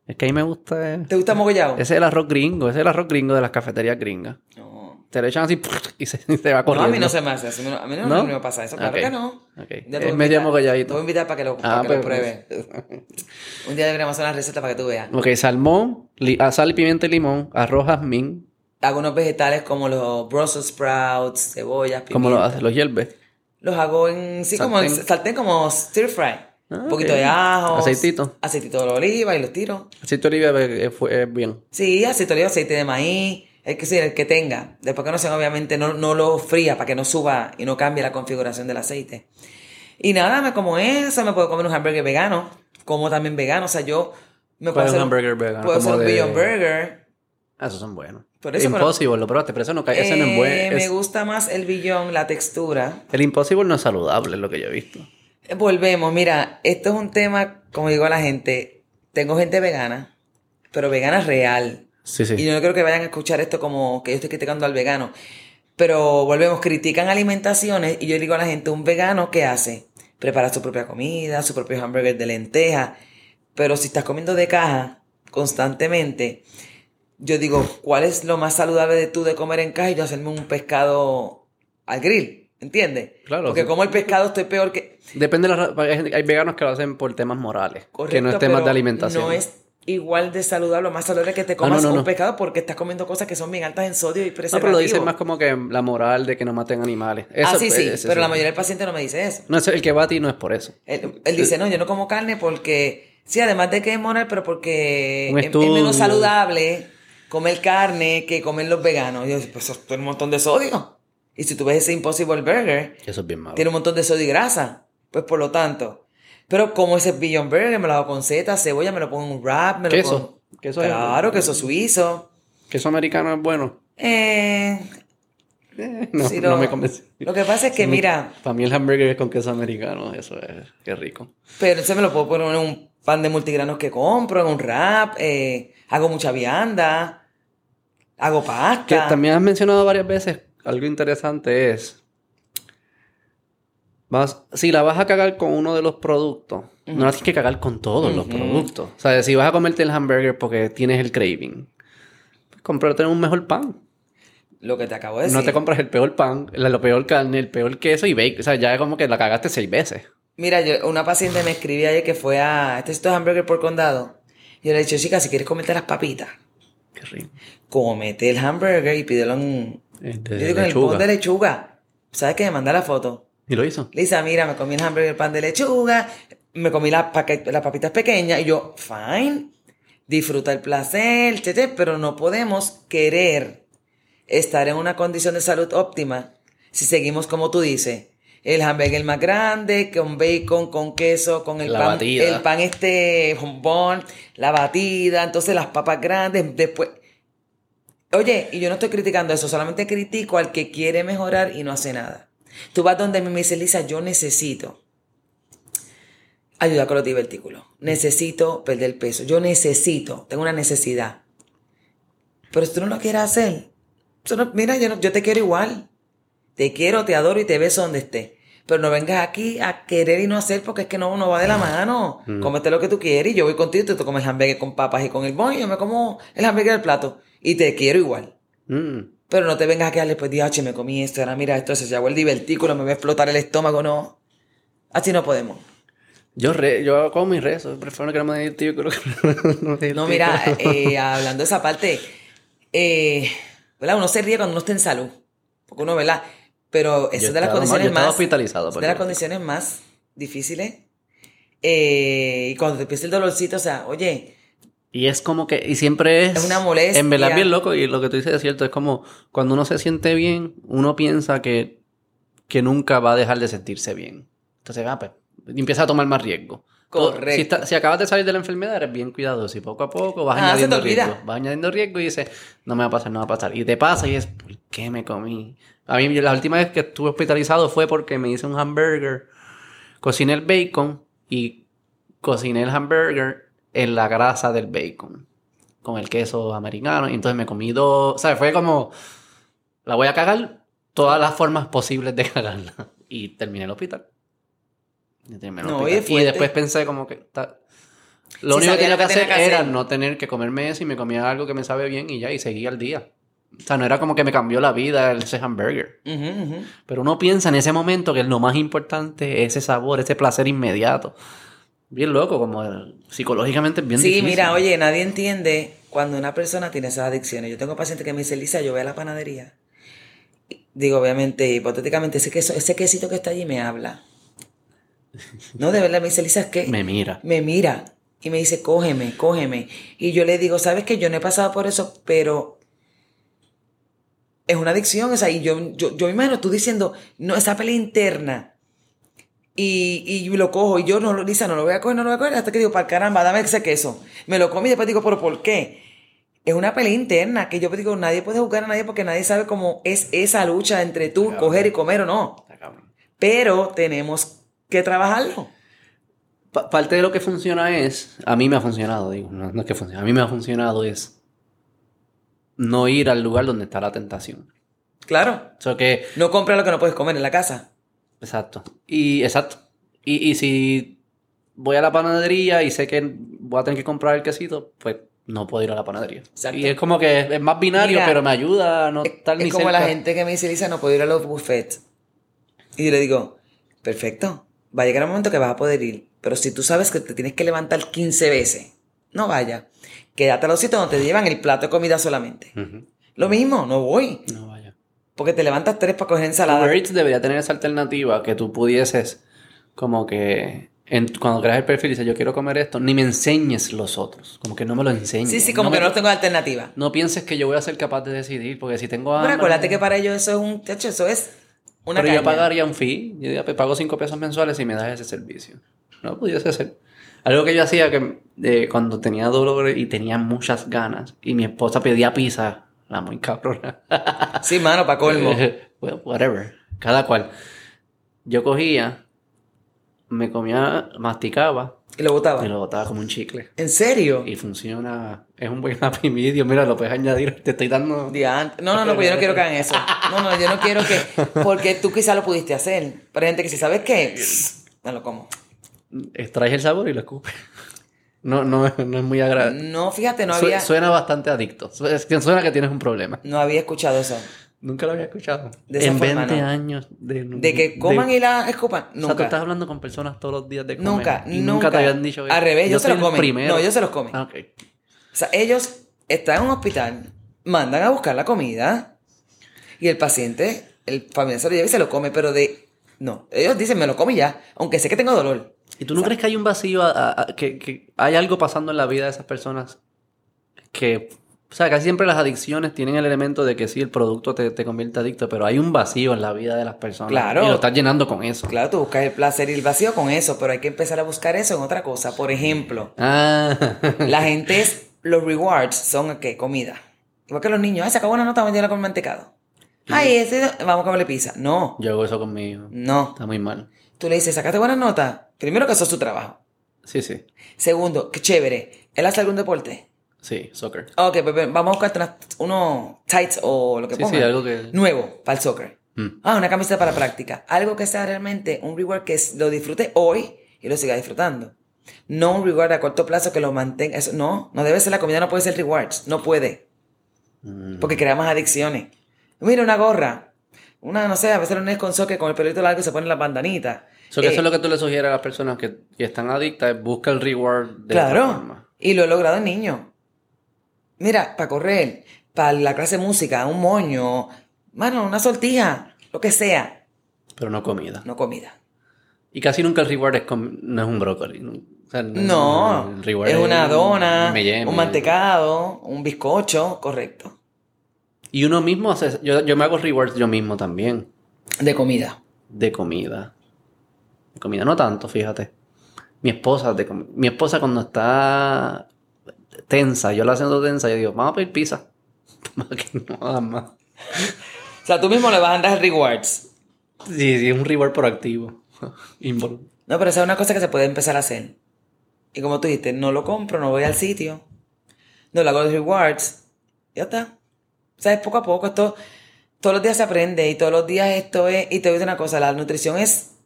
Es que a mí me gusta... ¿Te gusta mogollado? Ese es el arroz gringo, ese es el arroz gringo de las cafeterías gringas. No. Te lo echan así y se, y se va No, corriendo. a mí no se me hace. así, A mí no, ¿No? no me pasa eso. Claro que no. Ok. Ya te Es medio invitar- mogolladito. Te voy a invitar para que lo, Ah, para que lo pues, pruebes. Un día deberíamos hacer una receta para que tú veas. Ok, salmón, ah, sal, pimienta y limón, arroz jazmín, Hago unos vegetales como los Brussels sprouts, cebollas, pimienta. como lo haces, los hierves. Los hago en, sí, como en sartén, como stir fry. Ah, Un poquito de ajo. Aceitito. Aceitito de oliva y los tiro. Aceite de oliva eh, es bien. Sí, aceite de oliva, aceite de maíz. El que sea, el que tenga. Después que no sea, obviamente, no, no lo fría para que no suba y no cambie la configuración del aceite. Y nada, me como eso, me puedo comer un hamburger vegano. Como también vegano. O sea, yo me ¿Cuál puedo hacer un hamburger vegano? Puedo hacer un de- Burger. Ah, esos son buenos. Por eso, pero- lo probaste, pero eso no cae, ese no es Eh, bueno. Me Es- gusta más el Beyond, la textura. El Impossible no es saludable, es lo que yo he visto. Volvemos, mira, esto es un tema, como digo a la gente, tengo gente vegana, pero vegana real. Sí, sí. Y yo no creo que vayan a escuchar esto como que yo estoy criticando al vegano. Pero volvemos, critican alimentaciones y yo digo a la gente, un vegano, ¿qué hace? Prepara su propia comida, su propio hamburger de lenteja. Pero si estás comiendo de caja constantemente, yo digo, ¿cuál es lo más saludable de tú de comer en caja y yo hacerme un pescado al grill? ¿Entiendes? Claro, Porque sí. como el pescado estoy peor que... Depende de la hay, veganos que lo hacen por temas morales, que no Correcto, es temas de alimentación. No es igual de saludable o más saludable que te no, comas no, un no. pescado porque estás comiendo cosas que son bien altas en sodio y No, preservativo. pero lo dicen más como que la moral de que no maten animales. Eso, ah, sí, sí, pero la mayoría del paciente no me dice eso. No, el que va a ti no es por eso. Él, él dice, no, yo no como carne porque, sí, además de que es moral, pero porque es, es menos saludable comer carne que comer los veganos. Y yo, pues eso tiene un montón de sodio. Y si tú ves ese Impossible Burger, Eso es bien malo. tiene un montón de sodio y grasa. Pues por lo tanto. Pero como ese Beyond Burger, me lo hago con seta, cebolla, me lo pongo en un wrap, me lo Queso. pongo... Queso es- claro, queso suizo. ¿Queso americano es bueno? Eh, Eh, no, no lo- me convence. Lo que pasa es que, mira, Para mí el hamburger es con queso americano, eso es, qué rico. pero se me lo puedo poner en un pan de multigranos que compro, en un wrap, eh, hago mucha vianda, hago Que pasta. también has mencionado varias veces, algo interesante es Vas, si la vas a cagar con uno de los productos, no la tienes que cagar con todos los productos. O sea, si vas a comerte el hamburger porque tienes el craving, pues cómprate un mejor pan. Lo que te acabo de decir. No te compras el peor pan, la, lo peor carne, el peor queso y bacon. O sea, ya como que la cagaste seis veces. Mira, yo, una paciente me escribía ayer que fue a este sitio de hamburger por condado. Y yo le he dicho, chica, si quieres comerte las papitas, Qué rico. cómete el hamburger y pídelo en, Eh, yo digo, en el lechuga. pan de lechuga. ¿Sabes qué? Me manda la foto. Y lo hizo. Lisa, mira, me comí el hamburger, el pan de lechuga, me comí las, papitas pequeñas y yo, fine, disfruta el placer, chete, pero no podemos querer estar en una condición de salud óptima si seguimos como tú dices. El hamburger más grande, con bacon, con queso, con el La pan, batida. el pan este bombón, la batida, entonces las papas grandes, después. Oye, y yo no estoy criticando eso, solamente critico al que quiere mejorar y no hace nada. Tú vas donde me dice, Lisa, yo necesito ayuda con los divertículos. Necesito perder peso. Yo necesito, tengo una necesidad. Pero si tú no lo quieres hacer, no- mira, yo, no- yo te quiero igual. Te quiero, te adoro y te beso donde esté. Pero no vengas aquí a querer y no hacer porque es que no, no va de la mano. Cómete lo que tú quieres y yo voy contigo y tú te comes hamburgues con papas y con el bon y yo me como el hamburgues del plato. Y te quiero igual. Mm. Pero no te vengas a darle, pues, diache, me comí esto, ahora mira esto, se hago el divertículo, me va a explotar el estómago, no. Así no podemos. Yo, re, yo como mi rezo. Prefiero que no me diga tío. Creo que no, me No, mira, eh, hablando de esa parte, eh, ¿verdad? Uno se ríe cuando uno está en salud. Porque uno, ¿verdad? Pero esa es de las condiciones más. hospitalizado de las condiciones más difíciles. Eh, y cuando te empieza el dolorcito, o sea, oye, Y es como que, y siempre es... Es una molestia. En verdad, bien loco, y lo que tú dices es cierto, es como cuando uno se siente bien, uno piensa que, que nunca va a dejar de sentirse bien. Entonces, ah, pues, empieza a tomar más riesgo. Correcto. Si, está- si acabas de salir de la enfermedad, eres bien cuidadoso y poco a poco vas Ah, añadiendo riesgo. Vas añadiendo riesgo y dices, no me va a pasar, no va a pasar. Y te pasa y es, ¿por qué me comí? A mí, la última vez que estuve hospitalizado fue porque me hice un hamburger, cociné el bacon y cociné el hamburger en la grasa del bacon con el queso americano. Y entonces me comí dos. O sea, fue como. La voy a cagar todas las formas posibles de cagarla. Y terminé el hospital. Y, terminé el No, hospital. y Y después pensé como que. ta- Lo Sí, único que tenía que hacer era no tener que comerme eso y me comía algo que me sabe bien y ya, y seguía al día. O sea, no era como que me cambió la vida ese hamburger. ujú. Pero uno piensa en ese momento que lo más importante es ese sabor, ese placer inmediato. Bien loco, como psicológicamente bien Sí, difícil. mira, oye, nadie entiende cuando una persona tiene esas adicciones. Yo tengo pacientes que me dicen, Lisa, yo voy a la panadería. Digo, obviamente, hipotéticamente, ese, queso, ese quesito que está allí me habla. No, de verdad, me dice, Lisa, es que Me mira. me mira y me dice, cógeme, cógeme. Y yo le digo, sabes que yo no he pasado por eso, pero es una adicción. O sea, y yo, yo, yo me imagino tú diciendo, no, esa pelea interna. Y, y lo cojo y yo no lo, Lisa, no lo voy a coger, no lo voy a coger, hasta que digo, para caramba, dame ese queso. Me lo comí y después digo, pero ¿por qué? Es una pelea interna que yo digo, nadie puede juzgar a nadie porque nadie sabe cómo es esa lucha entre tú, coger y comer o no. Pero tenemos que trabajarlo. Pa- parte de lo que funciona es, a mí me ha funcionado, digo, no, no es que funcione, a mí me ha funcionado es no ir al lugar donde está la tentación. Claro. O sea que, No compra lo que no puedes comer en la casa. Exacto. Y, exacto. Y, y si voy a la panadería y sé que voy a tener que comprar el quesito, pues no puedo ir a la panadería. Exacto. Y es como que es, más binario, Mira, pero me ayuda a no estar Es ni como la gente que me dice, Lisa, no puedo ir a los buffets. Y yo le digo, perfecto, va a llegar un momento que vas a poder ir. Pero si tú sabes que te tienes que levantar 15 veces, no vaya. Quédate a los sitios donde te llevan el plato de comida solamente. Lo mismo, no voy. No vaya. Porque te levantas tres para coger ensalada. Uber Eats debería tener esa alternativa que tú pudieses, como que en- cuando creas el perfil y dices yo quiero comer esto, ni me enseñes los otros, como que no me lo enseñes. Sí, sí, como me- que no tengo alternativa. No pienses que yo voy a ser capaz de decidir, porque si tengo hambre... Pero acuérdate que para ellos eso es un techo, eso es una pero yo caña. pagaría un fee, yo diría, pago 5 pesos mensuales y me das ese servicio. No pudiese ser. Algo que yo hacía que eh, cuando tenía dolor y tenía muchas ganas y mi esposa pedía pizza, la muy cabrona. Sí, mano, para colmo. well, whatever. Cada cual. Yo cogía, me comía, masticaba Y lo botaba. Y lo botaba como un chicle. ¿En serio? Y funciona. Es un buen happy medium. Mira, lo puedes añadir. Te estoy dando. Diante. No, no, no, pues yo no quiero que hagan eso. No, no, yo no quiero que. Porque tú quizás lo pudiste hacer. Pero hay gente que si sabes qué, no lo como. Extraes el sabor y lo escupes. No, no, no es muy agradable. No, fíjate, no Su- había. Suena bastante adicto. Es que Suena que tienes un problema. No había escuchado eso. Nunca lo había escuchado. De en forma, 20 no. años de... De que coman y la escupan. O sea, tú Nunca. estás hablando con personas todos los días de comer. Nunca, y nunca. te habían dicho eso. Al revés, ellos se lo comen. primero. No, ellos se los comen. Ah. O sea, ellos están en un hospital, mandan a buscar la comida y el paciente, el familiar se lo lleva y se lo come, pero de. No, ellos dicen, me lo come ya, aunque sé que tengo dolor. ¿Y tú no crees que hay un vacío, a- a- a- que, que hay algo pasando en la vida de esas personas que, o sea, casi siempre las adicciones tienen el elemento de que sí, el producto te, te convierte adicto, pero hay un vacío en la vida de las personas. Claro. Y lo estás llenando con eso. Claro, tú buscas el placer y el vacío con eso, pero hay que empezar a buscar eso en otra cosa. Por ejemplo, Ah. la gente es. Los rewards son, ¿qué? Comida. Igual que los niños, ay, se acabó una nota, vamos a con mantecado. Ay, ese, vamos a comerle pizza. No, Yo hago eso conmigo. no. Está muy mal. Tú le dices, sacaste buenas notas. Primero que eso es su trabajo. Sí, sí. Segundo, qué chévere. ¿Él hace algún deporte? Sí, soccer. Ok, pues ven, vamos a buscarte unas- unos tights o lo que Sí, pongan. sí, algo que- Nuevo para el soccer. Mm. Ah, una camiseta para práctica. Algo que sea realmente un reward que lo disfrute hoy y lo siga disfrutando. No un reward a corto plazo que lo mantenga. Eso, no, no debe ser la comida, no puede ser rewards. No puede. Mm. Porque crea más adicciones. Mira, una gorra. Una, no sé, a veces es con soccer, con el pelito largo y se pone la bandanita. So que Eh, eso es lo que tú le sugieres a las personas que, que están adictas, busca el reward de Claro. forma. Y lo he logrado en niños. Mira, para correr, para la clase de música, un moño, mano, una sortija, lo que sea, Pero no comida. no comida. Y casi nunca el reward es no es un brócoli. ¿no? O sea, No, es una dona, M&M. un mantecado, un bizcocho, correcto. Y uno mismo hace... Yo, yo me hago rewards yo mismo también. De comida. De comida. Comida. No tanto, fíjate. Mi esposa, de mi esposa cuando está tensa, yo la siento tensa, yo digo, vamos a pedir pizza. Para que no hagan más. O sea, tú mismo le vas a dar rewards. Sí, sí, es un reward proactivo. No, pero esa es una cosa que se puede empezar a hacer. Y como tú dijiste, no lo compro, no voy al sitio, no le hago los rewards, ya está. O sea, es poco a poco, esto, todos los días se aprende y todos los días esto es, y te voy a decir una cosa, la nutrición es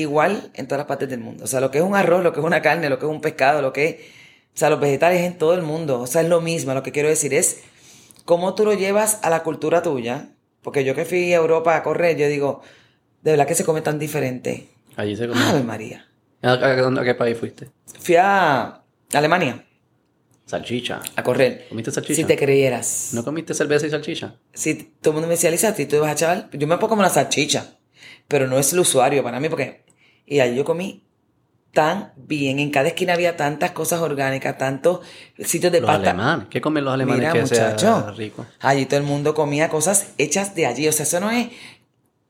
igual en todas las partes del mundo. O sea, lo que es un arroz, lo que es una carne, lo que es un pescado, lo que es, o sea, los vegetales en todo el mundo. O sea, es lo mismo. Lo que quiero decir es cómo tú lo llevas a la cultura tuya. Porque yo que fui a Europa a correr, yo digo, de verdad que se come tan diferente. Allí se come. Ave María. ¿A, a- a dónde- a qué país fuiste? Fui a Alemania Salchicha. a correr. ¿Comiste salchicha? Si te creyeras. ¿No comiste cerveza y salchicha? Si todo el mundo me decía, Lisa, tú vas a chaval, yo me pongo como una salchicha. Pero no es el usuario para mí, porque. Y ahí yo comí tan bien. En cada esquina había tantas cosas orgánicas, tantos sitios de Los pasta. alemanes. ¿Qué comen los alemanes Mira, que muchacho. sea rico? Allí todo el mundo comía cosas hechas de allí. O sea, eso no es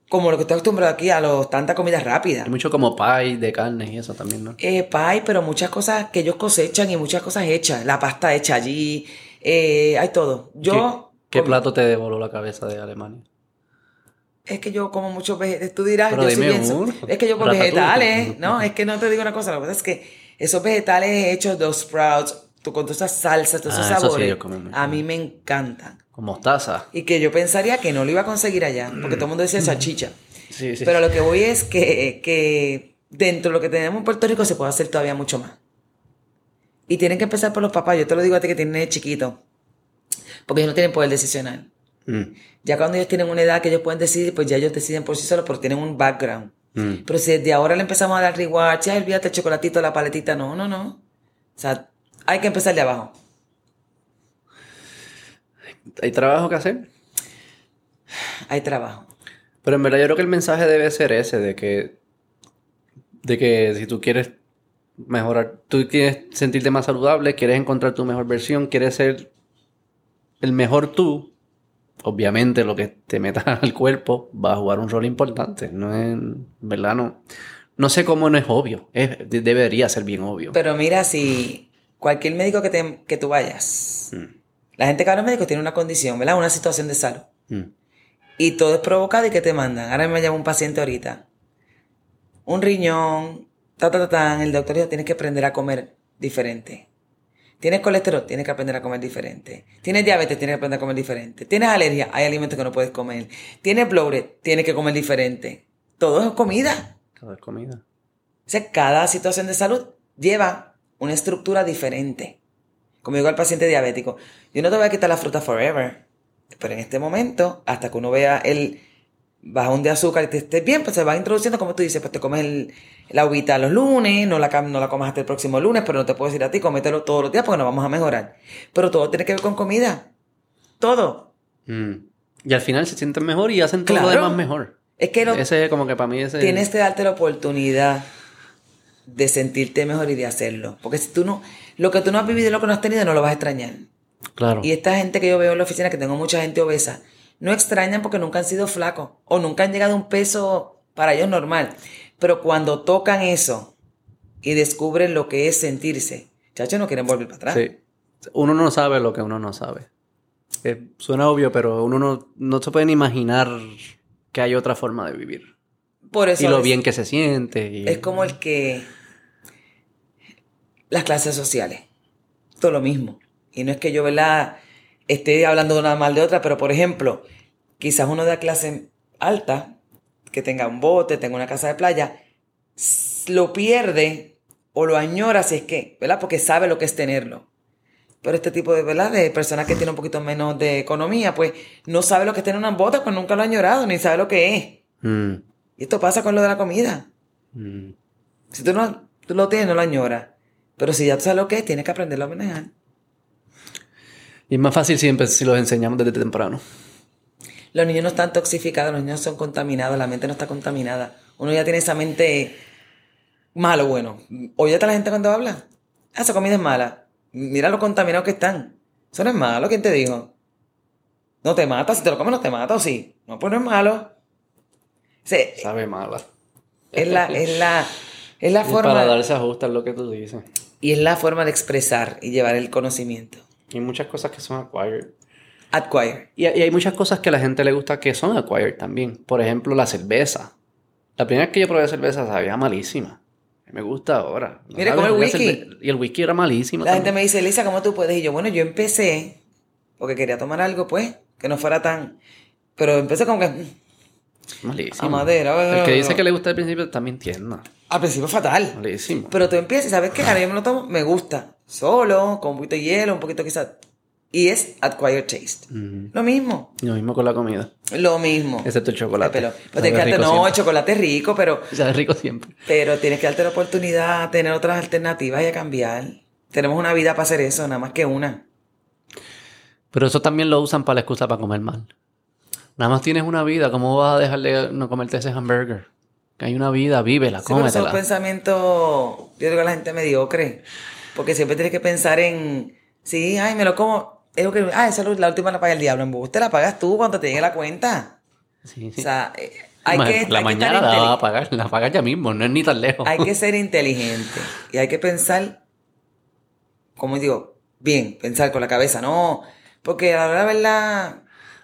como lo que estoy acostumbrado aquí a los tanta comida rápida. Hay mucho como pie de carne y eso también, ¿no? Eh, pie, pero muchas cosas que ellos cosechan y muchas cosas hechas. La pasta hecha allí. eh, hay todo. Yo. ¿Qué, qué plato te devoló la cabeza de Alemania? Es que yo como muchos vegetales. Tú dirás, Pero yo soy bien-. Es que yo con vegetales. No, es que no te digo una cosa. Que pasa es que esos vegetales hechos de sprouts, tú, con todas esas salsas, todos esos Ah, eso sí, sabores, a mí me encantan. Con mostaza. Y que yo pensaría que no lo iba a conseguir allá, porque todo el mundo decía salchicha. Sí, sí. Pero lo que voy es que, que dentro de lo que tenemos en Puerto Rico se puede hacer todavía mucho más. Y tienen que empezar por los papás. Yo te lo digo a ti que tienes chiquito. Porque ellos no tienen poder decisional. Mm, Ya cuando ellos tienen una edad que ellos pueden decidir, pues ya ellos deciden por sí solos porque tienen un background. mm. Pero si desde ahora le empezamos a dar reward, ya olvídate el chocolatito, la paletita, no, no, no. O sea, hay que empezar de abajo. ¿Hay trabajo que hacer? Hay trabajo. Pero en verdad yo creo que el mensaje debe ser ese, de que, de que si tú quieres mejorar, tú quieres sentirte más saludable, quieres encontrar tu mejor versión, quieres ser el mejor tú, obviamente lo que te metas al cuerpo va a jugar un rol importante. No es, verdad no, no sé cómo no es obvio, es- de- debería ser bien obvio. Pero mira, si cualquier médico que, te- que tú vayas, Mm, la gente que va a los médicos tiene una condición, ¿verdad? Una situación de salud. mm. Y todo es provocado y que te mandan. Ahora me llama un paciente ahorita. Un riñón, ta, ta, ta, tan, el doctor dijo, tienes que aprender a comer diferente. Tienes colesterol, tienes que aprender a comer diferente. Tienes diabetes, tienes que aprender a comer diferente. Tienes alergia, hay alimentos que no puedes comer. Tienes bloated, tienes que comer diferente. Todo es comida. Todo es comida. O sea, cada situación de salud lleva una estructura diferente. Como digo al paciente diabético, yo no te voy a quitar la fruta forever, pero en este momento, hasta que uno vea el bajón de azúcar y te estés bien, pues se va introduciendo, como tú dices, pues te comes el, la uvita los lunes, no la, no la comas hasta el próximo lunes, pero no te puedo decir a ti, cómetelo todos los días porque no vamos a mejorar. Pero todo tiene que ver con comida. Todo. Mm. Y al final se sienten mejor y hacen todo lo Claro. demás mejor. Es que lo, Ese como que para mí ese... tienes que darte la oportunidad de sentirte mejor y de hacerlo. Porque si tú no, lo que tú no has vivido y lo que no has tenido, no lo vas a extrañar. Claro. Y esta gente que yo veo en la oficina, que tengo mucha gente obesa, no extrañan porque nunca han sido flacos o nunca han llegado a un peso para ellos normal. Pero cuando tocan eso y descubren lo que es sentirse, chachos, no quieren volver para atrás. Sí. Uno no sabe lo que uno no sabe. Eh, suena obvio, pero uno no, no se puede ni imaginar que hay otra forma de vivir. Por eso y lo bien que se siente. y- es como el que las clases sociales, todo lo mismo. Y no es que yo, ¿verdad? Esté hablando nada mal de otra, pero por ejemplo, quizás uno de la clase alta, que tenga un bote, tenga una casa de playa, lo pierde o lo añora si es que, ¿verdad? Porque sabe lo que es tenerlo. Pero este tipo de, ¿verdad? De personas que tienen un poquito menos de economía, pues no sabe lo que es tener una bota, pues nunca lo ha añorado, ni sabe lo que es. Mm, Y esto pasa con lo de la comida. mm. Si tú no tú lo tienes, no lo añoras. Pero si ya tú sabes lo que es, tienes que aprenderlo a manejar. Y es más fácil siempre si los enseñamos desde temprano. Los niños no están toxificados, los niños son contaminados, la mente no está contaminada. Uno ya tiene esa mente malo, bueno. Óyete a la gente cuando habla. Ah, esa comida es mala. Mira lo contaminados que están. Eso no es malo, ¿quién te dijo? No te mata, si te lo comes no te mata, ¿o sí? No, pues no es malo. O sea, Sabe mala. es la, es la, es la Y forma. para darse ajusta es lo que tú dices. Y es la forma de expresar y llevar el conocimiento. Y hay muchas cosas que son acquired. Acquire. Y, y hay muchas cosas que a la gente le gusta que son acquired también. Por ejemplo, la cerveza. La primera vez que yo probé cerveza sabía malísima. Me gusta ahora. No Mira, como el whisky. Y el whisky era malísimo. La gente me dice, Elisa, ¿cómo tú puedes? Y yo, bueno, yo empecé porque quería tomar algo, pues, que no fuera tan. Pero empecé como que. mm, Malísimo. A madera. El que dice que le gusta al principio está mintiendo. Al principio fatal. Malísimo. Pero tú empiezas y sabes qué, ahora yo me lo tomo, me gusta. Solo, con un poquito de hielo, un poquito quizás. Y es acquired taste. Lo mismo. Lo mismo con la comida. Lo mismo. Excepto el chocolate. Pero, pero tienes que darte, no, el chocolate es rico, pero, Sabe rico siempre. pero tienes que darte la oportunidad a tener otras alternativas y a cambiar. Tenemos una vida para hacer eso, nada más que una. Pero eso también lo usan para la excusa para comer mal. Nada más tienes una vida, ¿cómo vas a dejar de no comerte ese hamburger? Que hay una vida, vívela, Sí, pero eso es un cómetela. pensamiento, yo digo la gente mediocre. Porque siempre tienes que pensar en, sí, ay, me lo como. Es lo que, ah, esa es la última la paga el diablo. En la pagas tú cuando te llegue la cuenta. Sí, O sí. sea, eh, hay Ma- que, la hay que estar mañana la vas a pagar, la pagas ya mismo, no es ni tan lejos. hay que ser inteligente. Y hay que pensar, como digo, bien, pensar con la cabeza, no. Porque la hora de verdad,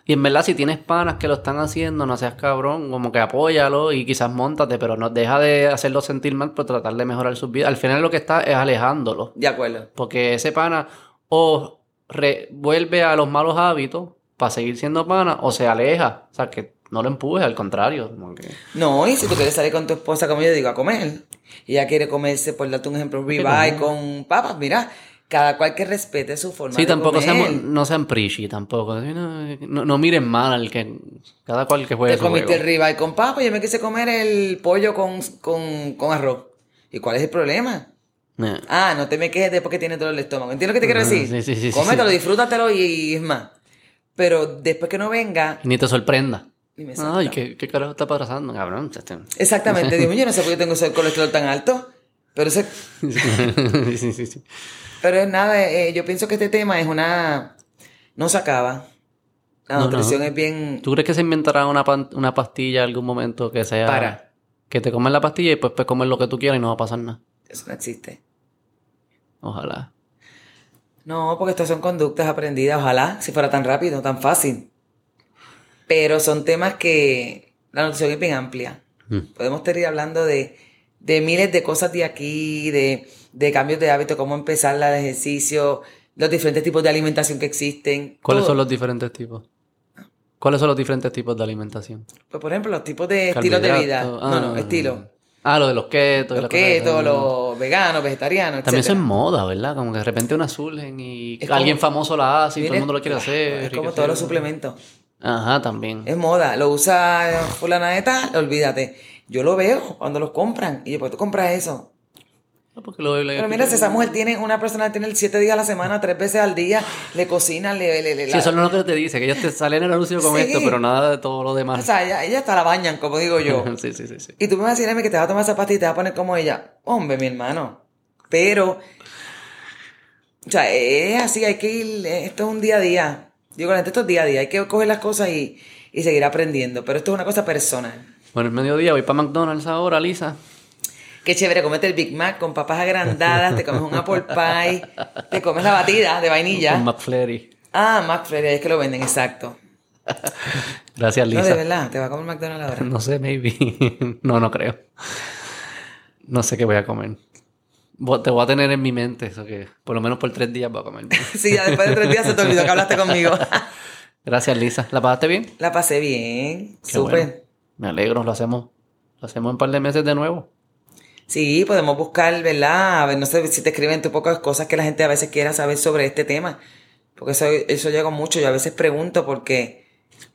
Y en verdad, si tienes panas que lo están haciendo, no seas cabrón, como que apóyalo y quizás montate, pero no deja de hacerlo sentir mal por tratar de mejorar sus vidas. Al final lo que está es alejándolo. de acuerdo. Porque ese pana o re- vuelve a los malos hábitos para seguir siendo pana o se aleja. O sea, que no lo empujes, al contrario. que- No, y si tú quieres salir con tu esposa, como yo digo, a comer, y ella quiere comerse, por darte un ejemplo, ribeye con papas, mira, cada cual que respete su forma Sí, de tampoco comer. seamos, no sean preachy tampoco. No, no, no miren mal al que cada cual que juegue Te su comiste el ribeye con papas, yo me quise comer el pollo con, con, con arroz. ¿Y cuál es el problema? Ah, no te me quejes después que tienes dolor de estómago. ¿Entiendes lo que te quiero decir? sí, sí, sí, Cómetelo, sí. disfrútatelo y, y es más. Pero después que no venga, Ni te sorprenda. Ay. ¿qué, qué carajo está pasando, cabrón? Exactamente, digo, yo no sé por qué tengo ese colesterol tan alto, pero ese, sí, sí, sí. Pero es nada, eh, yo pienso que este tema es una... No se acaba. La No, no. nutrición es bien... ¿Tú crees que se inventará una, pan- una pastilla en algún momento que sea... Para. Que te comes la pastilla y después puedes comer lo que tú quieras y no va a pasar nada. Eso no existe. Ojalá. No, porque estas son conductas aprendidas. Ojalá, si fuera tan rápido, tan fácil. Pero son temas que la nutrición es bien amplia. Mm. Podemos estar hablando de de miles de cosas de aquí, de, de cambios de hábito, cómo empezar el ejercicio, los diferentes tipos de alimentación que existen. ¿Cuáles todo. son los diferentes tipos? ¿Cuáles son los diferentes tipos de alimentación? Pues, por ejemplo, los tipos de estilos de vida. Carbohidratos. no, no, Ah. estilo. Ah, lo de los ketos. Los la cosa esa. keto, los veganos, vegetarianos, También eso es etcétera. moda, ¿verdad? Como que de repente una surgen y Es alguien como- famoso la hace y todo el mundo lo quiere hacer. Es como qué todos los suplementos. Ajá, también. Es moda. Lo usa fulana de tal, olvídate. Yo lo veo cuando los compran. Y yo, pues tú compras eso. Porque lo- le- Pero mira, si esa mujer tiene, una persona que tiene siete días a la semana, tres veces al día, le cocina, le... le, le- Sí, la- eso no es lo que te dice, que ellos te salen en el anuncio con Sí. esto, pero nada de todo lo O demás. sea, ella, ella hasta la bañan, como digo yo. sí, sí, sí, sí. Y tú me vas a decir a mí que te vas a tomar esa pastilla y te vas a poner como ella. Hombre, mi hermano. Pero, o sea, es así, hay que ir, esto es un día a día. Digo, la gente, esto es día a día, hay que coger las cosas y, y seguir aprendiendo. Pero esto es una cosa personal. Bueno, el mediodía voy para McDonald's ahora, Lisa. Qué chévere, comete el Big Mac con papas agrandadas, te comes un apple pie, te comes la batida de Un vainilla. McFlurry. Ah, McFlurry, es que lo venden, exacto. Gracias, No, de Lisa. verdad, te va a comer McDonald's ahora. No sé, maybe. no, no creo. No sé qué voy a comer. Te voy a tener en mi mente, eso que por lo menos por tres días voy a comer. Sí, ya después de tres días se te olvidó que hablaste conmigo. Gracias, Lisa. ¿La pasaste bien? La pasé bien, súper. bueno. Me alegro, lo hacemos. Lo hacemos en un par de meses de nuevo. Sí, podemos buscar, ¿verdad? A ver, no sé si te escriben tú pocas cosas que la gente a veces quiera saber sobre este tema. Porque eso, eso llega mucho. Yo a veces pregunto porque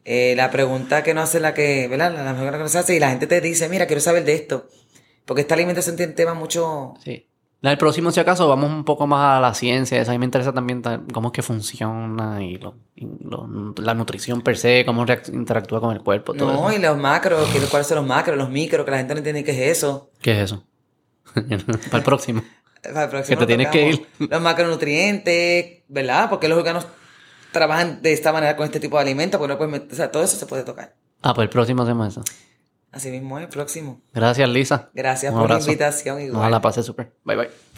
eh, la pregunta que no hace la que, ¿verdad? La, mejor que no se hace y la gente te dice, mira, quiero saber de esto. Porque esta alimentación tiene tema mucho... Sí. El próximo, si acaso, vamos un poco más a la ciencia. Eso a mí me interesa también ta- cómo es que funciona y, lo- y lo- la nutrición per se, cómo interactúa con el cuerpo. Todo No, eso. y los macros, que- cuáles son los macros, los micros, que la gente no entiende qué es eso. ¿Qué es eso? Para el próximo. Para el próximo Que te tienes que tocamos Los macronutrientes, ¿verdad? Porque los órganos trabajan de esta manera con este tipo de alimentos, porque no puedes meter- o sea, todo eso se puede tocar. Ah, pues el próximo hacemos eso. Así mismo es, el próximo. Gracias, Lisa. Gracias Un por la invitación. Igual. Ojalá pase súper. Bye, bye.